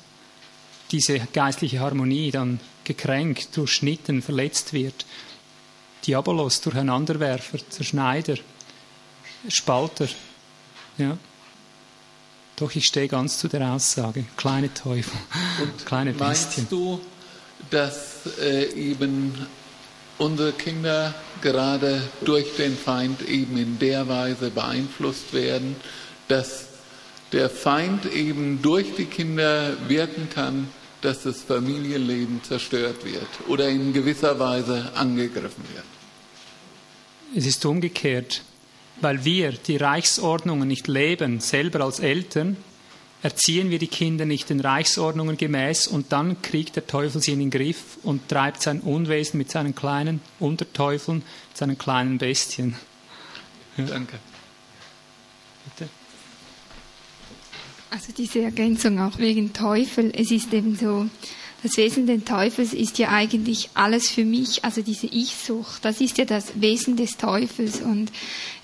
diese geistliche Harmonie dann gekränkt, durchschnitten, verletzt wird. Diabolos, Durcheinanderwerfer, Zerschneider, Spalter. Ja. Doch, ich stehe ganz zu der Aussage. Kleine Teufel, Und kleine Bestien. Meinst du, dass äh, eben unsere Kinder gerade durch den Feind eben in der Weise beeinflusst werden, dass der Feind eben durch die Kinder wirken kann, dass das Familienleben zerstört wird oder in gewisser Weise angegriffen wird? Es ist umgekehrt. Weil wir die Reichsordnungen nicht leben, selber als Eltern, erziehen wir die Kinder nicht den Reichsordnungen gemäß und dann kriegt der Teufel sie in den Griff und treibt sein Unwesen mit seinen kleinen Unterteufeln, seinen kleinen Bestien. Ja. Danke. Bitte. Also diese Ergänzung auch wegen Teufel, es ist eben so, das Wesen des Teufels ist ja eigentlich alles für mich, also diese Ich-Sucht, das ist ja das Wesen des Teufels. Und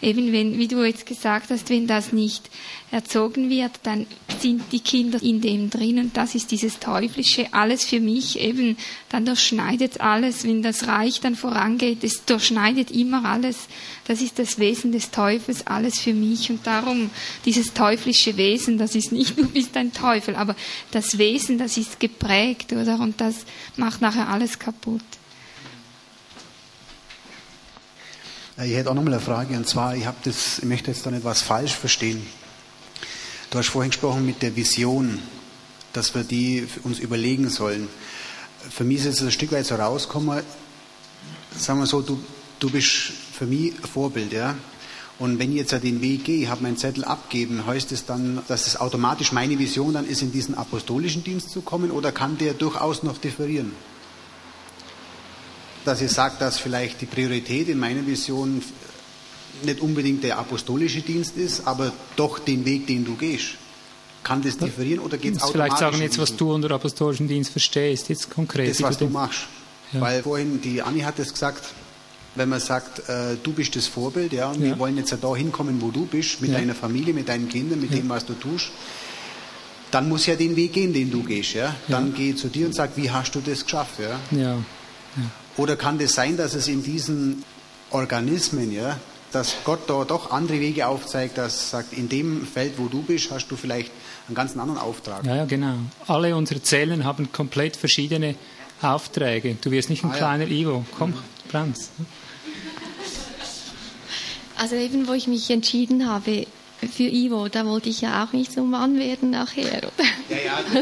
eben wenn, wie du jetzt gesagt hast, wenn das nicht erzogen wird, dann sind die Kinder in dem drin und das ist dieses Teuflische, alles für mich, eben, dann durchschneidet alles, wenn das Reich dann vorangeht, es durchschneidet immer alles, das ist das Wesen des Teufels, alles für mich und darum dieses teuflische Wesen, das ist nicht, du bist ein Teufel, aber das Wesen, das ist geprägt, oder? Und das macht nachher alles kaputt. Ich hätte auch noch mal eine Frage, und zwar, ich, das, ich möchte jetzt da nicht was falsch verstehen. Du hast vorhin gesprochen mit der Vision, dass wir die uns überlegen sollen. Für mich ist es ein Stück weit so rausgekommen, sagen wir so, du, du bist für mich ein Vorbild, ja. Und wenn ich jetzt den Weg gehe, ich habe meinen Zettel abgeben, heißt es dann, dass es automatisch meine Vision dann ist, in diesen apostolischen Dienst zu kommen, oder kann der durchaus noch differieren? Dass ich sage, dass vielleicht die Priorität in meiner Vision nicht unbedingt der apostolische Dienst ist, aber doch den Weg, den du gehst. Kann das differieren oder geht es automatisch? Vielleicht sagen jetzt, was du unter apostolischen Dienst verstehst, jetzt konkret. Das, was du machst. Ja. Weil vorhin, die Anni hat es gesagt, wenn man sagt, äh, du bist das Vorbild, ja, und ja. wir wollen jetzt da hinkommen, wo du bist, mit ja. deiner Familie, mit deinen Kindern, mit dem, was du tust, dann muss ja den Weg gehen, den du gehst, ja. Dann geh zu dir und sag, wie hast du das geschafft, ja. ja. Oder kann das sein, dass es in diesen Organismen, ja, dass Gott da doch andere Wege aufzeigt, dass sagt, in dem Feld, wo du bist, hast du vielleicht einen ganz anderen Auftrag. Ja, ja, genau. Alle unsere Zellen haben komplett verschiedene Aufträge. Du wirst nicht ein ah, kleiner ja. Ivo. Komm, Franz. Also eben, wo ich mich entschieden habe für Ivo, da wollte ich ja auch nicht so Mann werden nachher. Oder? Ja, ja,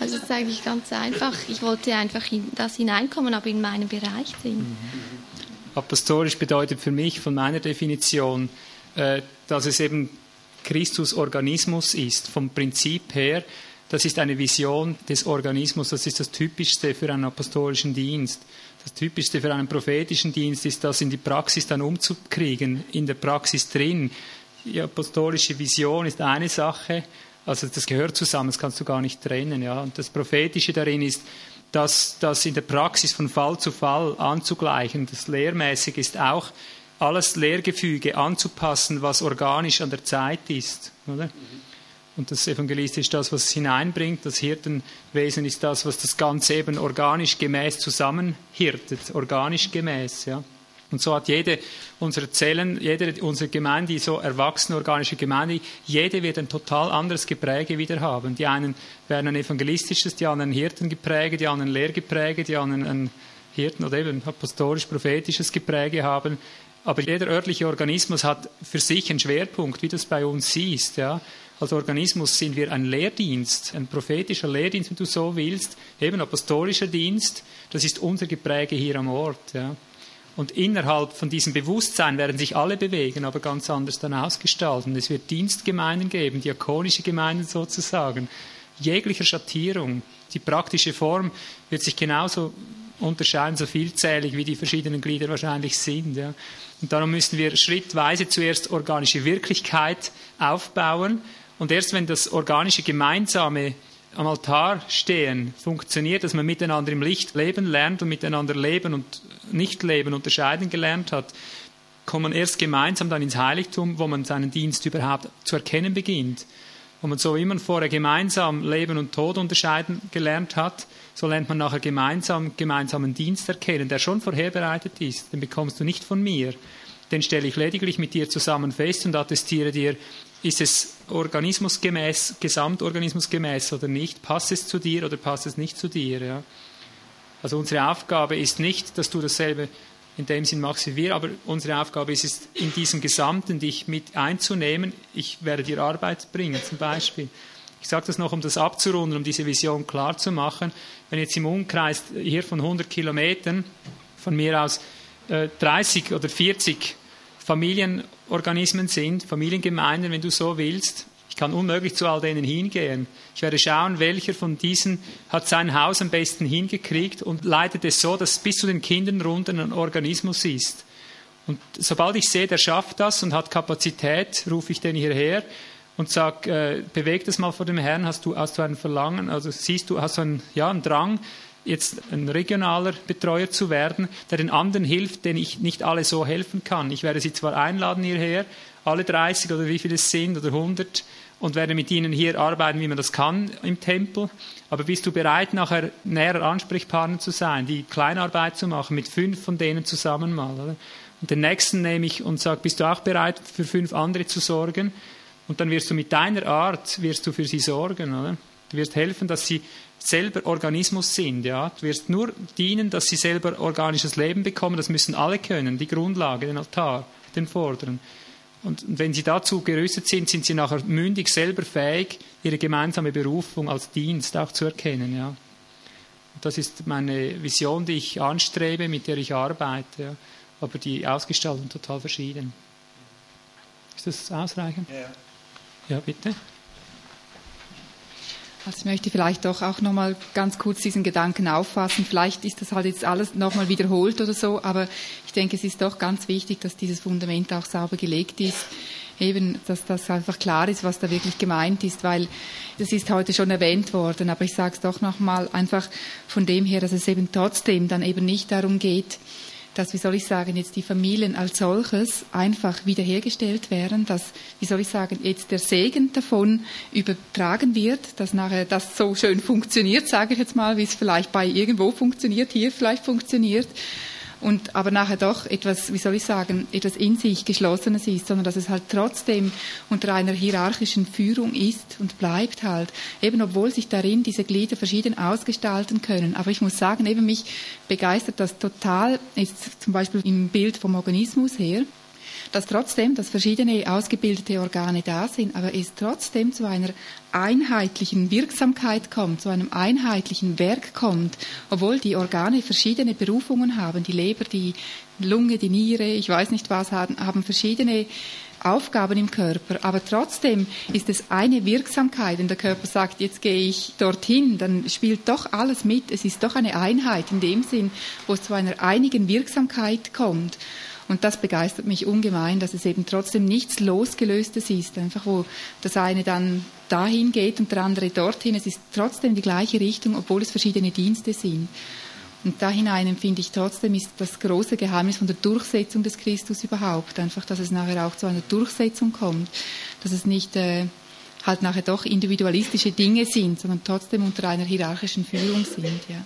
also das sage ich ganz einfach. Ich wollte einfach in das hineinkommen, aber in meinem Bereich drin. Mhm. Apostolisch bedeutet für mich von meiner Definition, äh, dass es eben Christus Organismus ist, vom Prinzip her. Das ist eine Vision des Organismus, das ist das Typischste für einen apostolischen Dienst. Das Typischste für einen prophetischen Dienst ist, das in die Praxis dann umzukriegen, in der Praxis drin. Die apostolische Vision ist eine Sache, also das gehört zusammen, das kannst du gar nicht trennen. Ja. Und das Prophetische darin ist, das, das in der Praxis von Fall zu Fall anzugleichen. Das lehrmäßig ist auch, alles Lehrgefüge anzupassen, was organisch an der Zeit ist. Oder? Und das Evangelist ist das, was es hineinbringt. Das Hirtenwesen ist das, was das Ganze eben organisch gemäß zusammenhirtet. Organisch gemäß, ja. Und so hat jede unserer Zellen, jede unserer Gemeinde, so erwachsene organische Gemeinde, jede wird ein total anderes Gepräge wieder haben. Die einen werden ein evangelistisches, die anderen Hirten geprägt, die anderen Lehrgepräge, die anderen ein Hirten oder eben apostolisch-prophetisches Gepräge haben. Aber jeder örtliche Organismus hat für sich einen Schwerpunkt, wie du es bei uns siehst. Ja. Als Organismus sind wir ein Lehrdienst, ein prophetischer Lehrdienst, wenn du so willst, eben apostolischer Dienst. Das ist unser Gepräge hier am Ort. Ja. Und innerhalb von diesem Bewusstsein werden sich alle bewegen, aber ganz anders dann ausgestalten. Es wird Dienstgemeinden geben, diakonische Gemeinden sozusagen, jeglicher Schattierung. Die praktische Form wird sich genauso unterscheiden, so vielzählig wie die verschiedenen Glieder wahrscheinlich sind. Ja. Und darum müssen wir schrittweise zuerst organische Wirklichkeit aufbauen und erst wenn das organische Gemeinsame am Altar stehen funktioniert, dass man miteinander im Licht leben lernt und miteinander leben und nicht leben unterscheiden gelernt hat, kommt man erst gemeinsam dann ins Heiligtum, wo man seinen Dienst überhaupt zu erkennen beginnt. Wo man so wie man vorher gemeinsam Leben und Tod unterscheiden gelernt hat, so lernt man nachher gemeinsam gemeinsamen Dienst erkennen, der schon vorherbereitet ist. Den bekommst du nicht von mir. Den stelle ich lediglich mit dir zusammen fest und attestiere dir, ist es organismusgemäß, gesamtorganismusgemäß oder nicht? Passt es zu dir oder passt es nicht zu dir? Ja? Also unsere Aufgabe ist nicht, dass du dasselbe in dem Sinn machst wie wir, aber unsere Aufgabe ist es, in diesem Gesamten dich mit einzunehmen. Ich werde dir Arbeit bringen, zum Beispiel. Ich sage das noch, um das abzurunden, um diese Vision klar zu machen. Wenn jetzt im Umkreis hier von 100 Kilometern von mir aus äh, 30 oder 40 Familienorganismen sind, Familiengemeinden, wenn du so willst, ich kann unmöglich zu all denen hingehen. Ich werde schauen, welcher von diesen hat sein Haus am besten hingekriegt und leitet es so, dass bis zu den Kindern runter ein Organismus ist. Und sobald ich sehe, der schafft das und hat Kapazität, rufe ich den hierher und sage, äh, beweg das mal vor dem Herrn, hast du, hast du ein Verlangen, also siehst du, hast du einen, ja, einen Drang, jetzt ein regionaler Betreuer zu werden, der den anderen hilft, denen ich nicht alle so helfen kann. Ich werde sie zwar einladen hierher, alle 30 oder wie viele es sind oder 100, und werde mit ihnen hier arbeiten, wie man das kann im Tempel. Aber bist du bereit, nachher näherer Ansprechpartner zu sein, die Kleinarbeit zu machen, mit fünf von denen zusammen mal? Oder? Und den nächsten nehme ich und sage, bist du auch bereit, für fünf andere zu sorgen? Und dann wirst du mit deiner Art, wirst du für sie sorgen, oder? Du wirst helfen, dass sie selber Organismus sind, ja. Du wirst nur dienen, dass sie selber organisches Leben bekommen. Das müssen alle können, die Grundlage, den Altar, den Vorderen. Und wenn sie dazu gerüstet sind, sind sie nachher mündig selber fähig, ihre gemeinsame Berufung als Dienst auch zu erkennen. Ja. Das ist meine Vision, die ich anstrebe, mit der ich arbeite. Ja. Aber die Ausgestaltung total verschieden. Ist das ausreichend? Ja, ja bitte. Also ich möchte vielleicht doch auch nochmal ganz kurz diesen Gedanken auffassen. Vielleicht ist das halt jetzt alles nochmal wiederholt oder so, aber ich denke, es ist doch ganz wichtig, dass dieses Fundament auch sauber gelegt ist. Eben, dass das einfach klar ist, was da wirklich gemeint ist, weil das ist heute schon erwähnt worden, aber ich sage es doch nochmal einfach von dem her, dass es eben trotzdem dann eben nicht darum geht, dass, wie soll ich sagen, jetzt die Familien als solches einfach wiederhergestellt werden, dass, wie soll ich sagen, jetzt der Segen davon übertragen wird, dass nachher das so schön funktioniert, sage ich jetzt mal, wie es vielleicht bei irgendwo funktioniert, hier vielleicht funktioniert, und aber nachher doch etwas, wie soll ich sagen, etwas in sich Geschlossenes ist, sondern dass es halt trotzdem unter einer hierarchischen Führung ist und bleibt halt, eben obwohl sich darin diese Glieder verschieden ausgestalten können. Aber ich muss sagen, eben mich begeistert das total, jetzt zum Beispiel im Bild vom Organismus her, dass trotzdem, dass verschiedene ausgebildete Organe da sind, aber es trotzdem zu einer einheitlichen Wirksamkeit kommt, zu einem einheitlichen Werk kommt, obwohl die Organe verschiedene Berufungen haben, die Leber, die Lunge, die Niere, ich weiß nicht was, haben, haben verschiedene Aufgaben im Körper, aber trotzdem ist es eine Wirksamkeit, wenn der Körper sagt, jetzt gehe ich dorthin, dann spielt doch alles mit, es ist doch eine Einheit in dem Sinn, wo es zu einer einigen Wirksamkeit kommt. Und das begeistert mich ungemein, dass es eben trotzdem nichts Losgelöstes ist, einfach wo das eine dann dahin geht und der andere dorthin. Es ist trotzdem die gleiche Richtung, obwohl es verschiedene Dienste sind. Und da hinein empfinde ich trotzdem ist das große Geheimnis von der Durchsetzung des Christus überhaupt. Einfach, dass es nachher auch zu einer Durchsetzung kommt. Dass es nicht äh, halt nachher doch individualistische Dinge sind, sondern trotzdem unter einer hierarchischen Führung sind. Ja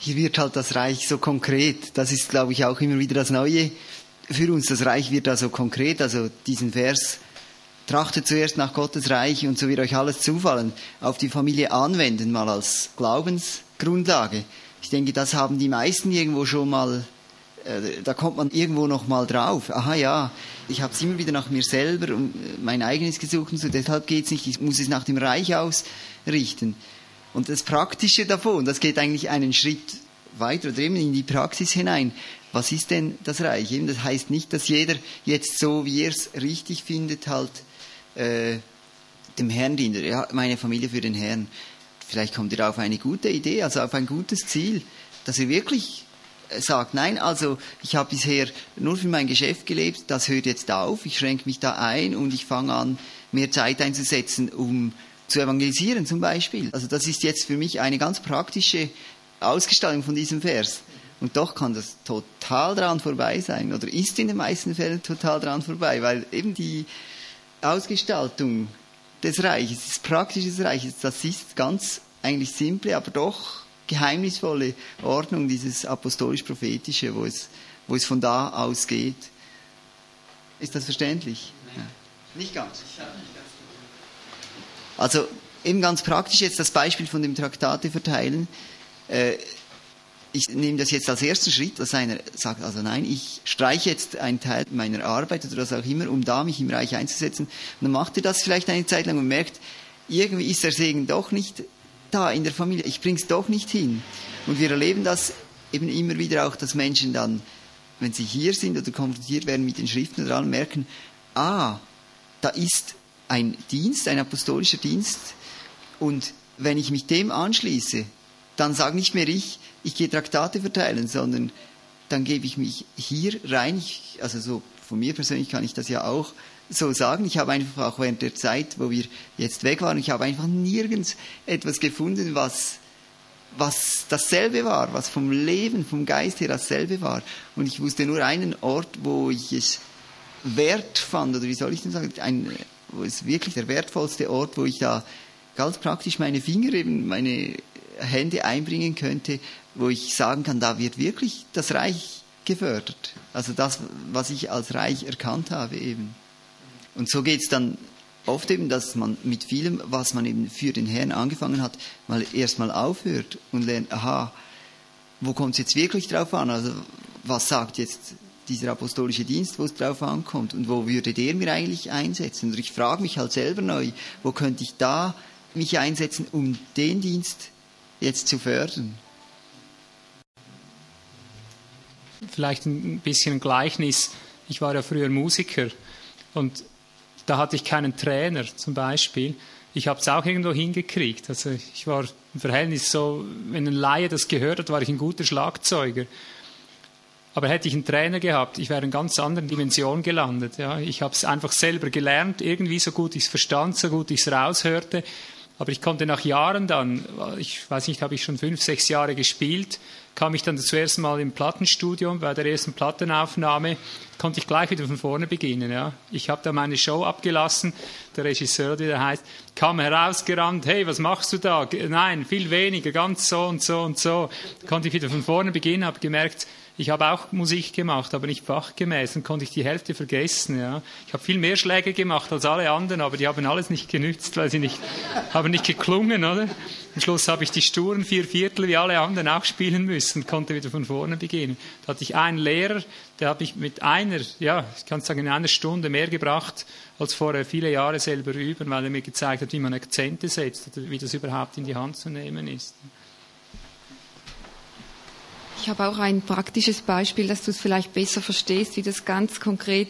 hier wird halt das Reich so konkret. Das ist, glaube ich, auch immer wieder das Neue für uns. Das Reich wird da so konkret. Also diesen Vers, trachtet zuerst nach Gottes Reich und so wird euch alles zufallen, auf die Familie anwenden, mal als Glaubensgrundlage. Ich denke, das haben die meisten irgendwo schon mal, äh, da kommt man irgendwo noch mal drauf. Aha, ja, ich habe es immer wieder nach mir selber und mein eigenes gesucht und so, deshalb geht es nicht, ich muss es nach dem Reich ausrichten. Und das Praktische davon, das geht eigentlich einen Schritt weiter oder eben in die Praxis hinein. Was ist denn das Reich? Eben, das heißt nicht, dass jeder jetzt so, wie er es richtig findet, halt äh, dem Herrn dient. Ja, meine Familie für den Herrn. Vielleicht kommt er auf eine gute Idee, also auf ein gutes Ziel, dass er wirklich äh, sagt, nein, also ich habe bisher nur für mein Geschäft gelebt, das hört jetzt auf, ich schränke mich da ein und ich fange an, mehr Zeit einzusetzen, um zu evangelisieren zum Beispiel. Also das ist jetzt für mich eine ganz praktische Ausgestaltung von diesem Vers. Und doch kann das total dran vorbei sein oder ist in den meisten Fällen total dran vorbei, weil eben die Ausgestaltung des Reiches, des praktischen Reiches, das ist ganz eigentlich simple, aber doch geheimnisvolle Ordnung, dieses apostolisch-prophetische, wo es, wo es von da aus geht. Ist das verständlich? Ja. Nicht ganz. Also eben ganz praktisch jetzt das Beispiel von dem Traktate verteilen. Äh, ich nehme das jetzt als ersten Schritt, dass einer sagt, also nein, ich streiche jetzt einen Teil meiner Arbeit oder was auch immer, um da mich im Reich einzusetzen. Und dann macht er das vielleicht eine Zeit lang und merkt, irgendwie ist der Segen doch nicht da in der Familie, ich bring's doch nicht hin. Und wir erleben das eben immer wieder auch, dass Menschen dann, wenn sie hier sind oder konfrontiert werden mit den Schriften oder allem, merken, ah, da ist ein Dienst, ein apostolischer Dienst und wenn ich mich dem anschließe, dann sage nicht mehr ich, ich gehe Traktate verteilen, sondern dann gebe ich mich hier rein. Ich, also so von mir persönlich kann ich das ja auch so sagen. Ich habe einfach auch während der Zeit, wo wir jetzt weg waren, ich habe einfach nirgends etwas gefunden, was, was dasselbe war, was vom Leben, vom Geist her dasselbe war. Und ich wusste nur einen Ort, wo ich es wert fand, oder wie soll ich denn sagen, ein, wo es wirklich der wertvollste Ort, wo ich da ganz praktisch meine Finger eben, meine Hände einbringen könnte, wo ich sagen kann, da wird wirklich das Reich gefördert. Also das, was ich als Reich erkannt habe eben. Und so geht es dann oft eben, dass man mit vielem, was man eben für den Herrn angefangen hat, mal erstmal aufhört und lernt, aha, wo kommt es jetzt wirklich drauf an? Also was sagt jetzt dieser apostolische Dienst, wo es drauf ankommt und wo würde der mir eigentlich einsetzen? Und ich frage mich halt selber neu, wo könnte ich da mich einsetzen, um den Dienst jetzt zu fördern? Vielleicht ein bisschen Gleichnis. Ich war ja früher Musiker und da hatte ich keinen Trainer zum Beispiel. Ich habe es auch irgendwo hingekriegt. Also ich war im Verhältnis so, wenn ein Laie das gehört hat, war ich ein guter Schlagzeuger. Aber hätte ich einen Trainer gehabt, ich wäre in ganz anderen Dimension gelandet. Ja. Ich habe es einfach selber gelernt, irgendwie so gut ich es verstand, so gut ich es raushörte. Aber ich konnte nach Jahren dann, ich weiß nicht, habe ich schon fünf, sechs Jahre gespielt, kam ich dann zuerst mal im Plattenstudio, bei der ersten Plattenaufnahme, konnte ich gleich wieder von vorne beginnen. Ja. Ich habe da meine Show abgelassen, der Regisseur, der heißt, kam herausgerannt, hey, was machst du da? Nein, viel weniger, ganz so und so und so. Konnte ich wieder von vorne beginnen, habe gemerkt, ich habe auch Musik gemacht, aber nicht fachgemäß. Dann konnte ich die Hälfte vergessen. Ja. Ich habe viel mehr Schläge gemacht als alle anderen, aber die haben alles nicht genützt, weil sie nicht, haben nicht geklungen, oder? Am Schluss habe ich die sturen vier Viertel wie alle anderen auch spielen müssen, konnte wieder von vorne beginnen. Da hatte ich einen Lehrer, der habe ich mit einer, ja, ich kann sagen, in einer Stunde mehr gebracht, als vorher viele Jahre selber üben, weil er mir gezeigt hat, wie man Akzente setzt wie das überhaupt in die Hand zu nehmen ist. Ich habe auch ein praktisches Beispiel, dass du es vielleicht besser verstehst, wie das ganz konkret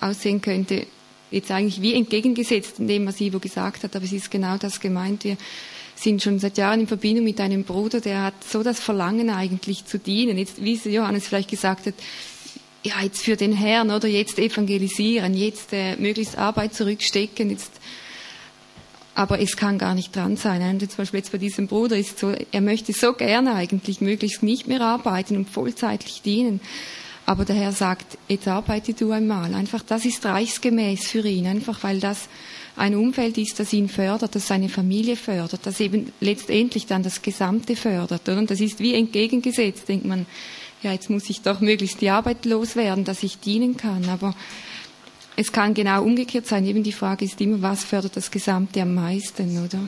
aussehen könnte. Jetzt eigentlich wie entgegengesetzt in dem, was Ivo gesagt hat, aber es ist genau das gemeint. Wir sind schon seit Jahren in Verbindung mit einem Bruder, der hat so das Verlangen eigentlich zu dienen. Jetzt, wie Johannes vielleicht gesagt hat, ja, jetzt für den Herrn oder jetzt evangelisieren, jetzt äh, möglichst Arbeit zurückstecken, jetzt aber es kann gar nicht dran sein. Und zum Beispiel jetzt bei diesem Bruder ist so, er möchte so gerne eigentlich möglichst nicht mehr arbeiten und vollzeitlich dienen. Aber der Herr sagt, jetzt arbeite du einmal. Einfach, das ist reichsgemäß für ihn. Einfach, weil das ein Umfeld ist, das ihn fördert, das seine Familie fördert, das eben letztendlich dann das Gesamte fördert. Und das ist wie entgegengesetzt, denkt man, ja, jetzt muss ich doch möglichst die Arbeit loswerden, dass ich dienen kann. Aber es kann genau umgekehrt sein. Eben die Frage ist immer, was fördert das Gesamte am meisten, oder?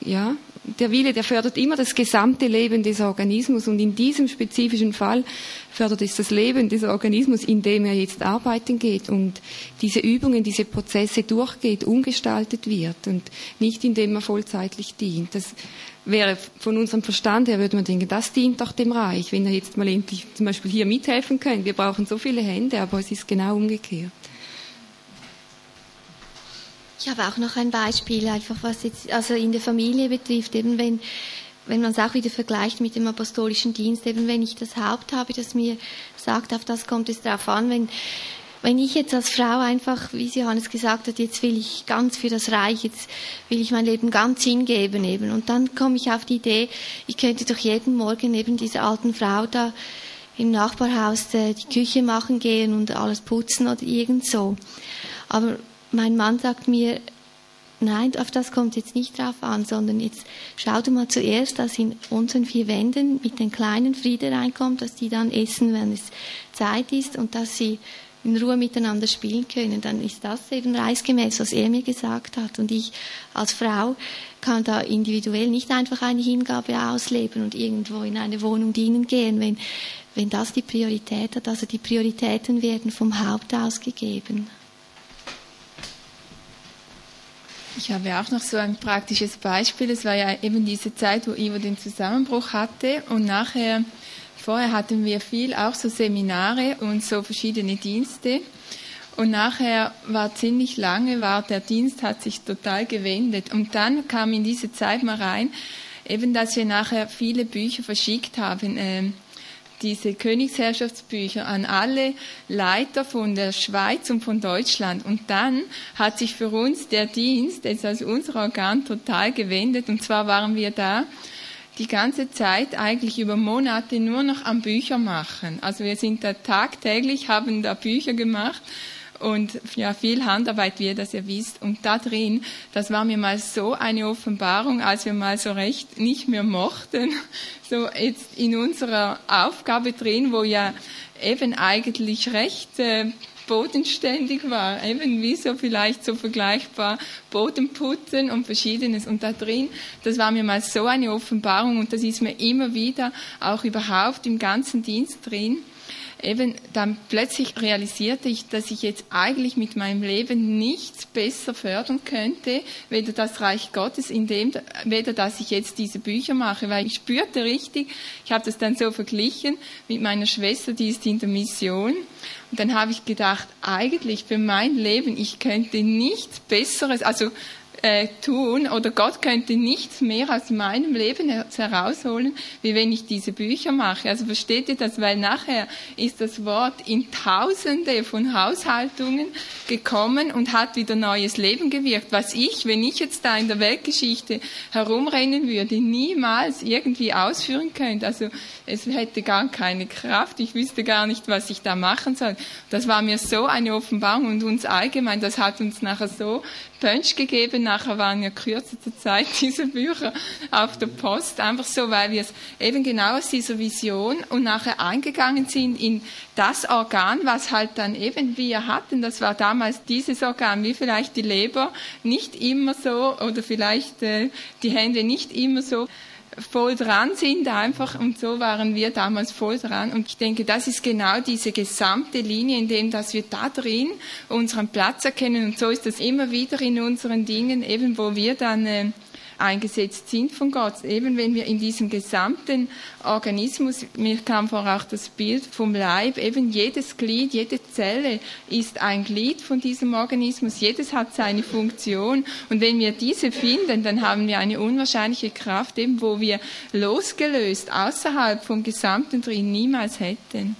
Ja, der Wille, der fördert immer das gesamte Leben des Organismus und in diesem spezifischen Fall fördert es das Leben des Organismus, in dem er jetzt arbeiten geht und diese Übungen, diese Prozesse durchgeht, umgestaltet wird und nicht indem er vollzeitlich dient. Das wäre von unserem Verstand her, würde man denken, das dient doch dem Reich, wenn er jetzt mal endlich zum Beispiel hier mithelfen könnte. Wir brauchen so viele Hände, aber es ist genau umgekehrt. Ich habe auch noch ein Beispiel, einfach was jetzt also in der Familie betrifft, eben wenn wenn man es auch wieder vergleicht mit dem apostolischen Dienst, eben wenn ich das Haupt habe, das mir sagt, auf das kommt es drauf an, wenn wenn ich jetzt als Frau einfach, wie Sie Johannes gesagt hat, jetzt will ich ganz für das Reich, jetzt will ich mein Leben ganz hingeben eben. Und dann komme ich auf die Idee, ich könnte doch jeden Morgen eben dieser alten Frau da im Nachbarhaus äh, die Küche machen gehen und alles putzen oder irgend so. Aber mein Mann sagt mir, nein, auf das kommt jetzt nicht drauf an, sondern jetzt schau du mal zuerst, dass in unseren vier Wänden mit den kleinen Friede reinkommt, dass die dann essen, wenn es Zeit ist und dass sie in Ruhe miteinander spielen können, dann ist das eben reisgemäß, was er mir gesagt hat. Und ich als Frau kann da individuell nicht einfach eine Hingabe ausleben und irgendwo in eine Wohnung dienen gehen, wenn, wenn das die Priorität hat. Also die Prioritäten werden vom Haupt aus gegeben. Ich habe auch noch so ein praktisches Beispiel. Es war ja eben diese Zeit, wo Ivo den Zusammenbruch hatte und nachher Vorher hatten wir viel auch so Seminare und so verschiedene Dienste. Und nachher war ziemlich lange, war der Dienst hat sich total gewendet. Und dann kam in diese Zeit mal rein, eben, dass wir nachher viele Bücher verschickt haben, äh, diese Königsherrschaftsbücher an alle Leiter von der Schweiz und von Deutschland. Und dann hat sich für uns der Dienst, jetzt also unser Organ, total gewendet. Und zwar waren wir da die ganze Zeit eigentlich über Monate nur noch am Bücher machen. Also wir sind da tagtäglich, haben da Bücher gemacht und ja, viel Handarbeit, wie ihr das ja wisst. Und da drin, das war mir mal so eine Offenbarung, als wir mal so recht nicht mehr mochten, so jetzt in unserer Aufgabe drin, wo ja eben eigentlich recht äh, bodenständig war, eben wie so vielleicht so vergleichbar Bodenputzen und verschiedenes. Und da drin, das war mir mal so eine Offenbarung und das ist mir immer wieder auch überhaupt im ganzen Dienst drin eben dann plötzlich realisierte ich, dass ich jetzt eigentlich mit meinem Leben nichts besser fördern könnte, weder das Reich Gottes, in dem, weder dass ich jetzt diese Bücher mache, weil ich spürte richtig, ich habe das dann so verglichen mit meiner Schwester, die ist in der Mission. Und dann habe ich gedacht, eigentlich für mein Leben, ich könnte nichts Besseres, also äh, tun oder Gott könnte nichts mehr aus meinem Leben herausholen, wie wenn ich diese Bücher mache. Also versteht ihr das? Weil nachher ist das Wort in Tausende von Haushaltungen gekommen und hat wieder neues Leben gewirkt. Was ich, wenn ich jetzt da in der Weltgeschichte herumrennen würde, niemals irgendwie ausführen könnte. Also es hätte gar keine Kraft. Ich wüsste gar nicht, was ich da machen soll. Das war mir so eine Offenbarung und uns allgemein, das hat uns nachher so Punch gegeben. Nachher waren ja kürzester Zeit diese Bücher auf der Post. Einfach so, weil wir es eben genau aus dieser Vision und nachher eingegangen sind in das Organ, was halt dann eben wir hatten. Das war damals dieses Organ, wie vielleicht die Leber, nicht immer so oder vielleicht äh, die Hände nicht immer so voll dran sind einfach. Und so waren wir damals voll dran. Und ich denke, das ist genau diese gesamte Linie, in dem, dass wir da drin unseren Platz erkennen. Und so ist das immer wieder in unseren Dingen, eben wo wir dann äh, eingesetzt sind von Gott. Eben wenn wir in diesem gesamten Organismus, mir kam vorher auch das Bild vom Leib, eben jedes Glied, jede Zelle ist ein Glied von diesem Organismus, jedes hat seine Funktion und wenn wir diese finden, dann haben wir eine unwahrscheinliche Kraft, eben wo wir losgelöst außerhalb vom Gesamten drin niemals hätten.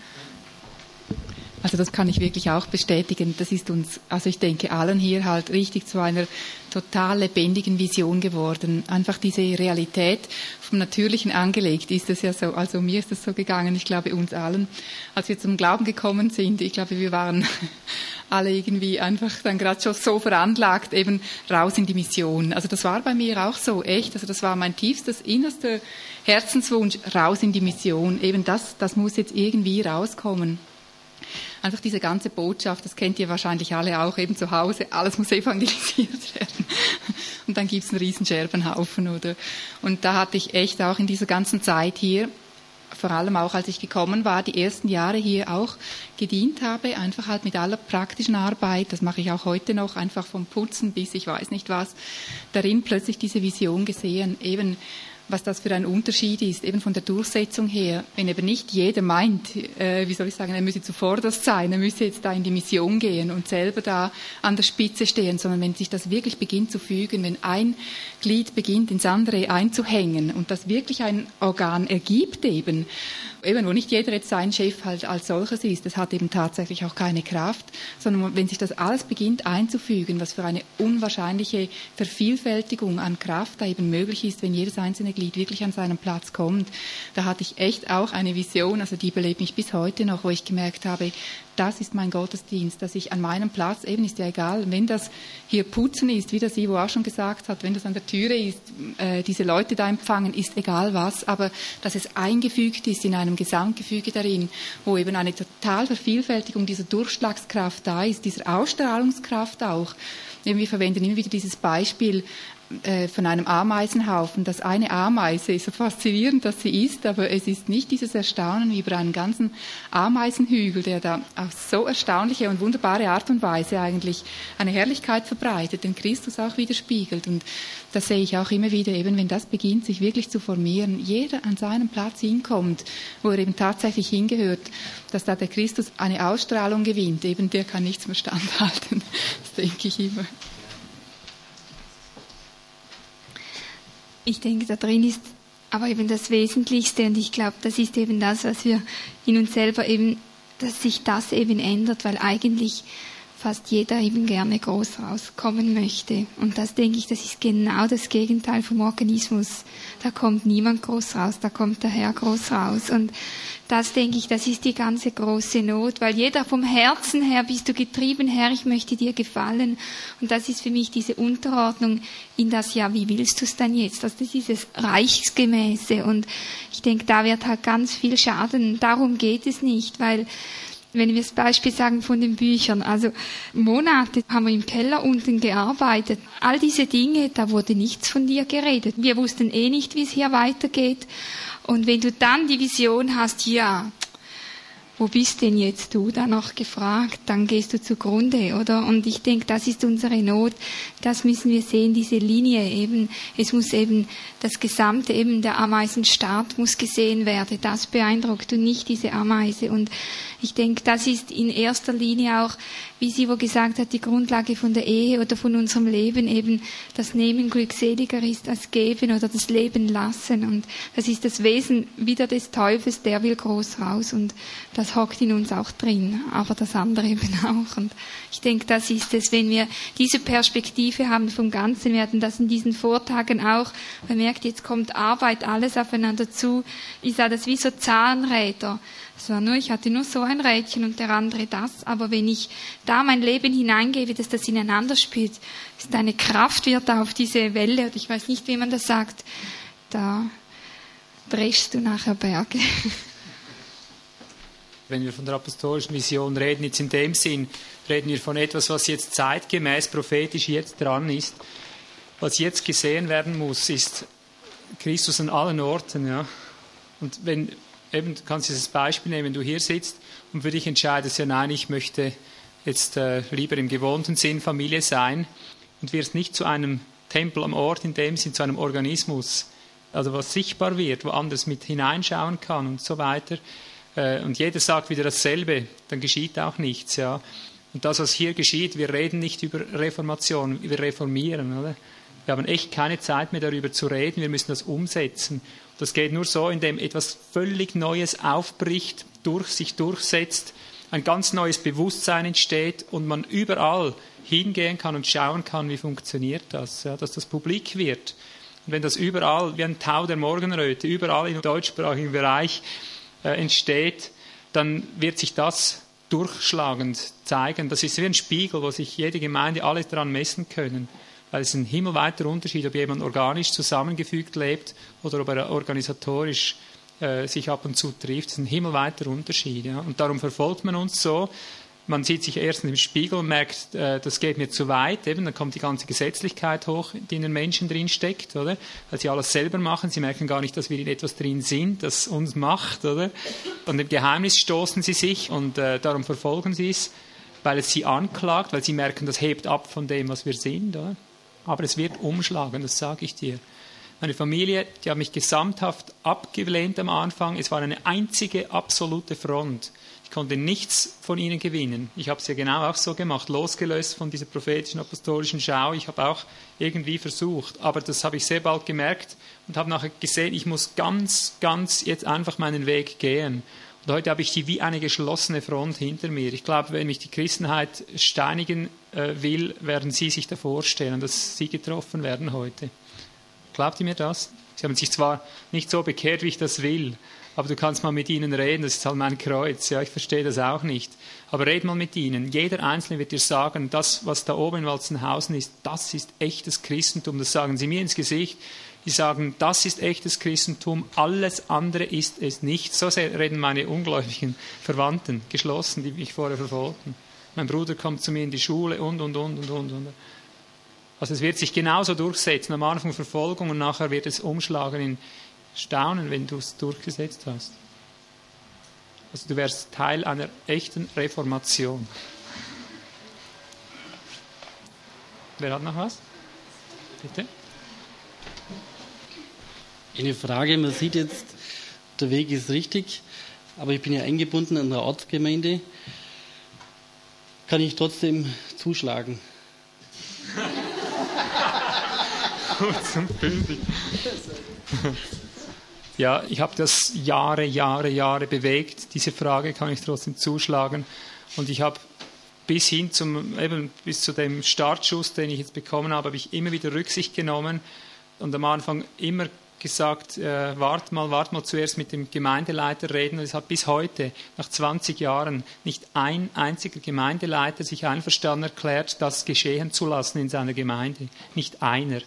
Also das kann ich wirklich auch bestätigen. Das ist uns, also ich denke, allen hier halt richtig zu einer total lebendigen Vision geworden. Einfach diese Realität vom Natürlichen angelegt ist es ja so. Also mir ist es so gegangen, ich glaube uns allen, als wir zum Glauben gekommen sind, ich glaube, wir waren alle irgendwie einfach dann gerade schon so veranlagt, eben raus in die Mission. Also das war bei mir auch so, echt. Also das war mein tiefstes, innerster Herzenswunsch, raus in die Mission. Eben das, das muss jetzt irgendwie rauskommen einfach diese ganze Botschaft, das kennt ihr wahrscheinlich alle auch eben zu Hause, alles muss evangelisiert werden. Und dann gibt's einen riesen Scherbenhaufen, oder? Und da hatte ich echt auch in dieser ganzen Zeit hier, vor allem auch als ich gekommen war, die ersten Jahre hier auch gedient habe, einfach halt mit aller praktischen Arbeit, das mache ich auch heute noch, einfach vom Putzen bis ich weiß nicht was, darin plötzlich diese Vision gesehen, eben was das für ein Unterschied ist, eben von der Durchsetzung her. Wenn eben nicht jeder meint, äh, wie soll ich sagen, er müsse zuvorderst sein, er müsse jetzt da in die Mission gehen und selber da an der Spitze stehen, sondern wenn sich das wirklich beginnt zu fügen, wenn ein Glied beginnt ins andere einzuhängen und das wirklich ein Organ ergibt eben, eben wo nicht jeder jetzt sein Chef halt als solches ist, das hat eben tatsächlich auch keine Kraft, sondern wenn sich das alles beginnt einzufügen, was für eine unwahrscheinliche Vervielfältigung an Kraft da eben möglich ist, wenn jedes einzelne Gemeindeglied wirklich an seinen Platz kommt. Da hatte ich echt auch eine Vision, also die belebt mich bis heute noch, wo ich gemerkt habe, das ist mein Gottesdienst, dass ich an meinem Platz, eben ist ja egal, wenn das hier Putzen ist, wie das Ivo auch schon gesagt hat, wenn das an der Türe ist, äh, diese Leute da empfangen, ist egal was, aber dass es eingefügt ist in einem Gesamtgefüge darin, wo eben eine total Vervielfältigung dieser Durchschlagskraft da ist, dieser Ausstrahlungskraft auch. Wir verwenden immer wieder dieses Beispiel äh, von einem Ameisenhaufen, dass eine Ameise, so faszinierend dass sie ist, aber es ist nicht dieses Erstaunen wie über einen ganzen Ameisenhügel, der da auf so erstaunliche und wunderbare Art und Weise eigentlich eine Herrlichkeit verbreitet, den Christus auch widerspiegelt. Und das sehe ich auch immer wieder, eben wenn das beginnt, sich wirklich zu formieren, jeder an seinen Platz hinkommt, wo er eben tatsächlich hingehört, dass da der Christus eine Ausstrahlung gewinnt, eben der kann nichts mehr standhalten. Das denke ich immer. Ich denke, da drin ist aber eben das Wesentlichste und ich glaube, das ist eben das, was wir in uns selber eben, dass sich das eben ändert, weil eigentlich fast jeder eben gerne groß rauskommen möchte. Und das denke ich, das ist genau das Gegenteil vom Organismus. Da kommt niemand groß raus, da kommt der Herr groß raus. Und das denke ich, das ist die ganze große Not, weil jeder vom Herzen her bist du getrieben, Herr, ich möchte dir gefallen. Und das ist für mich diese Unterordnung in das, ja, wie willst du es dann jetzt? Also das ist dieses Reichsgemäße. Und ich denke, da wird halt ganz viel Schaden. Darum geht es nicht, weil wenn wir das Beispiel sagen von den Büchern, also Monate haben wir im Keller unten gearbeitet. All diese Dinge, da wurde nichts von dir geredet. Wir wussten eh nicht, wie es hier weitergeht. Und wenn du dann die Vision hast, ja, wo bist denn jetzt du da noch gefragt, dann gehst du zugrunde, oder? Und ich denke, das ist unsere Not, das müssen wir sehen, diese Linie eben, es muss eben, das Gesamte eben, der Ameisenstaat muss gesehen werden, das beeindruckt und nicht diese Ameise. Und ich denke, das ist in erster Linie auch, wie sie wo gesagt hat, die Grundlage von der Ehe oder von unserem Leben eben, das Nehmen glückseliger ist als Geben oder das Leben lassen. Und das ist das Wesen wieder des Teufels, der will groß raus und das hockt in uns auch drin, aber das andere eben auch. Und ich denke, das ist es, wenn wir diese Perspektive haben vom Ganzen, wir hatten das in diesen Vortagen auch, man merkt, jetzt kommt Arbeit, alles aufeinander zu. Ich sah das wie so Zahnräder. Es war nur, ich hatte nur so ein Rädchen und der andere das. Aber wenn ich da mein Leben hineingebe, dass das ineinander spielt, ist eine Kraft wird da auf diese Welle, oder ich weiß nicht, wie man das sagt, da drehst du nachher Berge. Wenn wir von der apostolischen Mission reden, jetzt in dem Sinn, reden wir von etwas, was jetzt zeitgemäß prophetisch jetzt dran ist. Was jetzt gesehen werden muss, ist Christus an allen Orten. Ja. Und wenn eben, du kannst dieses Beispiel nehmen, wenn du hier sitzt und für dich entscheidest, ja nein, ich möchte jetzt äh, lieber im gewohnten Sinn Familie sein und wirst nicht zu einem Tempel am Ort, in dem Sinn zu einem Organismus, also was sichtbar wird, wo anders mit hineinschauen kann und so weiter. Äh, und jeder sagt wieder dasselbe, dann geschieht auch nichts. Ja. Und das, was hier geschieht, wir reden nicht über Reformation, wir reformieren. Oder? Wir haben echt keine Zeit mehr darüber zu reden, wir müssen das umsetzen. Das geht nur so, indem etwas völlig Neues aufbricht, durch sich durchsetzt, ein ganz neues Bewusstsein entsteht und man überall hingehen kann und schauen kann, wie funktioniert das, ja, dass das publik wird. Und wenn das überall wie ein Tau der Morgenröte, überall im deutschsprachigen Bereich äh, entsteht, dann wird sich das durchschlagend zeigen. Das ist wie ein Spiegel, wo sich jede Gemeinde alle daran messen können weil es ein himmelweiter Unterschied, ob jemand organisch zusammengefügt lebt oder ob er organisatorisch äh, sich ab und zu trifft. Das ist ein himmelweiter Unterschied. Ja? Und darum verfolgt man uns so. Man sieht sich erst im Spiegel und merkt, äh, das geht mir zu weit. Eben, dann kommt die ganze Gesetzlichkeit hoch, die in den Menschen drin steckt, oder? Weil sie alles selber machen. Sie merken gar nicht, dass wir in etwas drin sind, das uns macht, oder? Und im Geheimnis stoßen sie sich und äh, darum verfolgen sie es, weil es sie anklagt, weil sie merken, das hebt ab von dem, was wir sind, oder? Aber es wird umschlagen, das sage ich dir. Meine Familie, die hat mich gesamthaft abgelehnt am Anfang. Es war eine einzige absolute Front. Ich konnte nichts von ihnen gewinnen. Ich habe es ja genau auch so gemacht, losgelöst von dieser prophetischen apostolischen Schau. Ich habe auch irgendwie versucht, aber das habe ich sehr bald gemerkt und habe nachher gesehen, ich muss ganz, ganz jetzt einfach meinen Weg gehen. Und heute habe ich die wie eine geschlossene Front hinter mir. Ich glaube, wenn mich die Christenheit steinigen äh, will, werden Sie sich davor stellen, dass Sie getroffen werden heute. Glaubt ihr mir das? Sie haben sich zwar nicht so bekehrt, wie ich das will, aber du kannst mal mit ihnen reden, das ist halt mein Kreuz, ja, ich verstehe das auch nicht. Aber red mal mit ihnen. Jeder Einzelne wird dir sagen, das, was da oben in Walzenhausen ist, das ist echtes Christentum. Das sagen sie mir ins Gesicht. Die sagen, das ist echtes Christentum, alles andere ist es nicht. So reden meine ungläubigen Verwandten, geschlossen, die mich vorher verfolgten. Mein Bruder kommt zu mir in die Schule und, und, und, und, und. und. Also es wird sich genauso durchsetzen, am Anfang Verfolgung und nachher wird es umschlagen in Staunen, wenn du es durchgesetzt hast. Also du wärst Teil einer echten Reformation. Wer hat noch was? Bitte? Eine Frage, man sieht jetzt, der Weg ist richtig, aber ich bin ja eingebunden an der Ortsgemeinde. Kann ich trotzdem zuschlagen? Ja, ich habe das Jahre, Jahre, Jahre bewegt. Diese Frage kann ich trotzdem zuschlagen. Und ich habe bis hin zum, eben bis zu dem Startschuss, den ich jetzt bekommen habe, habe ich immer wieder Rücksicht genommen und am Anfang immer gesagt, äh, wart mal, wart mal zuerst mit dem Gemeindeleiter reden. Und es hat bis heute, nach 20 Jahren, nicht ein einziger Gemeindeleiter sich einverstanden erklärt, das geschehen zu lassen in seiner Gemeinde. Nicht einer.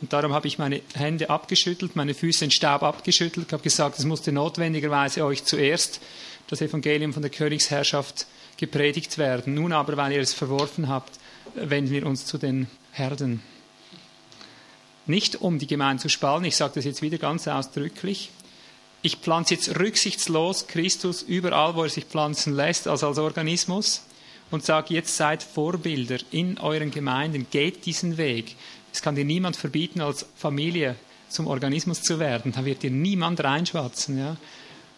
Und darum habe ich meine Hände abgeschüttelt, meine Füße in Staub abgeschüttelt, habe gesagt, es musste notwendigerweise euch zuerst das Evangelium von der Königsherrschaft gepredigt werden. Nun aber, weil ihr es verworfen habt, wenden wir uns zu den Herden. Nicht um die Gemeinde zu spalten, ich sage das jetzt wieder ganz ausdrücklich. Ich pflanze jetzt rücksichtslos Christus überall, wo er sich pflanzen lässt, also als Organismus, und sage jetzt seid Vorbilder in euren Gemeinden, geht diesen Weg. Es kann dir niemand verbieten, als Familie zum Organismus zu werden. Da wird dir niemand reinschwatzen. Ja?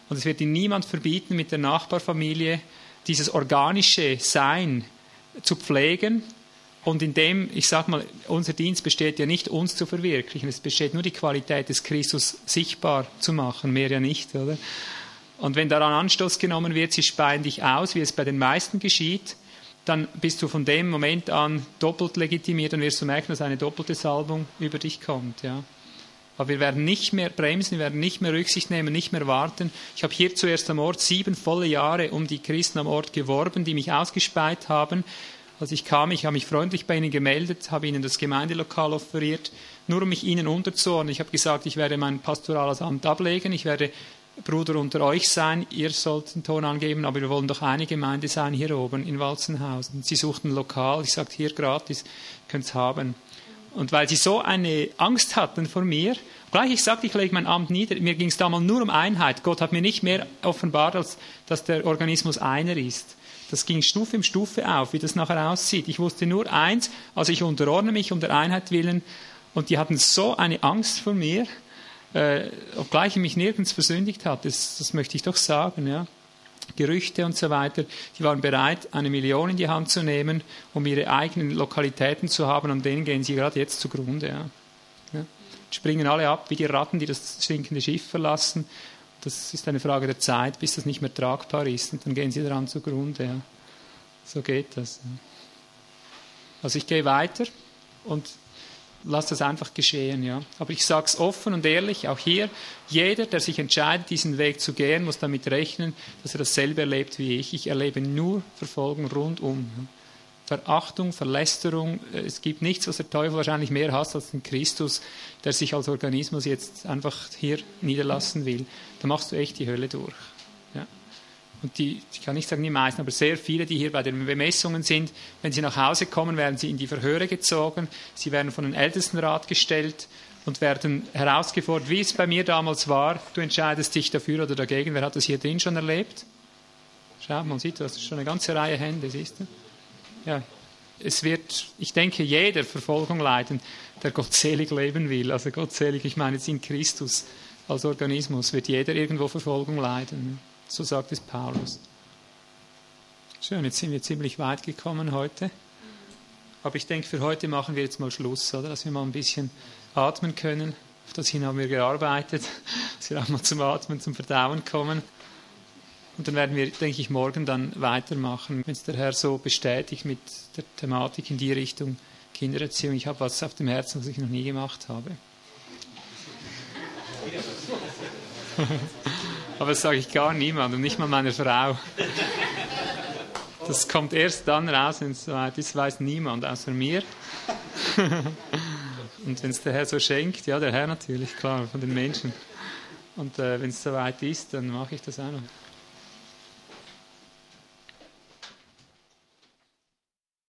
Und es wird dir niemand verbieten, mit der Nachbarfamilie dieses organische Sein zu pflegen und in dem, ich sage mal, unser Dienst besteht ja nicht, uns zu verwirklichen. Es besteht nur die Qualität des Christus sichtbar zu machen, mehr ja nicht, oder? Und wenn daran Anstoß genommen wird, sie speien dich aus, wie es bei den meisten geschieht, dann bist du von dem Moment an doppelt legitimiert und wirst du merken, dass eine doppelte Salbung über dich kommt, ja. Aber wir werden nicht mehr bremsen, wir werden nicht mehr Rücksicht nehmen, nicht mehr warten. Ich habe hier zuerst am Ort sieben volle Jahre um die Christen am Ort geworben, die mich ausgespeit haben. Als ich kam, ich habe mich freundlich bei ihnen gemeldet, habe ihnen das Gemeindelokal offeriert, nur um mich ihnen unterzuordnen. Ich habe gesagt, ich werde mein pastorales Amt ablegen, ich werde Bruder unter euch sein, ihr sollt den Ton angeben, aber wir wollen doch eine Gemeinde sein hier oben in Walzenhausen. Sie suchten Lokal, ich sagte hier gratis, könnt es haben. Und weil sie so eine Angst hatten vor mir, gleich ich sagte, ich lege mein Amt nieder, mir ging es damals nur um Einheit. Gott hat mir nicht mehr offenbart, als dass der Organismus einer ist. Das ging Stufe um Stufe auf, wie das nachher aussieht. Ich wusste nur eins, also ich unterordne mich um der Einheit willen. Und die hatten so eine Angst vor mir, äh, obgleich ich mich nirgends versündigt hatte. Das, das möchte ich doch sagen, ja. Gerüchte und so weiter, die waren bereit, eine Million in die Hand zu nehmen, um ihre eigenen Lokalitäten zu haben, und denen gehen sie gerade jetzt zugrunde. Ja. Ja. Springen alle ab, wie die Ratten, die das stinkende Schiff verlassen das ist eine Frage der Zeit, bis das nicht mehr tragbar ist und dann gehen sie daran zugrunde. Ja. So geht das. Ja. Also ich gehe weiter und lasse das einfach geschehen. Ja. Aber ich sage es offen und ehrlich, auch hier, jeder, der sich entscheidet, diesen Weg zu gehen, muss damit rechnen, dass er dasselbe erlebt wie ich. Ich erlebe nur Verfolgung rundum. Ja. Verachtung, Verlästerung. Es gibt nichts, was der Teufel wahrscheinlich mehr hasst als den Christus, der sich als Organismus jetzt einfach hier niederlassen will. Da machst du echt die Hölle durch. Ja. Und die, ich kann nicht sagen die meisten, aber sehr viele, die hier bei den Bemessungen sind, wenn sie nach Hause kommen, werden sie in die Verhöre gezogen, sie werden von den Ältestenrat gestellt und werden herausgefordert, wie es bei mir damals war. Du entscheidest dich dafür oder dagegen. Wer hat das hier drin schon erlebt? Schau, man sieht, du hast schon eine ganze Reihe Hände, siehst du? Ja, es wird, ich denke, jeder Verfolgung leiden, der gottselig leben will. Also gottselig, ich meine jetzt in Christus als Organismus, wird jeder irgendwo Verfolgung leiden. So sagt es Paulus. Schön, jetzt sind wir ziemlich weit gekommen heute. Aber ich denke, für heute machen wir jetzt mal Schluss, oder? Dass wir mal ein bisschen atmen können. Auf das hin haben wir gearbeitet, dass wir auch mal zum Atmen, zum Verdauen kommen. Und dann werden wir, denke ich, morgen dann weitermachen, wenn es der Herr so bestätigt mit der Thematik in die Richtung Kindererziehung. Ich habe was auf dem Herzen, was ich noch nie gemacht habe. Aber das sage ich gar niemandem, nicht mal meiner Frau. Das kommt erst dann raus, wenn es soweit ist, weiß niemand außer mir. Und wenn es der Herr so schenkt, ja, der Herr natürlich, klar, von den Menschen. Und äh, wenn es soweit ist, dann mache ich das auch noch.